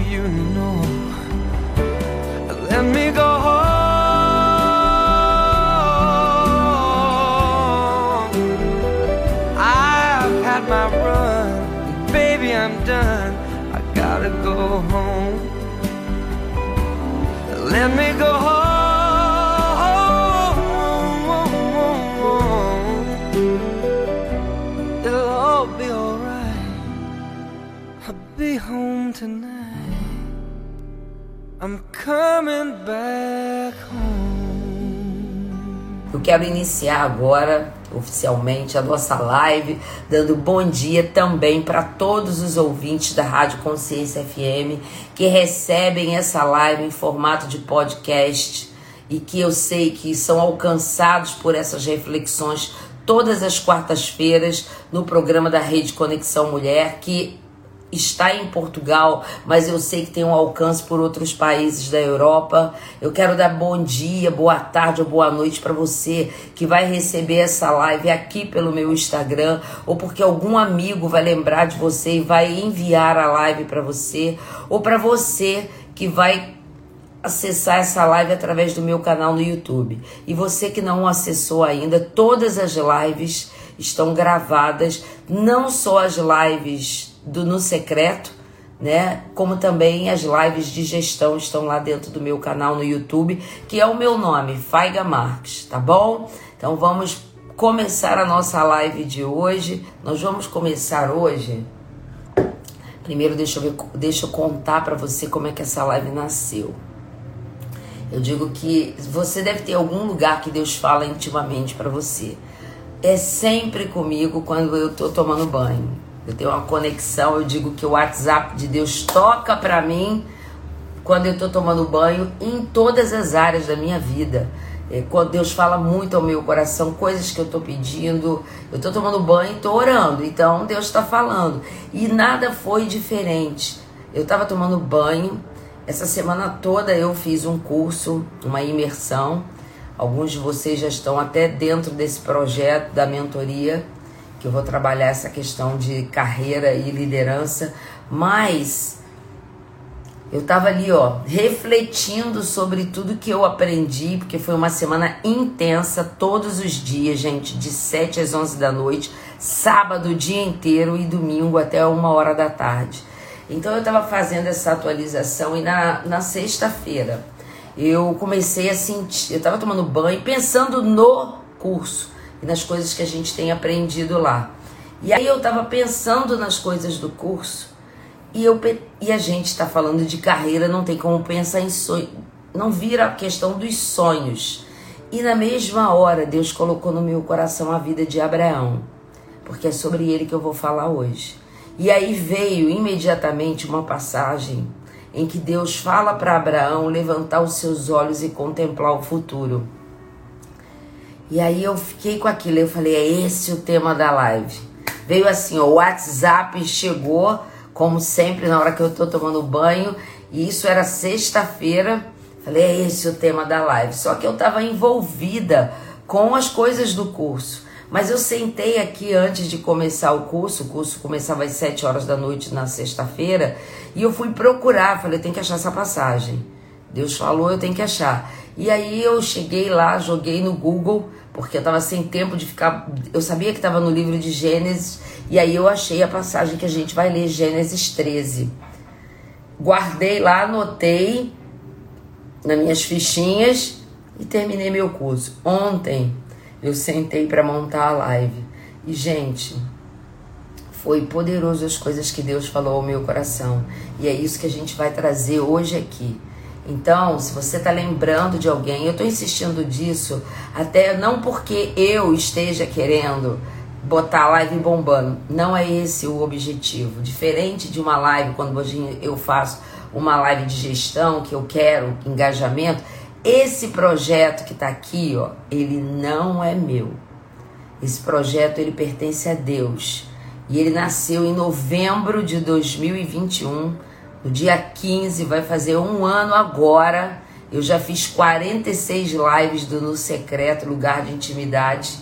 done. I gotta go home. Let me go home. It'll all be alright. I'll be home tonight. I'm coming back home. Eu quero iniciar agora, oficialmente, a nossa live, dando bom dia também para todos os ouvintes da Rádio Consciência FM que recebem essa live em formato de podcast e que eu sei que são alcançados por essas reflexões todas as quartas-feiras no programa da Rede Conexão Mulher, que está em Portugal, mas eu sei que tem um alcance por outros países da Europa. Eu quero dar bom dia, boa tarde ou boa noite para você que vai receber essa live aqui pelo meu Instagram ou porque algum amigo vai lembrar de você e vai enviar a live para você ou para você que vai acessar essa live através do meu canal no YouTube. E você que não acessou ainda, todas as lives estão gravadas, não só as lives do No Secreto, né? Como também as lives de gestão estão lá dentro do meu canal no YouTube, que é o meu nome, Faiga Marques, tá bom? Então vamos começar a nossa live de hoje. Nós vamos começar hoje. Primeiro, deixa eu, ver, deixa eu contar para você como é que essa live nasceu. Eu digo que você deve ter algum lugar que Deus fala intimamente para você. é sempre comigo quando eu tô tomando banho. Eu tenho uma conexão, eu digo que o WhatsApp de Deus toca para mim quando eu tô tomando banho em todas as áreas da minha vida. É, quando Deus fala muito ao meu coração, coisas que eu tô pedindo, eu tô tomando banho e tô orando, então Deus está falando. E nada foi diferente. Eu estava tomando banho, essa semana toda eu fiz um curso, uma imersão. Alguns de vocês já estão até dentro desse projeto da mentoria, que eu vou trabalhar essa questão de carreira e liderança, mas eu estava ali, ó, refletindo sobre tudo que eu aprendi, porque foi uma semana intensa, todos os dias, gente, de 7 às 11 da noite, sábado o dia inteiro e domingo até uma hora da tarde. Então eu estava fazendo essa atualização e na, na sexta-feira eu comecei a sentir, eu estava tomando banho pensando no curso e nas coisas que a gente tem aprendido lá. E aí eu estava pensando nas coisas do curso e, eu, e a gente está falando de carreira, não tem como pensar em sonho, não vira a questão dos sonhos. E na mesma hora Deus colocou no meu coração a vida de Abraão, porque é sobre ele que eu vou falar hoje. E aí veio imediatamente uma passagem em que Deus fala para Abraão levantar os seus olhos e contemplar o futuro. E aí eu fiquei com aquilo, eu falei, é esse o tema da live. Veio assim, o WhatsApp chegou, como sempre, na hora que eu tô tomando banho, e isso era sexta-feira. Falei, é esse o tema da live. Só que eu tava envolvida com as coisas do curso. Mas eu sentei aqui antes de começar o curso, o curso começava às 7 horas da noite na sexta-feira, e eu fui procurar, falei, tem que achar essa passagem. Deus falou, eu tenho que achar. E aí eu cheguei lá, joguei no Google, porque eu tava sem tempo de ficar. Eu sabia que estava no livro de Gênesis, e aí eu achei a passagem que a gente vai ler, Gênesis 13. Guardei lá, anotei nas minhas fichinhas e terminei meu curso. Ontem eu sentei para montar a live. E, gente, foi poderoso as coisas que Deus falou ao meu coração. E é isso que a gente vai trazer hoje aqui. Então, se você está lembrando de alguém, eu estou insistindo disso, até não porque eu esteja querendo botar a live bombando. Não é esse o objetivo. Diferente de uma live, quando hoje eu faço uma live de gestão, que eu quero engajamento, esse projeto que está aqui, ó, ele não é meu. Esse projeto ele pertence a Deus. E ele nasceu em novembro de 2021. No dia 15, vai fazer um ano agora. Eu já fiz 46 lives do No Secreto, Lugar de Intimidade.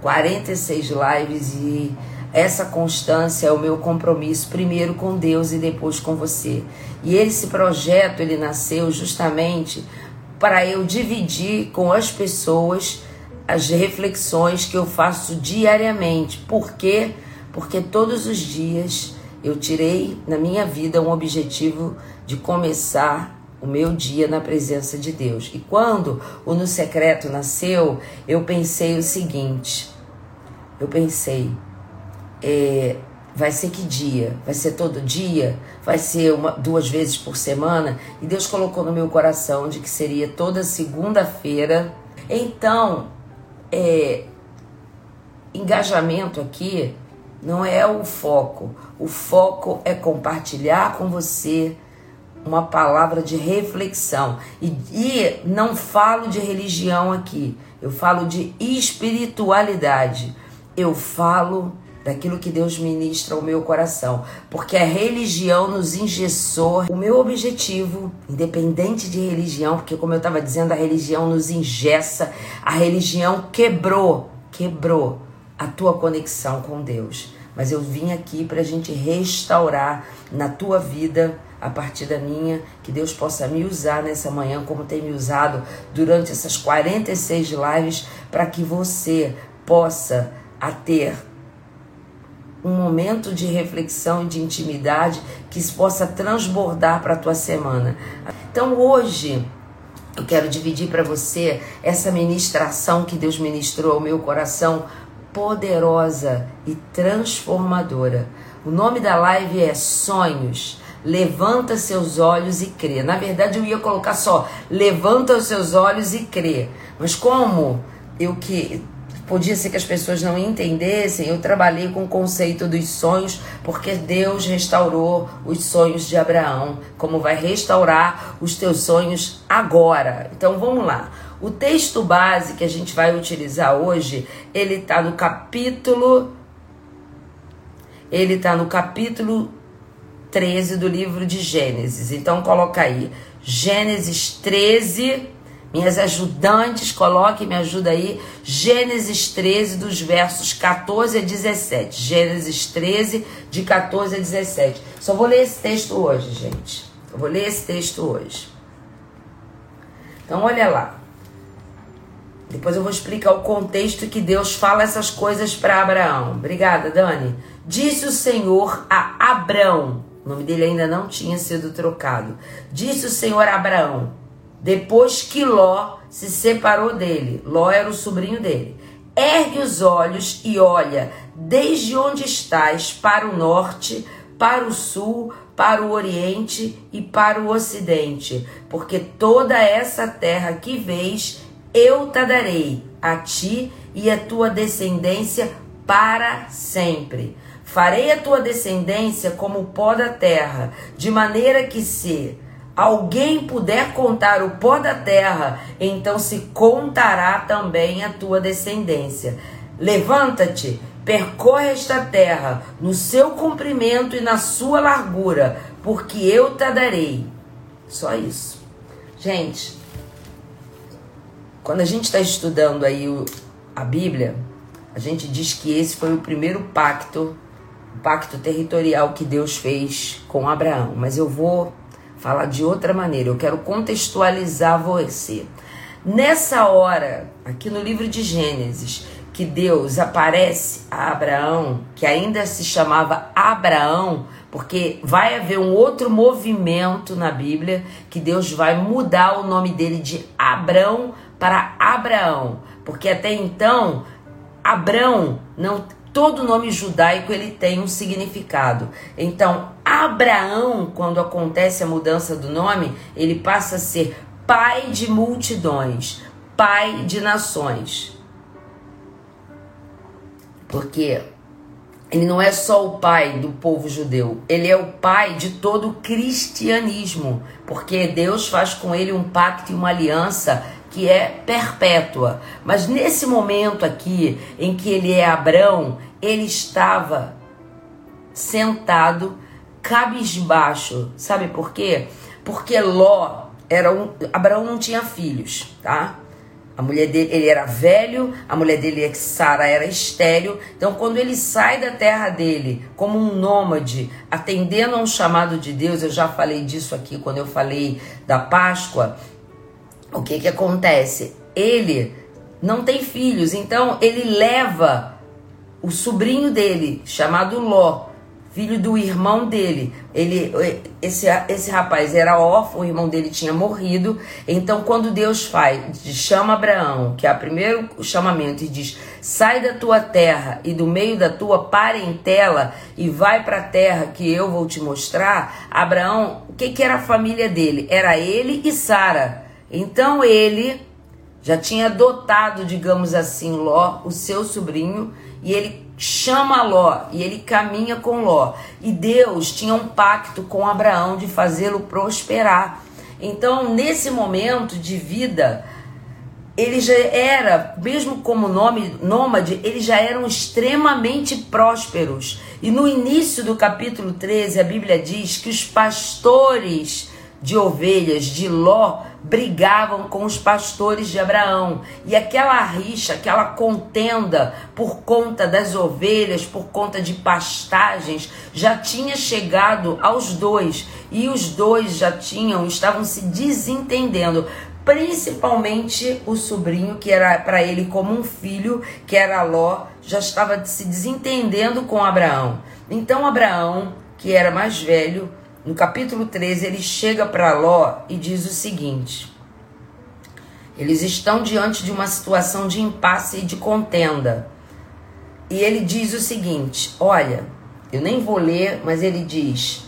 46 lives e essa constância é o meu compromisso, primeiro com Deus e depois com você. E esse projeto ele nasceu justamente para eu dividir com as pessoas as reflexões que eu faço diariamente. Por quê? Porque todos os dias eu tirei na minha vida um objetivo de começar o meu dia na presença de Deus. E quando o No Secreto nasceu, eu pensei o seguinte: eu pensei, é, Vai ser que dia? Vai ser todo dia? Vai ser uma, duas vezes por semana? E Deus colocou no meu coração de que seria toda segunda-feira. Então, é, engajamento aqui não é o foco. O foco é compartilhar com você uma palavra de reflexão. E, e não falo de religião aqui, eu falo de espiritualidade. Eu falo daquilo que Deus ministra ao meu coração, porque a religião nos engessou. O meu objetivo, independente de religião, porque como eu estava dizendo, a religião nos ingessa, a religião quebrou, quebrou a tua conexão com Deus. Mas eu vim aqui para a gente restaurar na tua vida a partir da minha, que Deus possa me usar nessa manhã, como tem me usado durante essas 46 lives, para que você possa a ter um momento de reflexão e de intimidade que possa transbordar para a tua semana. Então hoje eu quero dividir para você essa ministração que Deus ministrou ao meu coração, poderosa e transformadora. O nome da live é Sonhos. Levanta seus olhos e crê. Na verdade, eu ia colocar só levanta os seus olhos e crê. Mas como eu que podia ser que as pessoas não entendessem, eu trabalhei com o conceito dos sonhos, porque Deus restaurou os sonhos de Abraão, como vai restaurar os teus sonhos agora. Então vamos lá. O texto base que a gente vai utilizar hoje, ele está no capítulo ele está no capítulo 13 do livro de Gênesis. Então coloca aí Gênesis 13 minhas ajudantes, coloque me ajuda aí. Gênesis 13, dos versos 14 a 17. Gênesis 13, de 14 a 17. Só vou ler esse texto hoje, gente. Eu vou ler esse texto hoje. Então, olha lá. Depois eu vou explicar o contexto que Deus fala essas coisas para Abraão. Obrigada, Dani. Disse o Senhor a Abraão. O nome dele ainda não tinha sido trocado. Disse o Senhor a Abraão depois que Ló se separou dele, Ló era o sobrinho dele. Ergue os olhos e olha desde onde estás para o norte, para o sul, para o oriente e para o ocidente, porque toda essa terra que vês eu te darei a ti e a tua descendência para sempre. Farei a tua descendência como o pó da terra, de maneira que se alguém puder contar o pó da terra, então se contará também a tua descendência. Levanta-te, percorre esta terra no seu comprimento e na sua largura, porque eu te darei. Só isso. Gente, quando a gente está estudando aí o, a Bíblia, a gente diz que esse foi o primeiro pacto, o pacto territorial que Deus fez com Abraão. Mas eu vou falar de outra maneira, eu quero contextualizar você. Nessa hora, aqui no livro de Gênesis, que Deus aparece a Abraão, que ainda se chamava Abraão, porque vai haver um outro movimento na Bíblia que Deus vai mudar o nome dele de Abrão para Abraão, porque até então Abrão não todo nome judaico ele tem um significado. Então, Abraão, quando acontece a mudança do nome, ele passa a ser pai de multidões, pai de nações. Porque ele não é só o pai do povo judeu, ele é o pai de todo o cristianismo, porque Deus faz com ele um pacto e uma aliança que é perpétua. Mas nesse momento aqui, em que ele é Abrão, ele estava sentado, cabisbaixo. Sabe por quê? Porque Ló era um. Abraão não tinha filhos, tá? A mulher dele, ele era velho, a mulher dele, Sara, era estéreo. Então, quando ele sai da terra dele como um nômade, atendendo a um chamado de Deus, eu já falei disso aqui quando eu falei da Páscoa, o que que acontece? Ele não tem filhos, então ele leva o sobrinho dele, chamado Ló, filho do irmão dele. Ele, esse, esse rapaz era órfão, o irmão dele tinha morrido. Então, quando Deus faz, chama Abraão, que é o primeiro chamamento, e diz: sai da tua terra e do meio da tua parentela e vai para a terra que eu vou te mostrar. Abraão, o que, que era a família dele? Era ele e Sara. Então ele já tinha adotado, digamos assim, Ló, o seu sobrinho, e ele chama Ló e ele caminha com Ló. E Deus tinha um pacto com Abraão de fazê-lo prosperar. Então, nesse momento de vida, ele já era, mesmo como nome nômade, eles já eram extremamente prósperos. E no início do capítulo 13, a Bíblia diz que os pastores de ovelhas de Ló brigavam com os pastores de Abraão. E aquela rixa, aquela contenda por conta das ovelhas, por conta de pastagens, já tinha chegado aos dois. E os dois já tinham, estavam se desentendendo. Principalmente o sobrinho, que era para ele como um filho, que era Ló, já estava se desentendendo com Abraão. Então Abraão, que era mais velho, no capítulo 13, ele chega para Ló e diz o seguinte: Eles estão diante de uma situação de impasse e de contenda. E ele diz o seguinte: Olha, eu nem vou ler, mas ele diz,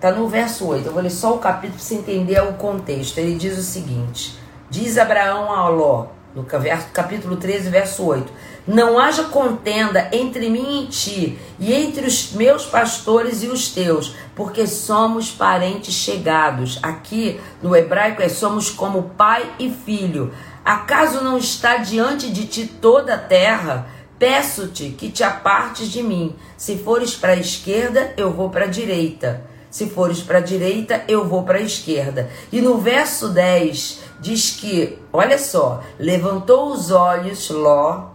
tá no verso 8, eu vou ler só o capítulo para você entender o contexto. Ele diz o seguinte: Diz Abraão a Ló: no capítulo 13, verso 8. Não haja contenda entre mim e ti, e entre os meus pastores e os teus, porque somos parentes chegados. Aqui no hebraico é somos como pai e filho. Acaso não está diante de ti toda a terra? Peço-te que te apartes de mim. Se fores para a esquerda, eu vou para a direita. Se fores para a direita, eu vou para a esquerda. E no verso 10 diz que, olha só, levantou os olhos Ló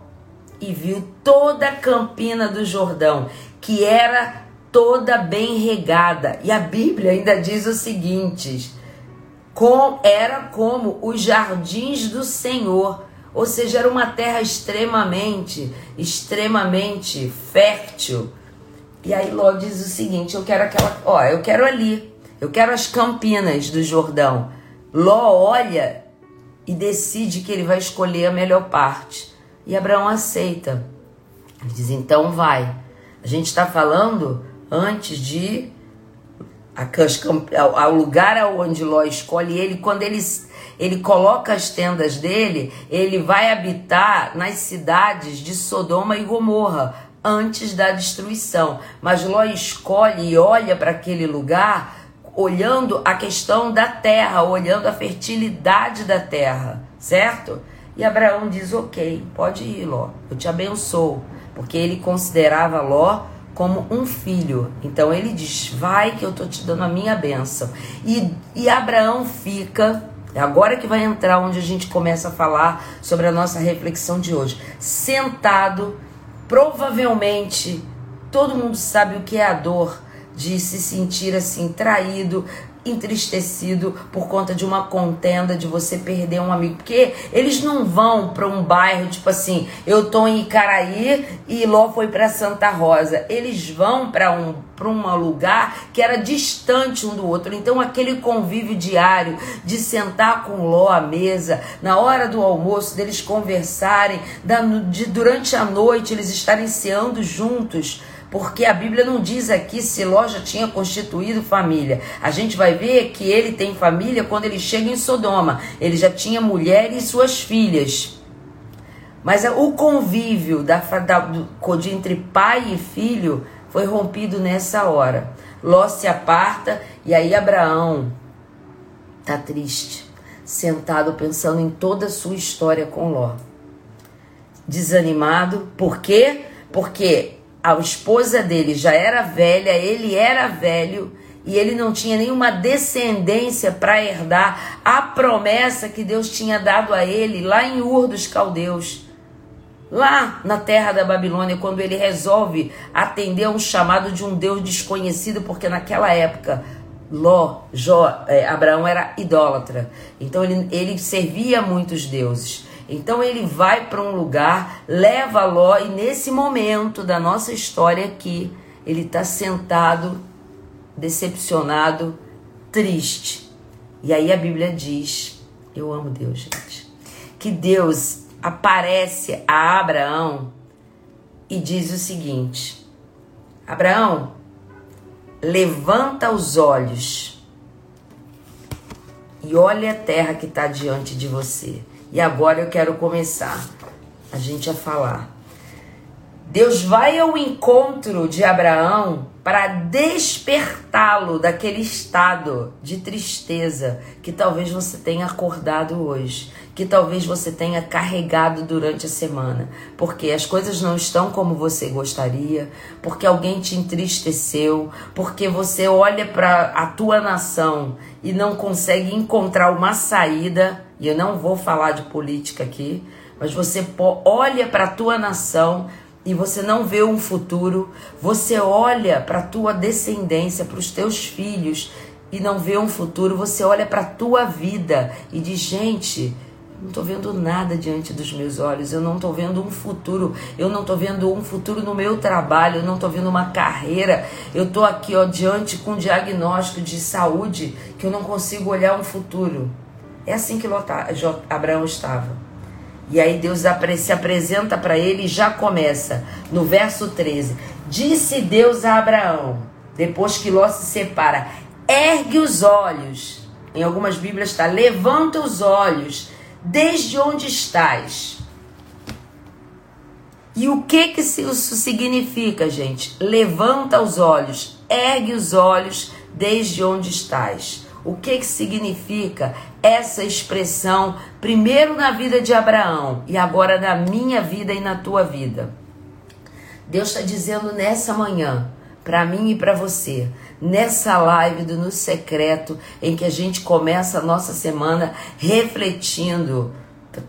e viu toda a campina do Jordão, que era toda bem regada. E a Bíblia ainda diz o seguinte: com, era como os jardins do Senhor, ou seja, era uma terra extremamente, extremamente fértil e aí Ló diz o seguinte: eu quero aquela, ó, eu quero ali, eu quero as campinas do Jordão. Ló olha e decide que ele vai escolher a melhor parte. E Abraão aceita. Ele diz: então vai. A gente está falando antes de ao lugar aonde Ló escolhe ele, quando ele, ele coloca as tendas dele, ele vai habitar nas cidades de Sodoma e Gomorra, antes da destruição. Mas Ló escolhe e olha para aquele lugar olhando a questão da terra, olhando a fertilidade da terra, certo? E Abraão diz: Ok, pode ir, Ló, eu te abençoo, porque ele considerava Ló como um filho. Então ele diz: Vai que eu estou te dando a minha bênção. E, e Abraão fica. É agora que vai entrar onde a gente começa a falar sobre a nossa reflexão de hoje. Sentado Provavelmente todo mundo sabe o que é a dor de se sentir assim traído, entristecido por conta de uma contenda de você perder um amigo, porque eles não vão para um bairro tipo assim, eu tô em Icaraí e Ló foi para Santa Rosa. Eles vão para um para um lugar que era distante um do outro. Então aquele convívio diário de sentar com Ló à mesa, na hora do almoço deles conversarem, da, de durante a noite eles estarem ceando juntos porque a Bíblia não diz aqui se Ló já tinha constituído família. A gente vai ver que ele tem família quando ele chega em Sodoma. Ele já tinha mulher e suas filhas. Mas o convívio da, da, de entre pai e filho foi rompido nessa hora. Ló se aparta e aí Abraão tá triste, sentado pensando em toda a sua história com Ló. Desanimado, por quê? Porque a esposa dele já era velha, ele era velho e ele não tinha nenhuma descendência para herdar a promessa que Deus tinha dado a ele lá em Ur dos Caldeus. Lá na terra da Babilônia, quando ele resolve atender a um chamado de um Deus desconhecido, porque naquela época Ló, Jó, é, Abraão era idólatra. Então ele, ele servia muitos deuses. Então ele vai para um lugar, leva Ló, e nesse momento da nossa história aqui, ele está sentado, decepcionado, triste. E aí a Bíblia diz: Eu amo Deus, gente. Que Deus aparece a Abraão e diz o seguinte: Abraão, levanta os olhos e olha a terra que está diante de você. E agora eu quero começar a gente a falar. Deus vai ao encontro de Abraão para despertá-lo daquele estado de tristeza que talvez você tenha acordado hoje, que talvez você tenha carregado durante a semana, porque as coisas não estão como você gostaria, porque alguém te entristeceu, porque você olha para a tua nação e não consegue encontrar uma saída e eu não vou falar de política aqui, mas você olha para a tua nação e você não vê um futuro, você olha para a tua descendência, para os teus filhos e não vê um futuro, você olha para a tua vida e diz: gente, não estou vendo nada diante dos meus olhos, eu não estou vendo um futuro, eu não estou vendo um futuro no meu trabalho, eu não estou vendo uma carreira, eu estou aqui ó, diante com um diagnóstico de saúde que eu não consigo olhar um futuro. É assim que Abraão estava. E aí Deus se apresenta para ele e já começa no verso 13. Disse Deus a Abraão, depois que Ló se separa: ergue os olhos. Em algumas Bíblias está: levanta os olhos, desde onde estás. E o que que isso significa, gente? Levanta os olhos, ergue os olhos desde onde estás. O que que significa essa expressão, primeiro na vida de Abraão e agora na minha vida e na tua vida? Deus está dizendo nessa manhã, para mim e para você, nessa live do No Secreto, em que a gente começa a nossa semana refletindo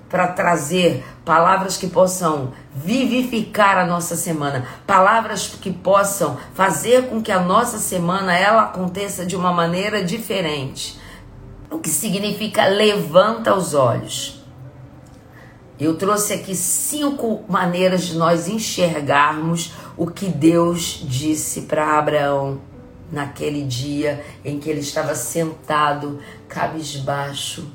para trazer palavras que possam vivificar a nossa semana, palavras que possam fazer com que a nossa semana ela aconteça de uma maneira diferente. O que significa levanta os olhos. Eu trouxe aqui cinco maneiras de nós enxergarmos o que Deus disse para Abraão naquele dia em que ele estava sentado, cabisbaixo,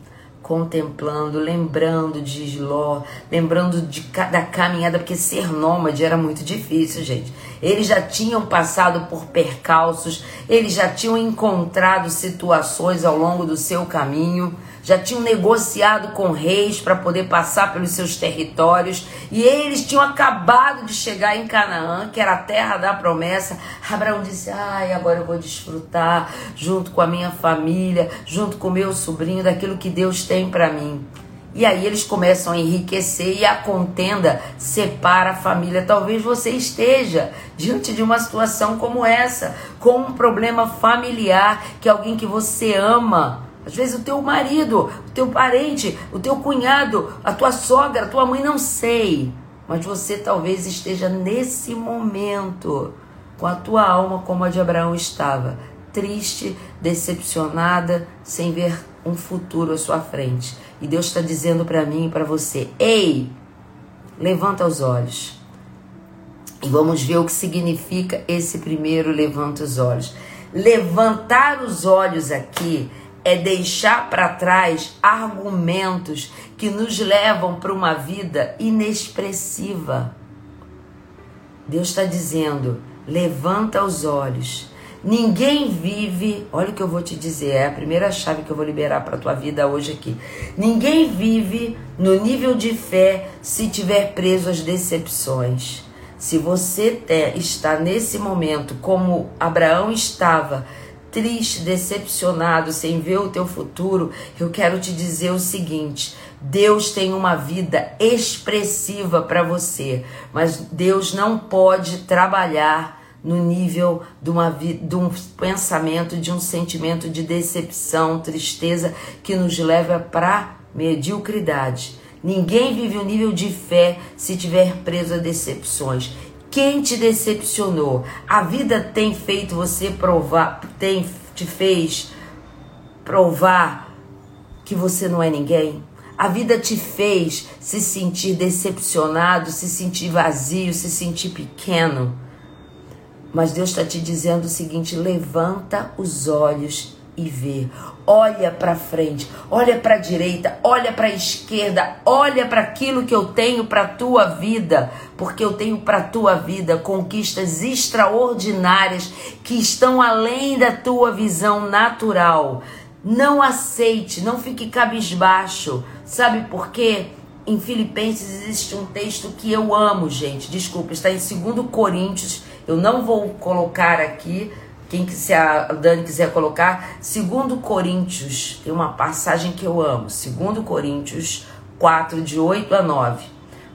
contemplando, lembrando de Isló, lembrando de, da caminhada, porque ser nômade era muito difícil, gente. Eles já tinham passado por percalços, eles já tinham encontrado situações ao longo do seu caminho já tinham negociado com reis para poder passar pelos seus territórios e eles tinham acabado de chegar em Canaã, que era a terra da promessa. Abraão disse: Ai, agora eu vou desfrutar junto com a minha família, junto com o meu sobrinho, daquilo que Deus tem para mim. E aí eles começam a enriquecer e a contenda separa a família. Talvez você esteja diante de uma situação como essa, com um problema familiar, que alguém que você ama às vezes o teu marido, o teu parente, o teu cunhado, a tua sogra, a tua mãe, não sei. Mas você talvez esteja nesse momento com a tua alma como a de Abraão estava, triste, decepcionada, sem ver um futuro à sua frente. E Deus está dizendo para mim e para você: Ei, levanta os olhos. E vamos ver o que significa esse primeiro levanta os olhos. Levantar os olhos aqui é deixar para trás argumentos que nos levam para uma vida inexpressiva. Deus está dizendo: levanta os olhos. Ninguém vive, olha o que eu vou te dizer, é a primeira chave que eu vou liberar para tua vida hoje aqui. Ninguém vive no nível de fé se tiver preso às decepções. Se você está nesse momento como Abraão estava, triste, decepcionado, sem ver o teu futuro, eu quero te dizer o seguinte: Deus tem uma vida expressiva para você, mas Deus não pode trabalhar no nível de, uma, de um pensamento, de um sentimento de decepção, tristeza que nos leva para mediocridade. Ninguém vive um nível de fé se tiver preso a decepções. Quem te decepcionou? A vida tem feito você provar, tem te fez provar que você não é ninguém? A vida te fez se sentir decepcionado, se sentir vazio, se sentir pequeno. Mas Deus está te dizendo o seguinte: levanta os olhos e vê. Olha para frente, olha para a direita, olha para a esquerda, olha para aquilo que eu tenho para tua vida, porque eu tenho para tua vida conquistas extraordinárias que estão além da tua visão natural. Não aceite, não fique cabisbaixo. Sabe por quê? Em Filipenses existe um texto que eu amo, gente. Desculpa, está em 2 Coríntios. Eu não vou colocar aqui, quem se a Dani quiser colocar, segundo Coríntios, tem uma passagem que eu amo, segundo Coríntios 4 de 8 a 9.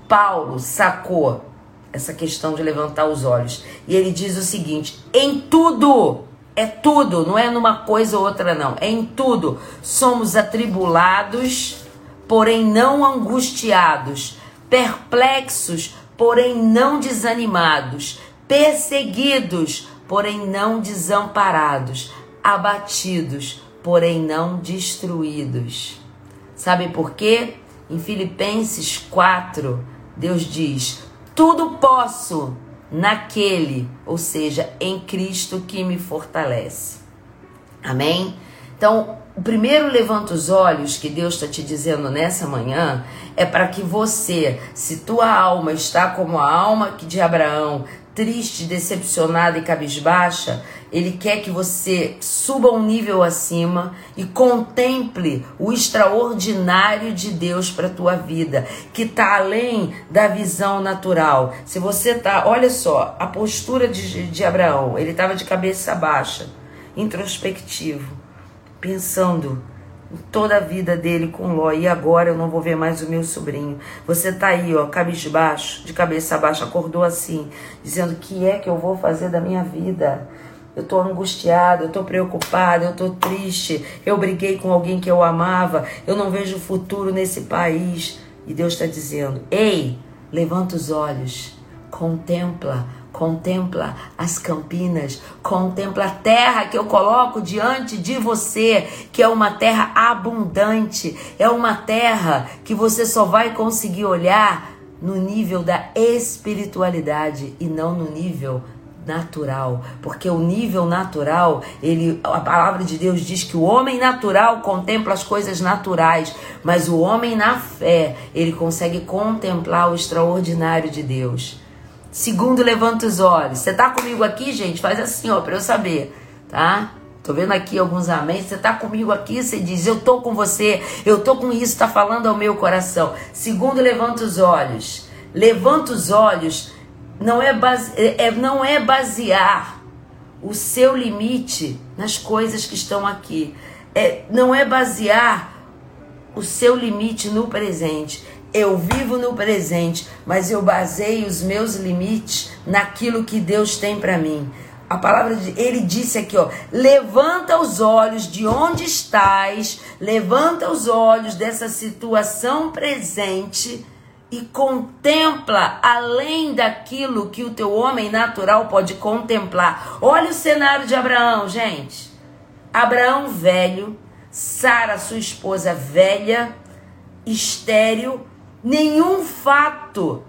Paulo sacou essa questão de levantar os olhos e ele diz o seguinte: em tudo, é tudo, não é numa coisa ou outra não, é em tudo. Somos atribulados, porém não angustiados, perplexos, porém não desanimados, perseguidos, porém não desamparados, abatidos, porém não destruídos. Sabe por quê? Em Filipenses 4, Deus diz: Tudo posso naquele, ou seja, em Cristo que me fortalece. Amém? Então, o primeiro levanta os olhos que Deus está te dizendo nessa manhã é para que você, se tua alma está como a alma de Abraão, triste, decepcionada e cabisbaixa, ele quer que você suba um nível acima e contemple o extraordinário de Deus para tua vida, que está além da visão natural. Se você tá, olha só, a postura de, de Abraão, ele estava de cabeça baixa, introspectivo, pensando toda a vida dele com Ló. E agora eu não vou ver mais o meu sobrinho. Você tá aí, ó, cabisbaixo, de cabeça baixa, acordou assim, dizendo: que é que eu vou fazer da minha vida? Eu tô angustiado, eu tô preocupado, eu tô triste. Eu briguei com alguém que eu amava, eu não vejo futuro nesse país. E Deus está dizendo: ei, levanta os olhos, contempla Contempla as campinas, contempla a terra que eu coloco diante de você, que é uma terra abundante, é uma terra que você só vai conseguir olhar no nível da espiritualidade e não no nível natural, porque o nível natural, ele a palavra de Deus diz que o homem natural contempla as coisas naturais, mas o homem na fé, ele consegue contemplar o extraordinário de Deus. Segundo, levanta os olhos. Você tá comigo aqui, gente? Faz assim, ó, para eu saber, tá? Tô vendo aqui alguns amém. Você tá comigo aqui, você diz, eu tô com você, eu tô com isso, tá falando ao meu coração. Segundo, levanta os olhos. Levanta os olhos não é, base, é, não é basear o seu limite nas coisas que estão aqui. É, não é basear o seu limite no presente. Eu vivo no presente, mas eu baseio os meus limites naquilo que Deus tem para mim. A palavra de ele disse aqui, ó, levanta os olhos de onde estás, levanta os olhos dessa situação presente e contempla além daquilo que o teu homem natural pode contemplar. Olha o cenário de Abraão, gente. Abraão velho, Sara, sua esposa velha, estéril, nenhum fato.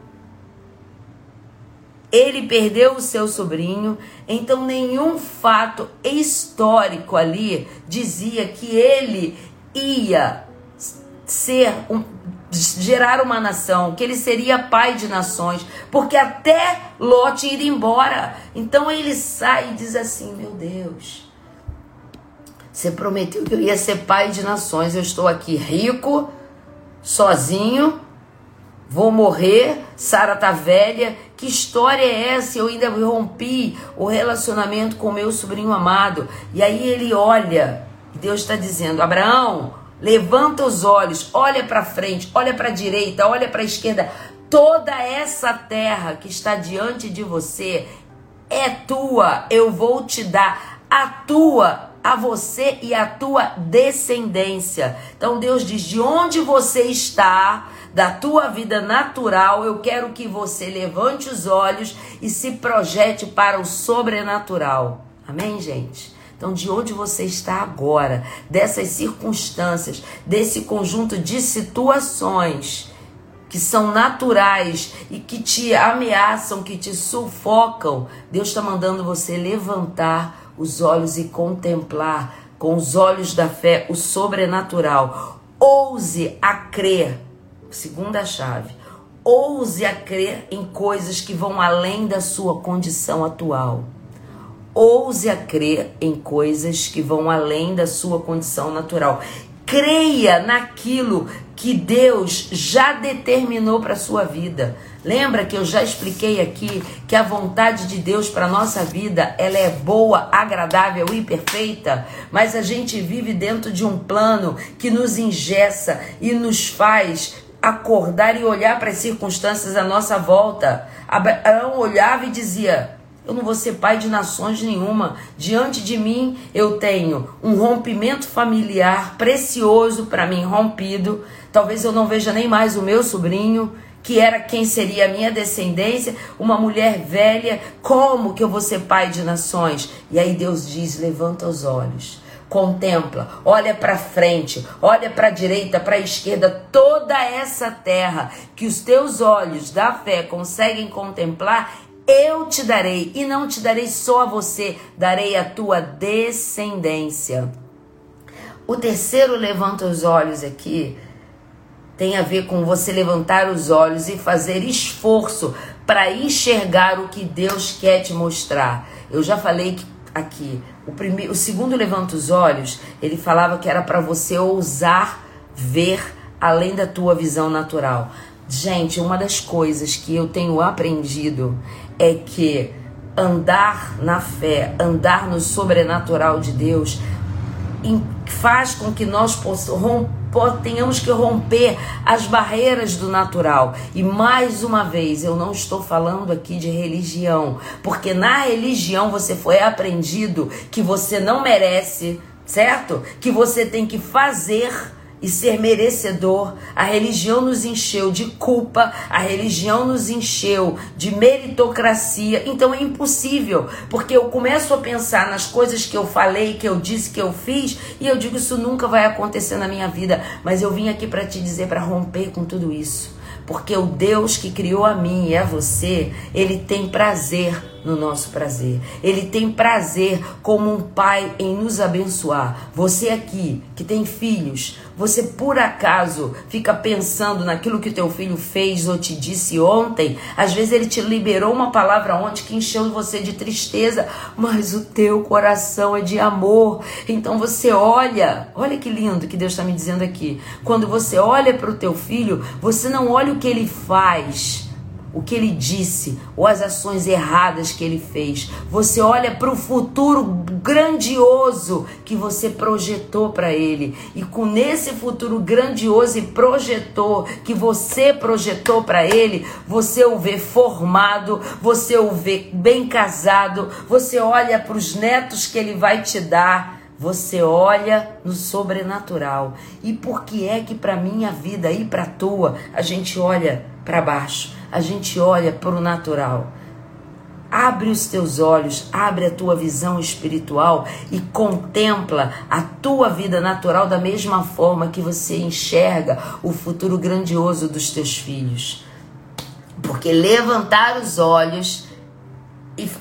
Ele perdeu o seu sobrinho, então nenhum fato histórico ali dizia que ele ia ser um, gerar uma nação, que ele seria pai de nações, porque até tinha ido embora. Então ele sai e diz assim: Meu Deus, você prometeu que eu ia ser pai de nações, eu estou aqui rico, sozinho, Vou morrer, Sara tá velha. Que história é essa? Eu ainda rompi o relacionamento com meu sobrinho amado. E aí ele olha, Deus está dizendo: Abraão, levanta os olhos, olha para frente, olha para a direita, olha para a esquerda. Toda essa terra que está diante de você é tua. Eu vou te dar a tua a você e a tua descendência. Então Deus diz: de onde você está, da tua vida natural, eu quero que você levante os olhos e se projete para o sobrenatural. Amém, gente? Então, de onde você está agora, dessas circunstâncias, desse conjunto de situações que são naturais e que te ameaçam, que te sufocam, Deus está mandando você levantar os olhos e contemplar com os olhos da fé o sobrenatural. Ouse a crer Segunda chave. Ouse a crer em coisas que vão além da sua condição atual. Ouse a crer em coisas que vão além da sua condição natural. Creia naquilo que Deus já determinou para a sua vida. Lembra que eu já expliquei aqui que a vontade de Deus para nossa vida, ela é boa, agradável e perfeita, mas a gente vive dentro de um plano que nos ingessa e nos faz acordar e olhar para as circunstâncias à nossa volta. Abraão olhava e dizia: Eu não vou ser pai de nações nenhuma. Diante de mim eu tenho um rompimento familiar precioso para mim rompido. Talvez eu não veja nem mais o meu sobrinho, que era quem seria a minha descendência, uma mulher velha. Como que eu vou ser pai de nações? E aí Deus diz: Levanta os olhos contempla, olha para frente, olha para a direita, para a esquerda, toda essa terra que os teus olhos da fé conseguem contemplar, eu te darei e não te darei só a você, darei a tua descendência. O terceiro levanta os olhos aqui tem a ver com você levantar os olhos e fazer esforço para enxergar o que Deus quer te mostrar. Eu já falei que aqui, o, primeiro, o segundo levanta os olhos, ele falava que era para você ousar ver além da tua visão natural. Gente, uma das coisas que eu tenho aprendido é que andar na fé, andar no sobrenatural de Deus, faz com que nós possamos tenhamos que romper as barreiras do natural. E mais uma vez, eu não estou falando aqui de religião, porque na religião você foi aprendido que você não merece, certo? Que você tem que fazer e ser merecedor. A religião nos encheu de culpa, a religião nos encheu de meritocracia. Então é impossível, porque eu começo a pensar nas coisas que eu falei, que eu disse, que eu fiz, e eu digo isso nunca vai acontecer na minha vida, mas eu vim aqui para te dizer para romper com tudo isso. Porque o Deus que criou a mim e a você, ele tem prazer no nosso prazer. Ele tem prazer como um pai em nos abençoar. Você aqui que tem filhos, você por acaso fica pensando naquilo que teu filho fez ou te disse ontem? Às vezes ele te liberou uma palavra ontem que encheu você de tristeza, mas o teu coração é de amor. Então você olha, olha que lindo que Deus está me dizendo aqui. Quando você olha para o teu filho, você não olha o que ele faz o que ele disse ou as ações erradas que ele fez. Você olha para o futuro grandioso que você projetou para ele. E com nesse futuro grandioso e projetou que você projetou para ele, você o vê formado, você o vê bem casado, você olha para os netos que ele vai te dar. Você olha no sobrenatural. E por que é que para minha vida e para tua a gente olha para baixo? A gente olha para o natural. Abre os teus olhos, abre a tua visão espiritual e contempla a tua vida natural da mesma forma que você enxerga o futuro grandioso dos teus filhos. Porque levantar os olhos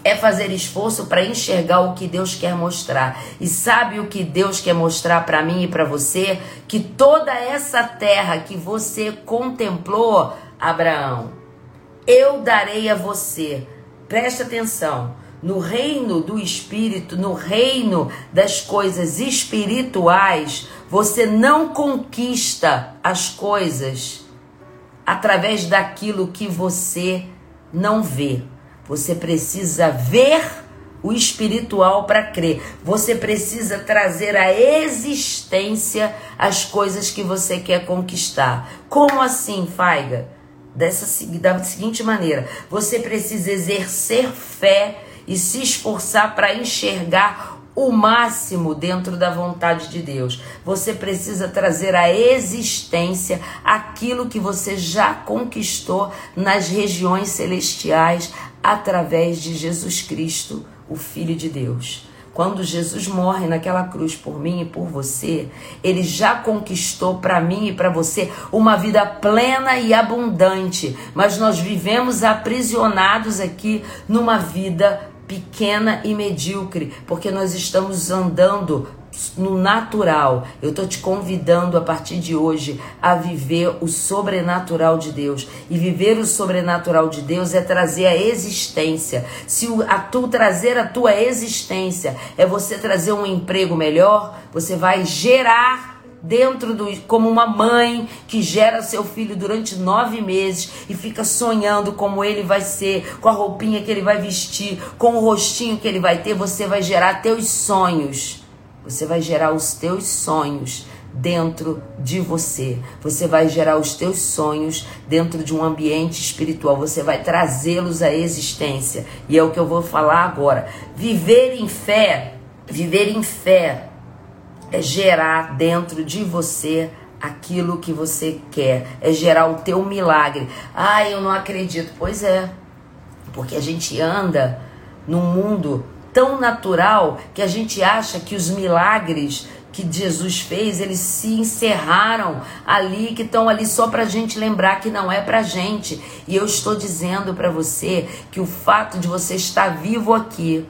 é fazer esforço para enxergar o que Deus quer mostrar. E sabe o que Deus quer mostrar para mim e para você? Que toda essa terra que você contemplou, Abraão, eu darei a você. Preste atenção. No reino do espírito, no reino das coisas espirituais, você não conquista as coisas através daquilo que você não vê. Você precisa ver o espiritual para crer. Você precisa trazer à existência as coisas que você quer conquistar. Como assim, Faiga? Dessa da seguinte maneira: você precisa exercer fé e se esforçar para enxergar o máximo dentro da vontade de Deus. Você precisa trazer à existência aquilo que você já conquistou nas regiões celestiais através de Jesus Cristo, o Filho de Deus. Quando Jesus morre naquela cruz por mim e por você, ele já conquistou para mim e para você uma vida plena e abundante, mas nós vivemos aprisionados aqui numa vida pequena e medíocre, porque nós estamos andando no natural. Eu estou te convidando a partir de hoje a viver o sobrenatural de Deus. E viver o sobrenatural de Deus é trazer a existência. Se a tu trazer a tua existência é você trazer um emprego melhor, você vai gerar dentro do como uma mãe que gera seu filho durante nove meses e fica sonhando como ele vai ser, com a roupinha que ele vai vestir, com o rostinho que ele vai ter, você vai gerar teus sonhos. Você vai gerar os teus sonhos dentro de você. Você vai gerar os teus sonhos dentro de um ambiente espiritual. Você vai trazê-los à existência. E é o que eu vou falar agora. Viver em fé, viver em fé é gerar dentro de você aquilo que você quer, é gerar o teu milagre. Ah, eu não acredito. Pois é. Porque a gente anda num mundo tão natural que a gente acha que os milagres que Jesus fez, eles se encerraram ali, que estão ali só para a gente lembrar que não é para gente. E eu estou dizendo para você que o fato de você estar vivo aqui,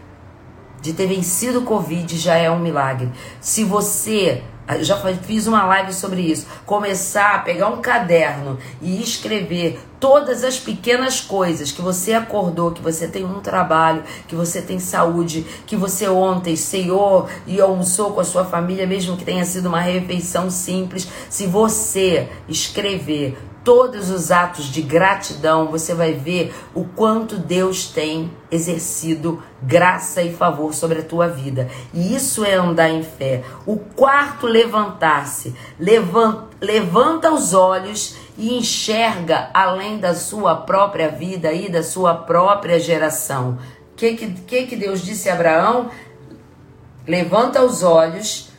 de ter vencido o Covid, já é um milagre. Se você Eu já fiz uma live sobre isso. Começar a pegar um caderno e escrever todas as pequenas coisas que você acordou, que você tem um trabalho, que você tem saúde, que você ontem ceiou e almoçou com a sua família, mesmo que tenha sido uma refeição simples. Se você escrever todos os atos de gratidão, você vai ver o quanto Deus tem exercido graça e favor sobre a tua vida. E isso é andar em fé. O quarto, levantar-se. Levanta, levanta os olhos e enxerga além da sua própria vida e da sua própria geração. O que, que, que Deus disse a Abraão? Levanta os olhos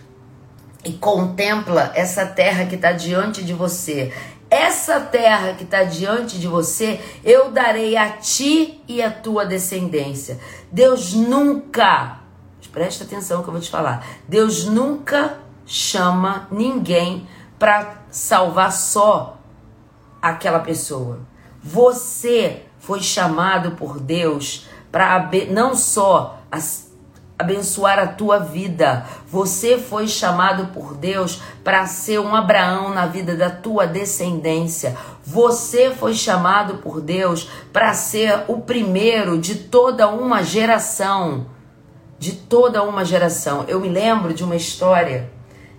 e contempla essa terra que está diante de você. Essa terra que está diante de você, eu darei a ti e a tua descendência. Deus nunca, presta atenção que eu vou te falar. Deus nunca chama ninguém para salvar só aquela pessoa. Você foi chamado por Deus para não só abençoar a tua vida. Você foi chamado por Deus para ser um Abraão na vida da tua descendência. Você foi chamado por Deus para ser o primeiro de toda uma geração. De toda uma geração. Eu me lembro de uma história,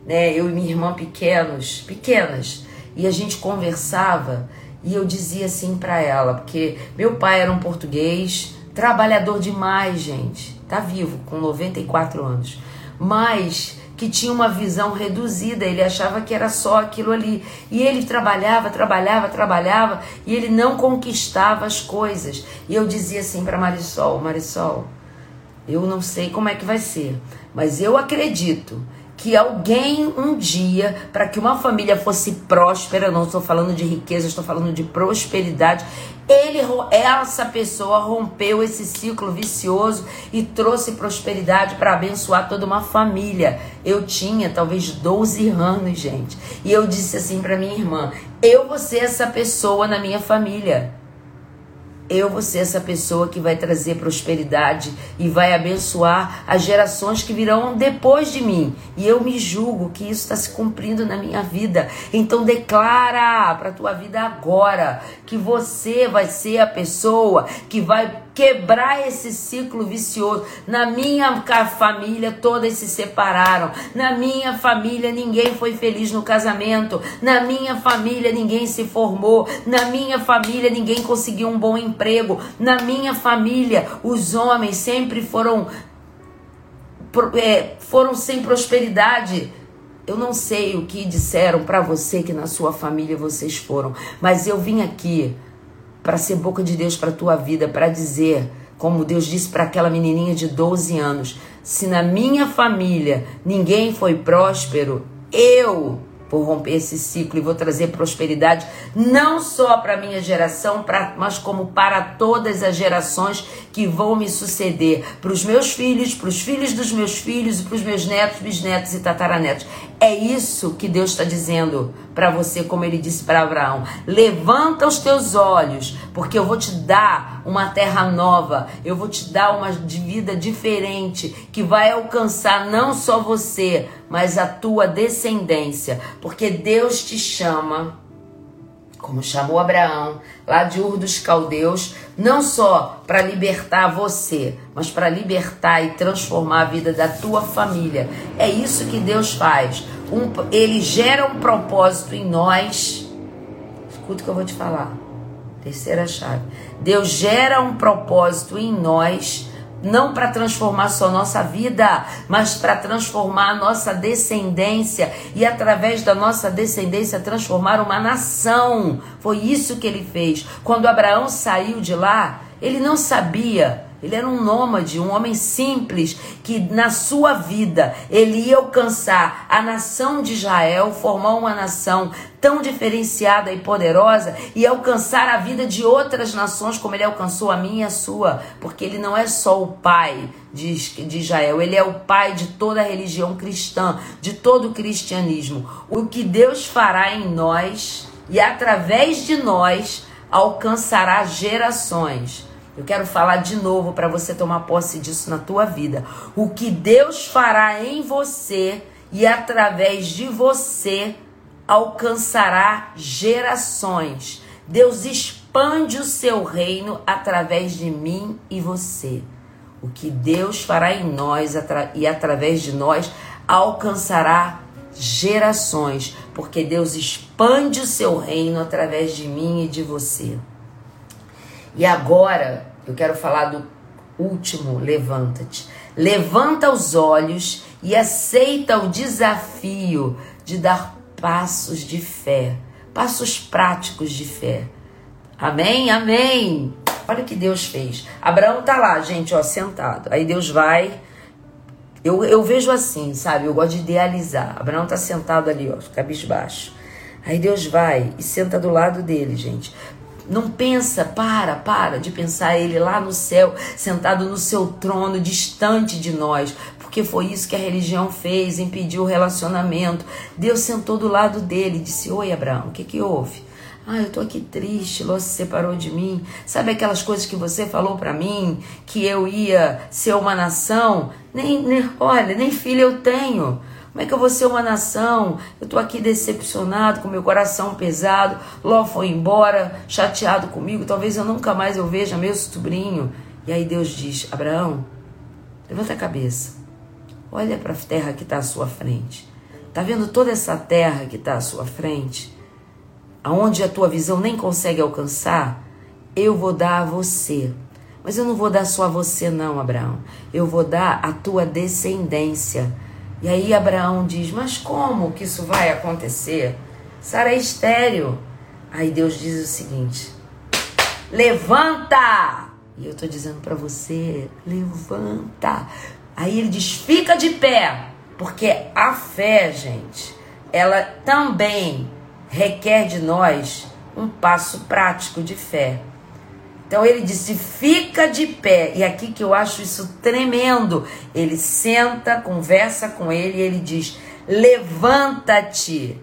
né? Eu e minha irmã pequenos, pequenas, e a gente conversava e eu dizia assim para ela, porque meu pai era um português, trabalhador demais, gente tá vivo, com 94 anos, mas que tinha uma visão reduzida, ele achava que era só aquilo ali. E ele trabalhava, trabalhava, trabalhava e ele não conquistava as coisas. E eu dizia assim para Marisol: Marisol, eu não sei como é que vai ser, mas eu acredito que alguém um dia, para que uma família fosse próspera, não estou falando de riqueza, estou falando de prosperidade, ele, essa pessoa rompeu esse ciclo vicioso e trouxe prosperidade para abençoar toda uma família. Eu tinha talvez 12 anos, gente, e eu disse assim para minha irmã: eu vou ser essa pessoa na minha família eu vou ser essa pessoa que vai trazer prosperidade e vai abençoar as gerações que virão depois de mim. E eu me julgo que isso está se cumprindo na minha vida. Então declara para a tua vida agora que você vai ser a pessoa que vai quebrar esse ciclo vicioso. Na minha família, todas se separaram. Na minha família, ninguém foi feliz no casamento. Na minha família, ninguém se formou. Na minha família, ninguém conseguiu um bom emprego. Na minha família, os homens sempre foram, é, foram sem prosperidade. Eu não sei o que disseram para você que na sua família vocês foram, mas eu vim aqui para ser boca de Deus para tua vida, para dizer, como Deus disse para aquela menininha de 12 anos: se na minha família ninguém foi próspero, eu vou romper esse ciclo e vou trazer prosperidade não só para minha geração, pra, mas como para todas as gerações que vão me suceder, para os meus filhos, para os filhos dos meus filhos e para os meus netos, bisnetos e tataranetos. É isso que Deus está dizendo para você, como ele disse para Abraão: levanta os teus olhos, porque eu vou te dar uma terra nova, eu vou te dar uma vida diferente que vai alcançar não só você, mas a tua descendência, porque Deus te chama como chamou Abraão, lá de Ur dos Caldeus, não só para libertar você, mas para libertar e transformar a vida da tua família. É isso que Deus faz. Um, ele gera um propósito em nós. Escuta o que eu vou te falar. Terceira chave. Deus gera um propósito em nós não para transformar só nossa vida, mas para transformar a nossa descendência e através da nossa descendência transformar uma nação. Foi isso que ele fez. Quando Abraão saiu de lá, ele não sabia ele era um nômade, um homem simples, que na sua vida ele ia alcançar a nação de Israel, formar uma nação tão diferenciada e poderosa e alcançar a vida de outras nações como ele alcançou a minha e a sua, porque ele não é só o pai de, de Israel, ele é o pai de toda a religião cristã, de todo o cristianismo. O que Deus fará em nós e através de nós alcançará gerações. Eu quero falar de novo para você tomar posse disso na tua vida. O que Deus fará em você e através de você alcançará gerações. Deus expande o seu reino através de mim e você. O que Deus fará em nós e através de nós alcançará gerações, porque Deus expande o seu reino através de mim e de você. E agora eu quero falar do último, levanta-te. Levanta os olhos e aceita o desafio de dar passos de fé, passos práticos de fé. Amém? Amém. Olha o que Deus fez. Abraão tá lá, gente, ó, sentado. Aí Deus vai. Eu, eu vejo assim, sabe? Eu gosto de idealizar. Abraão tá sentado ali, ó, cabisbaixo. Aí Deus vai e senta do lado dele, gente. Não pensa, para, para de pensar ele lá no céu, sentado no seu trono, distante de nós, porque foi isso que a religião fez, impediu o relacionamento. Deus sentou do lado dele e disse: Oi, Abraão, o que, que houve? Ah, eu tô aqui triste, Ló se separou de mim. Sabe aquelas coisas que você falou para mim, que eu ia ser uma nação? Nem, nem, olha, nem filho eu tenho. Como é que eu vou ser uma nação? Eu tô aqui decepcionado, com meu coração pesado. Ló foi embora, chateado comigo. Talvez eu nunca mais eu veja meu sobrinho. E aí Deus diz: Abraão, levanta a cabeça. Olha para a terra que está à sua frente. Tá vendo toda essa terra que está à sua frente? aonde a tua visão nem consegue alcançar, eu vou dar a você. Mas eu não vou dar só a você, não, Abraão. Eu vou dar a tua descendência. E aí Abraão diz: Mas como que isso vai acontecer? Sara é estéreo. Aí Deus diz o seguinte: Levanta! E eu estou dizendo para você: Levanta. Aí ele diz: Fica de pé. Porque a fé, gente, ela também requer de nós um passo prático de fé. Então ele disse: fica de pé. E aqui que eu acho isso tremendo. Ele senta, conversa com ele e ele diz: levanta-te,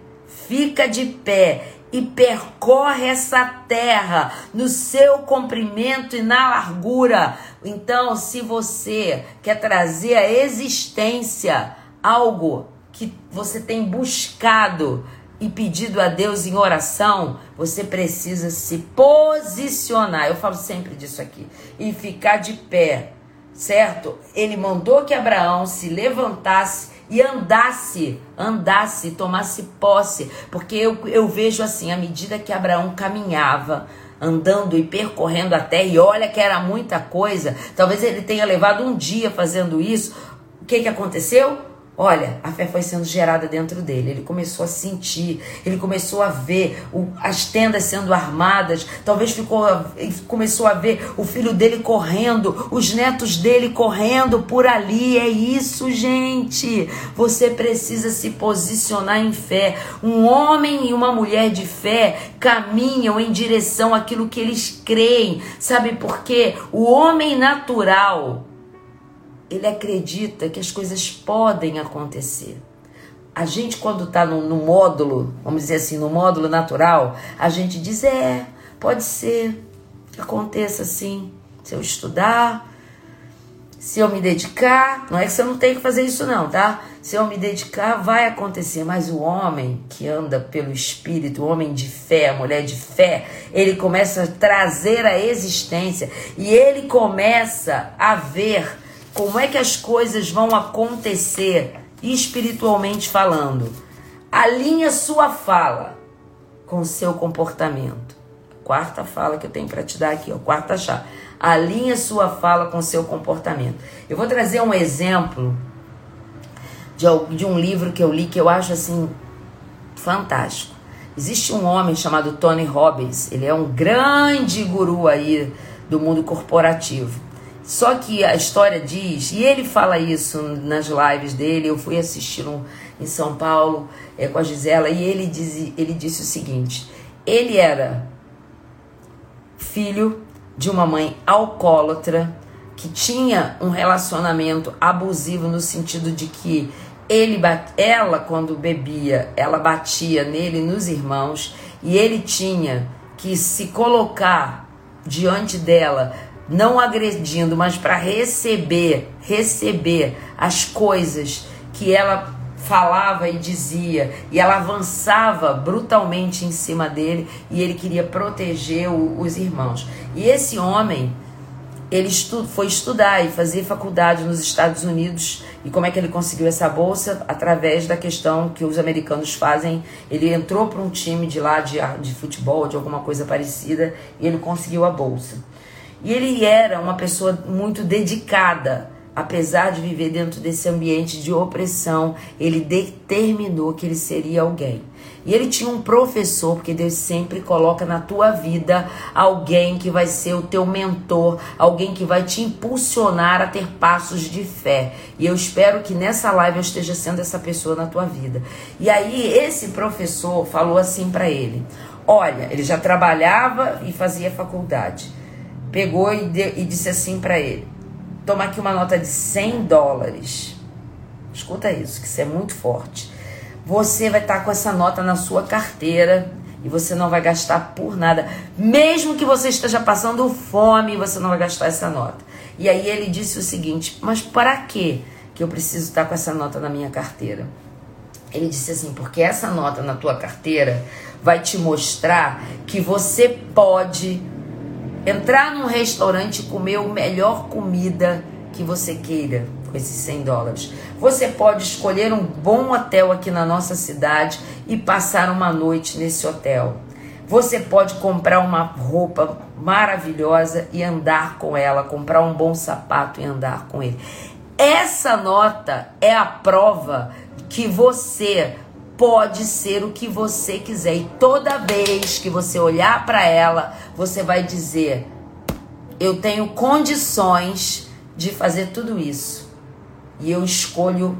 fica de pé e percorre essa terra no seu comprimento e na largura. Então, se você quer trazer à existência algo que você tem buscado, e pedido a Deus em oração, você precisa se posicionar. Eu falo sempre disso aqui. E ficar de pé, certo? Ele mandou que Abraão se levantasse e andasse, andasse, tomasse posse. Porque eu, eu vejo assim, à medida que Abraão caminhava, andando e percorrendo a terra, e olha que era muita coisa, talvez ele tenha levado um dia fazendo isso. O que, que aconteceu? Olha, a fé foi sendo gerada dentro dele. Ele começou a sentir, ele começou a ver o, as tendas sendo armadas. Talvez ficou, começou a ver o filho dele correndo, os netos dele correndo por ali. É isso, gente. Você precisa se posicionar em fé. Um homem e uma mulher de fé caminham em direção àquilo que eles creem. Sabe por quê? O homem natural ele acredita que as coisas podem acontecer. A gente, quando está no, no, módulo, vamos dizer assim, no módulo natural, a gente diz: é, pode ser que aconteça assim. Se eu estudar, se eu me dedicar, não é que você não tem que fazer isso, não, tá? Se eu me dedicar, vai acontecer. Mas o homem que anda pelo espírito, o homem de fé, a mulher de fé, ele começa a trazer a existência e ele começa a ver como é que as coisas vão acontecer espiritualmente falando. Alinha sua fala com seu comportamento. Quarta fala que eu tenho para te dar aqui, ó, quarta chave. Alinha sua fala com seu comportamento. Eu vou trazer um exemplo de, de um livro que eu li que eu acho assim fantástico. Existe um homem chamado Tony Robbins, ele é um grande guru aí do mundo corporativo. Só que a história diz, e ele fala isso nas lives dele, eu fui assistir um, em São Paulo é, com a Gisela, e ele, diz, ele disse o seguinte: ele era filho de uma mãe alcoólatra que tinha um relacionamento abusivo no sentido de que ele ela quando bebia, ela batia nele nos irmãos e ele tinha que se colocar diante dela não agredindo, mas para receber, receber as coisas que ela falava e dizia, e ela avançava brutalmente em cima dele, e ele queria proteger o, os irmãos. E esse homem, ele estu foi estudar e fazer faculdade nos Estados Unidos. E como é que ele conseguiu essa bolsa? Através da questão que os americanos fazem. Ele entrou para um time de lá de, de futebol, de alguma coisa parecida, e ele conseguiu a bolsa. E ele era uma pessoa muito dedicada apesar de viver dentro desse ambiente de opressão, ele determinou que ele seria alguém. E ele tinha um professor, porque Deus sempre coloca na tua vida alguém que vai ser o teu mentor, alguém que vai te impulsionar a ter passos de fé. E eu espero que nessa live eu esteja sendo essa pessoa na tua vida. E aí esse professor falou assim para ele: Olha, ele já trabalhava e fazia faculdade. Pegou e, e disse assim para ele: Toma aqui uma nota de 100 dólares. Escuta isso, que isso é muito forte. Você vai estar com essa nota na sua carteira e você não vai gastar por nada. Mesmo que você esteja passando fome, você não vai gastar essa nota. E aí ele disse o seguinte: Mas para que que eu preciso estar com essa nota na minha carteira? Ele disse assim: Porque essa nota na tua carteira vai te mostrar que você pode entrar num restaurante e comer a melhor comida que você queira com esses 100 dólares. Você pode escolher um bom hotel aqui na nossa cidade e passar uma noite nesse hotel. Você pode comprar uma roupa maravilhosa e andar com ela, comprar um bom sapato e andar com ele. Essa nota é a prova que você pode ser o que você quiser. E toda vez que você olhar para ela, você vai dizer: Eu tenho condições de fazer tudo isso. E eu escolho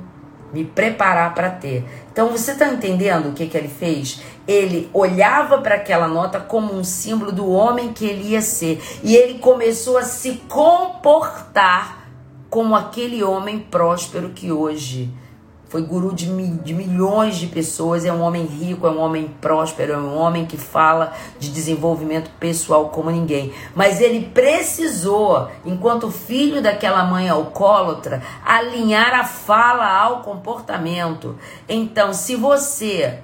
me preparar para ter. Então você está entendendo o que, que ele fez? Ele olhava para aquela nota como um símbolo do homem que ele ia ser. E ele começou a se comportar como aquele homem próspero que hoje foi guru de, de, milhões de pessoas, é um homem rico, é um homem próspero, é um homem que fala de desenvolvimento pessoal como ninguém. Mas ele precisou, enquanto filho daquela mãe alcoólatra, alinhar a fala ao comportamento. Então, se você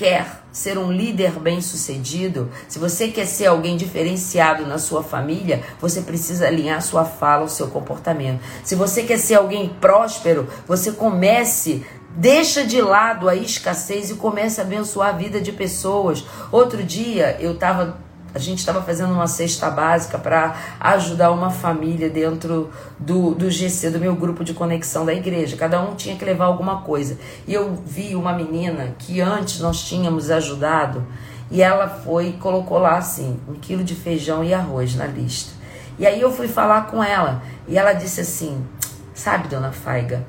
quer ser um líder bem-sucedido, se você quer ser alguém diferenciado na sua família, você precisa alinhar sua fala ao seu comportamento. Se você quer ser alguém próspero, você comece Deixa de lado a escassez e comece a abençoar a vida de pessoas. Outro dia eu estava a gente estava fazendo uma cesta básica para ajudar uma família dentro do, do GC, do meu grupo de conexão da igreja. Cada um tinha que levar alguma coisa. E eu vi uma menina que antes nós tínhamos ajudado e ela foi e colocou lá assim: um quilo de feijão e arroz na lista. E aí eu fui falar com ela e ela disse assim: Sabe, dona Faiga,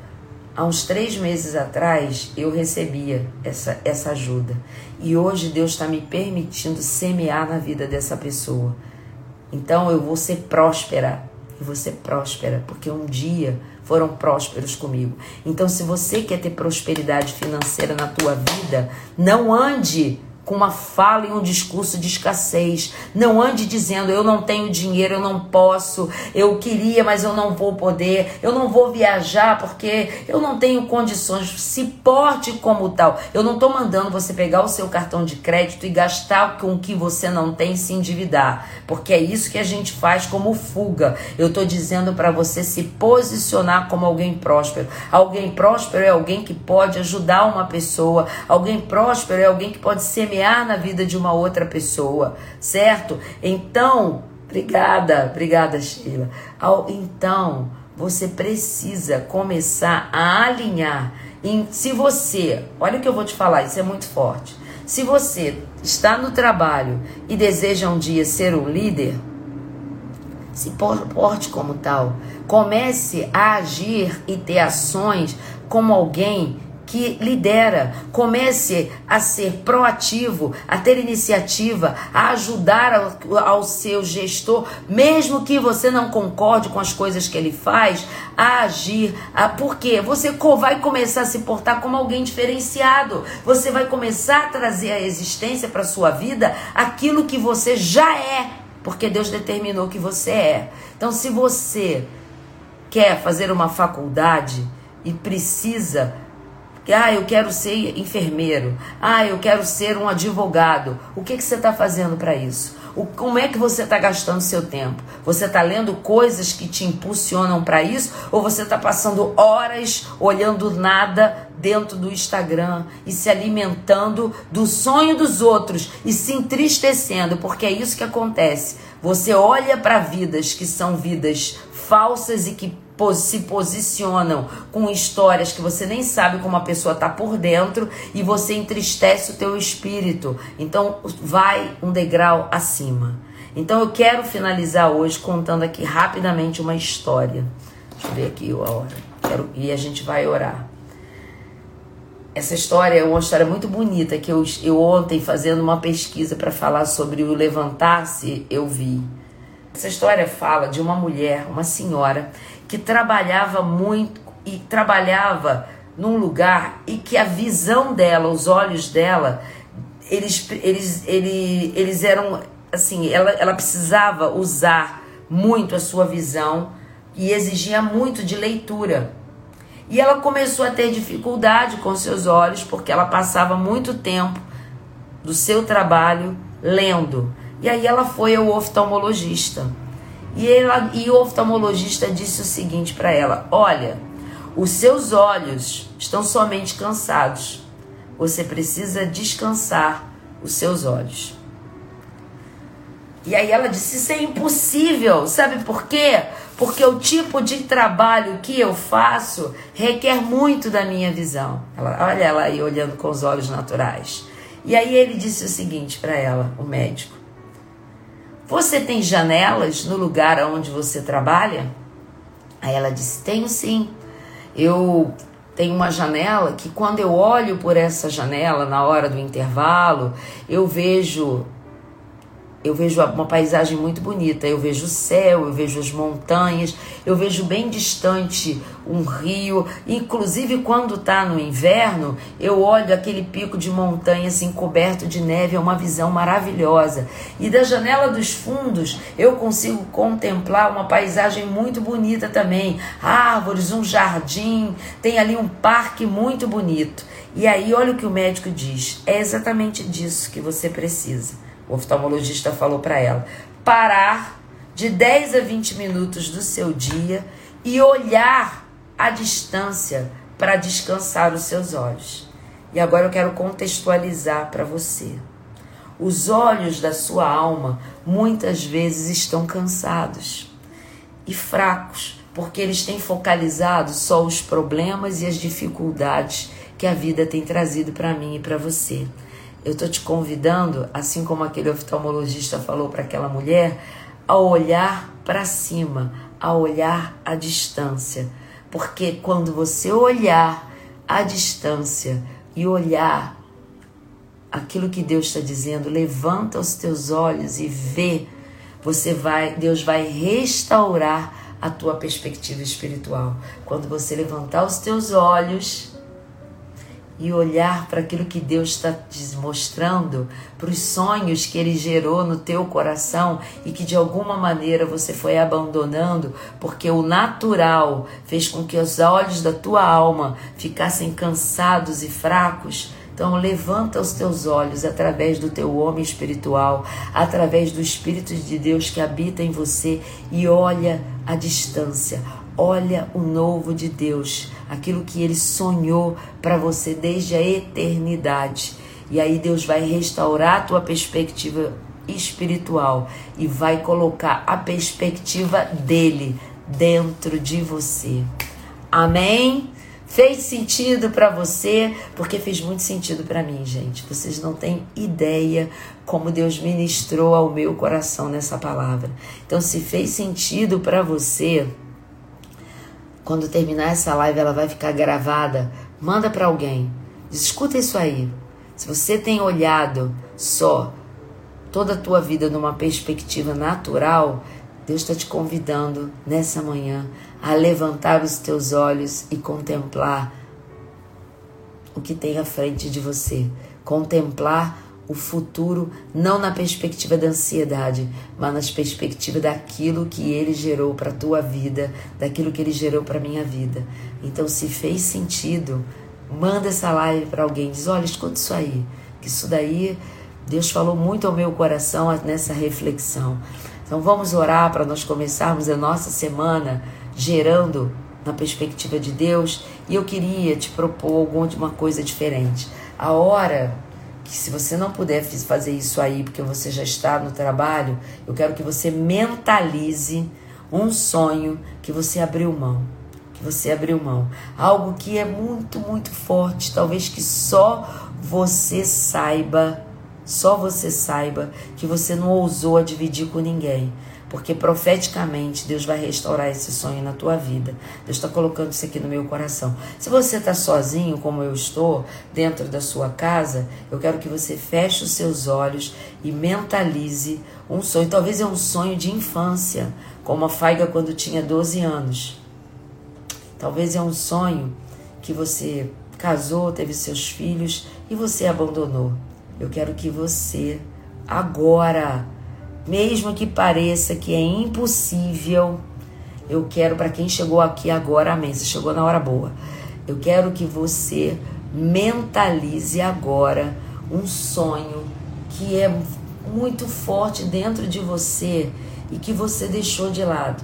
há uns três meses atrás eu recebia essa, essa ajuda. E hoje Deus está me permitindo semear na vida dessa pessoa. Então eu vou ser próspera. E ser próspera, porque um dia foram prósperos comigo. Então, se você quer ter prosperidade financeira na tua vida, não ande com uma fala e um discurso de escassez. Não ande dizendo eu não tenho dinheiro, eu não posso, eu queria, mas eu não vou poder, eu não vou viajar porque eu não tenho condições. Se porte como tal. Eu não estou mandando você pegar o seu cartão de crédito e gastar com o que você não tem se endividar, porque é isso que a gente faz como fuga. Eu estou dizendo para você se posicionar como alguém próspero. Alguém próspero é alguém que pode ajudar uma pessoa, alguém próspero é alguém que pode ser semear na vida de uma outra pessoa, certo? Então, obrigada, obrigada, Sheila. Então, você precisa começar a alinhar. Em, se você, olha o que eu vou te falar, isso é muito forte. Se você está no trabalho e deseja um dia ser um líder, se porte como tal. Comece a agir e ter ações como alguém que lidera. Comece a ser proativo, a ter iniciativa, a ajudar ao, ao, seu gestor, mesmo que você não concorde com as coisas que ele faz, a agir. A, porque você vai começar a se portar como alguém diferenciado. Você vai começar a trazer à existência para sua vida aquilo que você já é, porque Deus determinou que você é. Então, se você quer fazer uma faculdade e precisa Ah, eu quero ser enfermeiro. Ah, eu quero ser um advogado. O que, que você está fazendo para isso? O, como é que você está gastando seu tempo? Você está lendo coisas que te impulsionam para isso? Ou você está passando horas olhando nada dentro do Instagram e se alimentando do sonho dos outros e se entristecendo? Porque é isso que acontece. Você olha para vidas que são vidas falsas e que se posicionam com histórias que você nem sabe como a pessoa está por dentro e você entristece o teu espírito. Então vai um degrau acima. Então eu quero finalizar hoje contando aqui rapidamente uma história. Deixa eu ver aqui a hora. Quero, e a gente vai orar. Essa história é uma história muito bonita que eu, eu ontem fazendo uma pesquisa para falar sobre o levantar-se, eu vi. Essa história fala de uma mulher, uma senhora, que trabalhava muito e trabalhava num lugar e que a visão dela, os olhos dela, eles, eles, eles, eles eram assim, ela, ela precisava usar muito a sua visão e exigia muito de leitura. E ela começou a ter dificuldade com seus olhos porque ela passava muito tempo do seu trabalho lendo. E aí ela foi ao oftalmologista. E, ela, e o oftalmologista disse o seguinte para ela: Olha, os seus olhos estão somente cansados. Você precisa descansar os seus olhos. E aí ela disse: Isso é impossível. Sabe por quê? Porque o tipo de trabalho que eu faço requer muito da minha visão. Ela, olha ela aí olhando com os olhos naturais. E aí ele disse o seguinte para ela, o médico: você tem janelas no lugar onde você trabalha? Aí ela disse: Tenho sim. Eu tenho uma janela que, quando eu olho por essa janela na hora do intervalo, eu vejo eu vejo uma paisagem muito bonita. Eu vejo o céu, eu vejo as montanhas, eu vejo bem distante um rio. Inclusive, quando está no inverno, eu olho aquele pico de montanha assim coberto de neve, é uma visão maravilhosa. E da janela dos fundos, eu consigo contemplar uma paisagem muito bonita também. Árvores, um jardim, tem ali um parque muito bonito. E aí, olha o que o médico diz: é exatamente disso que você precisa o oftalmologista falou para ela, parar de 10 a 20 minutos do seu dia e olhar à distância para descansar os seus olhos. E agora eu quero contextualizar para você. Os olhos da sua alma muitas vezes estão cansados e fracos, porque eles têm focalizado só os problemas e as dificuldades que a vida tem trazido para mim e para você. Eu estou te convidando, assim como aquele oftalmologista falou para aquela mulher, a olhar para cima, a olhar à distância. Porque quando você olhar à distância e olhar aquilo que Deus está dizendo, levanta os teus olhos e vê, você vai, Deus vai restaurar a tua perspectiva espiritual. Quando você levantar os teus olhos e olhar para aquilo que Deus está te mostrando, para os sonhos que Ele gerou no teu coração e que de alguma maneira você foi abandonando, porque o natural fez com que os olhos da tua alma ficassem cansados e fracos. Então levanta os teus olhos através do teu homem espiritual, através do Espírito de Deus que habita em você e olha a distância, olha o novo de Deus aquilo que ele sonhou para você desde a eternidade. E aí Deus vai restaurar a tua perspectiva espiritual e vai colocar a perspectiva dele dentro de você. Amém? Fez sentido para você? Porque fez muito sentido para mim, gente. Vocês não têm ideia como Deus ministrou ao meu coração nessa palavra. Então, se fez sentido para você, quando terminar essa live, ela vai ficar gravada. Manda para alguém. Escuta isso aí. Se você tem olhado só toda a tua vida numa perspectiva natural, Deus está te convidando nessa manhã a levantar os teus olhos e contemplar o que tem à frente de você. Contemplar o futuro não na perspectiva da ansiedade, mas na perspectiva daquilo que ele gerou para a tua vida, daquilo que ele gerou para minha vida. Então, se fez sentido, Manda essa live para alguém, diz: olha, escuta isso aí, que isso daí Deus falou muito ao meu coração nessa reflexão. Então vamos orar para nós começarmos a nossa semana gerando na perspectiva de Deus. E eu queria te propor alguma coisa diferente. A hora que se você não puder fazer isso aí porque você já está no trabalho, eu quero que você mentalize um sonho que você abriu mão. Que você abriu mão. Algo que é muito, muito forte, talvez que só você saiba, só você saiba que você não ousou a dividir com ninguém porque profeticamente Deus vai restaurar esse sonho na tua vida. Deus está colocando isso aqui no meu coração. Se você está sozinho, como eu estou, dentro da sua casa, eu quero que você feche os seus olhos e mentalize um sonho. Talvez é um sonho de infância, como a Faiga quando tinha 12 anos. Talvez é um sonho que você casou, teve seus filhos e você abandonou. Eu quero que você agora mesmo que pareça que é impossível, eu quero para quem chegou aqui agora, amém. Você chegou na hora boa. Eu quero que você mentalize agora um sonho que é muito forte dentro de você e que você deixou de lado.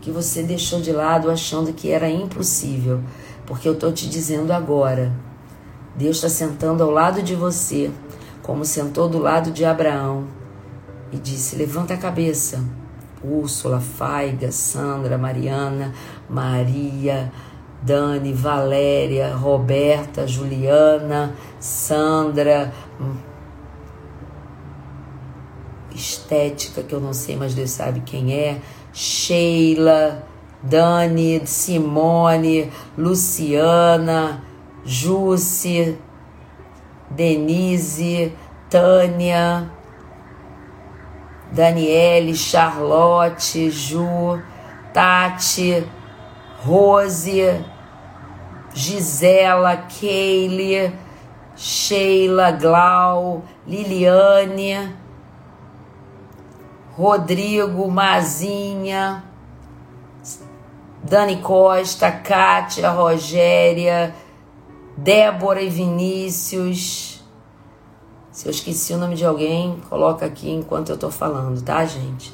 Que você deixou de lado achando que era impossível. Porque eu estou te dizendo agora. Deus está sentando ao lado de você, como sentou do lado de Abraão e disse: Levanta a cabeça. Úrsula, Faiga, Sandra, Mariana, Maria, Dani, Valéria, Roberta, Juliana, Sandra, hum, Estética, que eu não sei, mas Deus sabe quem é, Sheila, Dani, Simone, Luciana, Jússi, Denise, Tânia, Daniele, Charlotte, Ju, Tati, Rose, Gisela, Keile, Sheila, Glau, Liliane, Rodrigo, Mazinha, Dani Costa, Kátia, Rogéria, Débora e Vinícius. Se eu esqueci o nome de alguém, coloca aqui enquanto eu tô falando, tá, gente?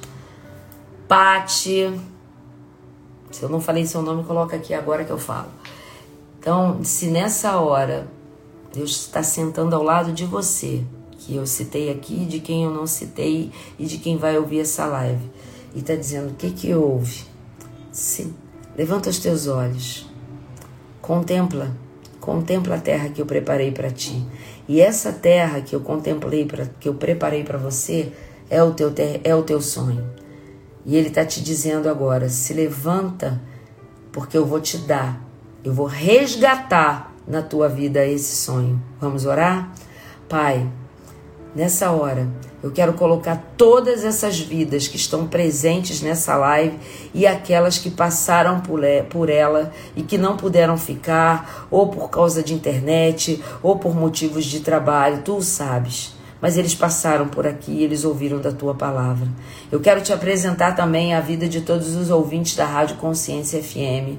Pati. Se eu não falei seu nome, coloca aqui agora que eu falo. Então, se nessa hora Deus está sentando ao lado de você, que eu citei aqui, de quem eu não citei e de quem vai ouvir essa live, e está dizendo o que que houve, se, levanta os teus olhos, contempla, contempla a terra que eu preparei para ti e essa terra que eu contemplei, pra, que eu preparei para você, é o, teu é o teu sonho. E ele está te dizendo agora: se levanta, porque eu vou te dar, eu vou resgatar na tua vida esse sonho. Vamos orar? Pai, nessa hora, eu quero colocar todas essas vidas que estão presentes nessa live e aquelas que passaram por ela e que não puderam ficar, ou por causa de internet, ou por motivos de trabalho, tu sabes. Mas eles passaram por aqui e eles ouviram da tua palavra. Eu quero te apresentar também a vida de todos os ouvintes da Rádio Consciência FM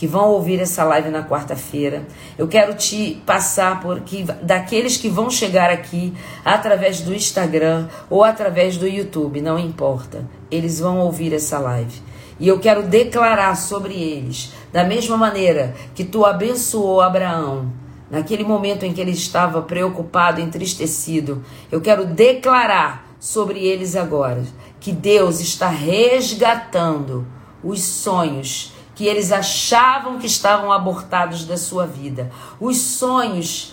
que vão ouvir essa live na quarta-feira. Eu quero te passar por que daqueles que vão chegar aqui através do Instagram ou através do YouTube, não importa. Eles vão ouvir essa live. E eu quero declarar sobre eles, da mesma maneira que tu abençoou Abraão, naquele momento em que ele estava preocupado, entristecido, eu quero declarar sobre eles agora que Deus está resgatando os sonhos que eles achavam que estavam abortados da sua vida. Os sonhos,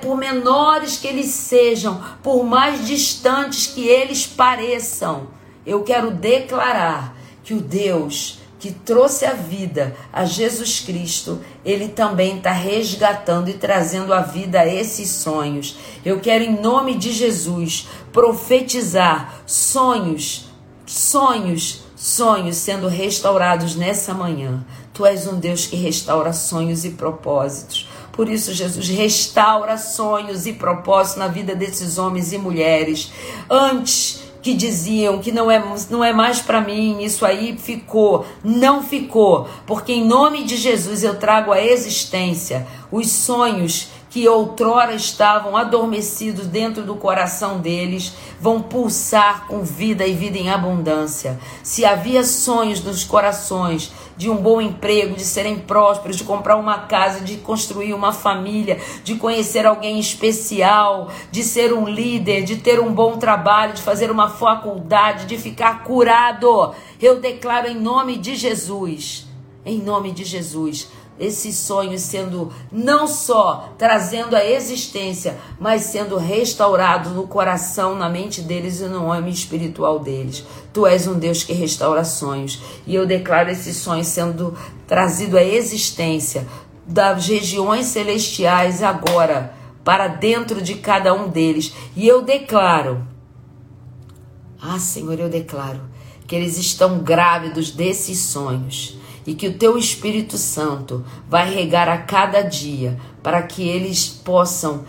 por menores que eles sejam, por mais distantes que eles pareçam, eu quero declarar que o Deus que trouxe a vida a Jesus Cristo, ele também está resgatando e trazendo a vida a esses sonhos. Eu quero, em nome de Jesus, profetizar sonhos, sonhos sonhos sendo restaurados nessa manhã. Tu és um Deus que restaura sonhos e propósitos. Por isso, Jesus, restaura sonhos e propósitos na vida desses homens e mulheres. Antes que diziam que não é, não é mais para mim, isso aí ficou, não ficou, porque em nome de Jesus eu trago a existência os sonhos que outrora estavam adormecidos dentro do coração deles, vão pulsar com vida e vida em abundância. Se havia sonhos nos corações de um bom emprego, de serem prósperos, de comprar uma casa, de construir uma família, de conhecer alguém especial, de ser um líder, de ter um bom trabalho, de fazer uma faculdade, de ficar curado, eu declaro em nome de Jesus, em nome de Jesus, esses sonhos sendo não só trazendo a existência, mas sendo restaurados no coração, na mente deles e no homem espiritual deles. Tu és um Deus que restaura sonhos. E eu declaro esses sonhos sendo trazido à existência das regiões celestiais agora para dentro de cada um deles. E eu declaro, ah, Senhor, eu declaro que eles estão grávidos desses sonhos e que o teu Espírito Santo vai regar a cada dia para que eles possam,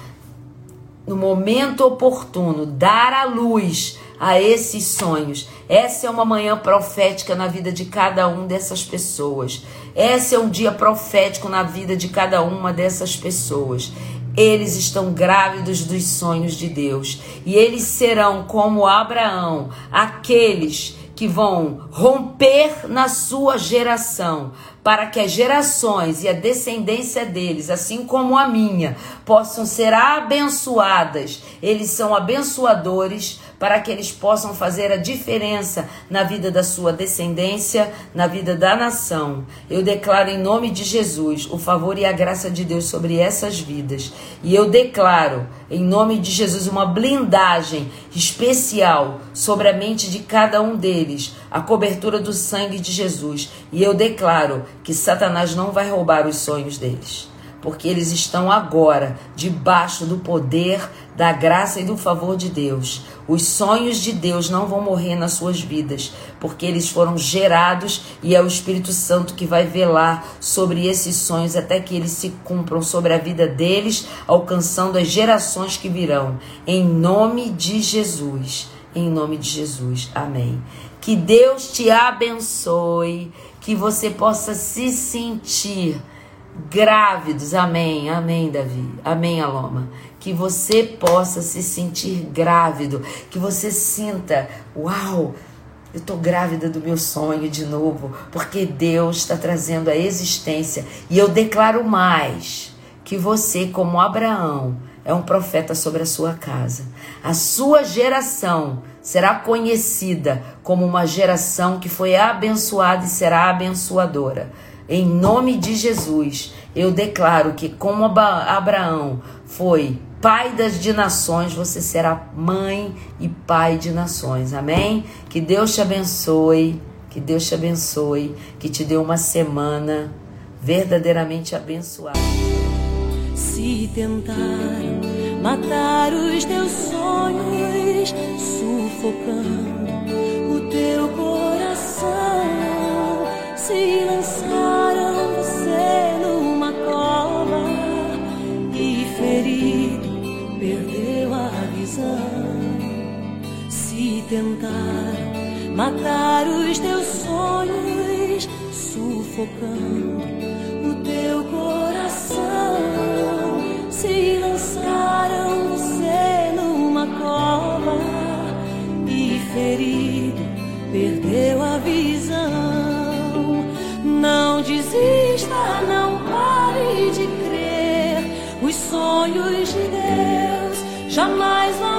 no momento oportuno, dar a luz a esses sonhos. Essa é uma manhã profética na vida de cada um dessas pessoas. Esse é um dia profético na vida de cada uma dessas pessoas. Eles estão grávidos dos sonhos de Deus e eles serão como Abraão, aqueles que vão romper na sua geração, para que as gerações e a descendência deles, assim como a minha, possam ser abençoadas. Eles são abençoadores para que eles possam fazer a diferença na vida da sua descendência, na vida da nação. Eu declaro em nome de Jesus o favor e a graça de Deus sobre essas vidas. E eu declaro em nome de Jesus uma blindagem especial sobre a mente de cada um deles, a cobertura do sangue de Jesus. E eu declaro que Satanás não vai roubar os sonhos deles porque eles estão agora debaixo do poder, da graça e do favor de Deus. Os sonhos de Deus não vão morrer nas suas vidas, porque eles foram gerados e é o Espírito Santo que vai velar sobre esses sonhos até que eles se cumpram sobre a vida deles, alcançando as gerações que virão. Em nome de Jesus. Em nome de Jesus. Amém. Que Deus te abençoe, que você possa se sentir grávidos. Amém, amém, Davi. Amém, Aloma. Que você possa se sentir grávido, que você sinta, uau, eu tô grávida do meu sonho de novo, porque Deus está trazendo a existência. E eu declaro mais que você, como Abraão, é um profeta sobre a sua casa. A sua geração será conhecida como uma geração que foi abençoada e será abençoadora. Em nome de Jesus, eu declaro que, como Abraão foi pai das de nações, você será mãe e pai de nações. Amém? Que Deus te abençoe, que Deus te abençoe, que te dê uma semana verdadeiramente abençoada. Se tentar matar os teus sonhos, sufocando o teu coração, se lançaram você Se tentar matar os teus sonhos, sufocando o teu coração, se lançaram você numa cova e ferido perdeu a visão. Não desista, não pare de crer. Os sonhos de Deus Sunrise.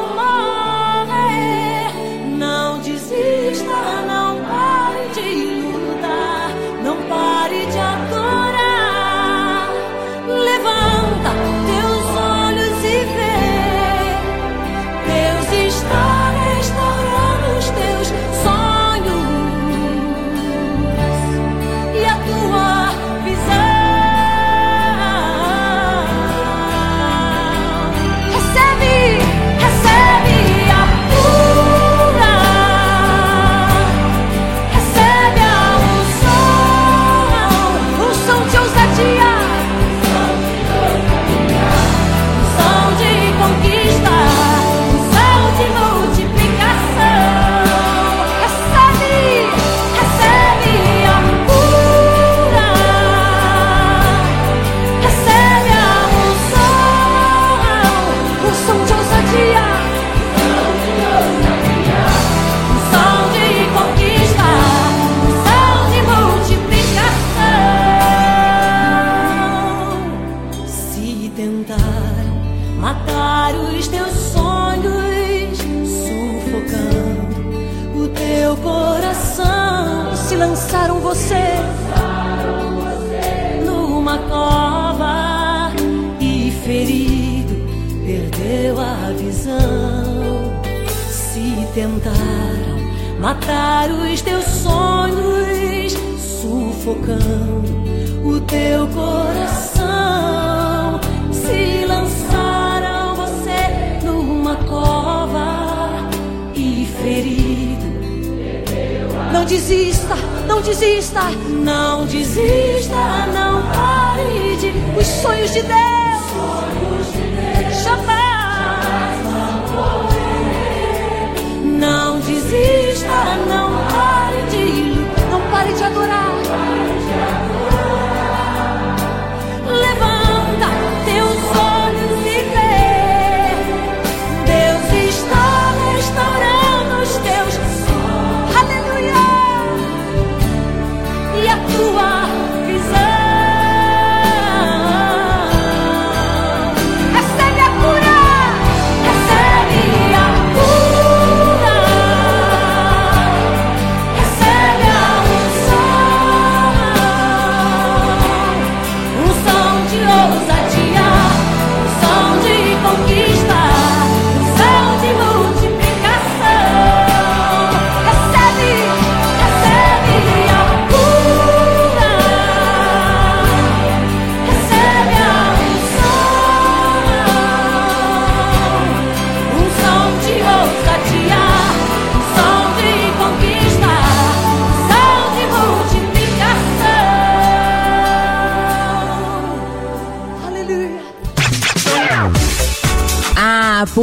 Matar os teus sonhos, sufocando o teu coração. Se lançaram você numa cova e ferido. Não desista, não desista, não desista, não pare de os sonhos de Deus. Desista,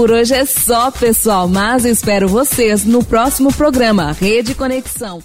por hoje é só, pessoal, mas espero vocês no próximo programa Rede Conexão.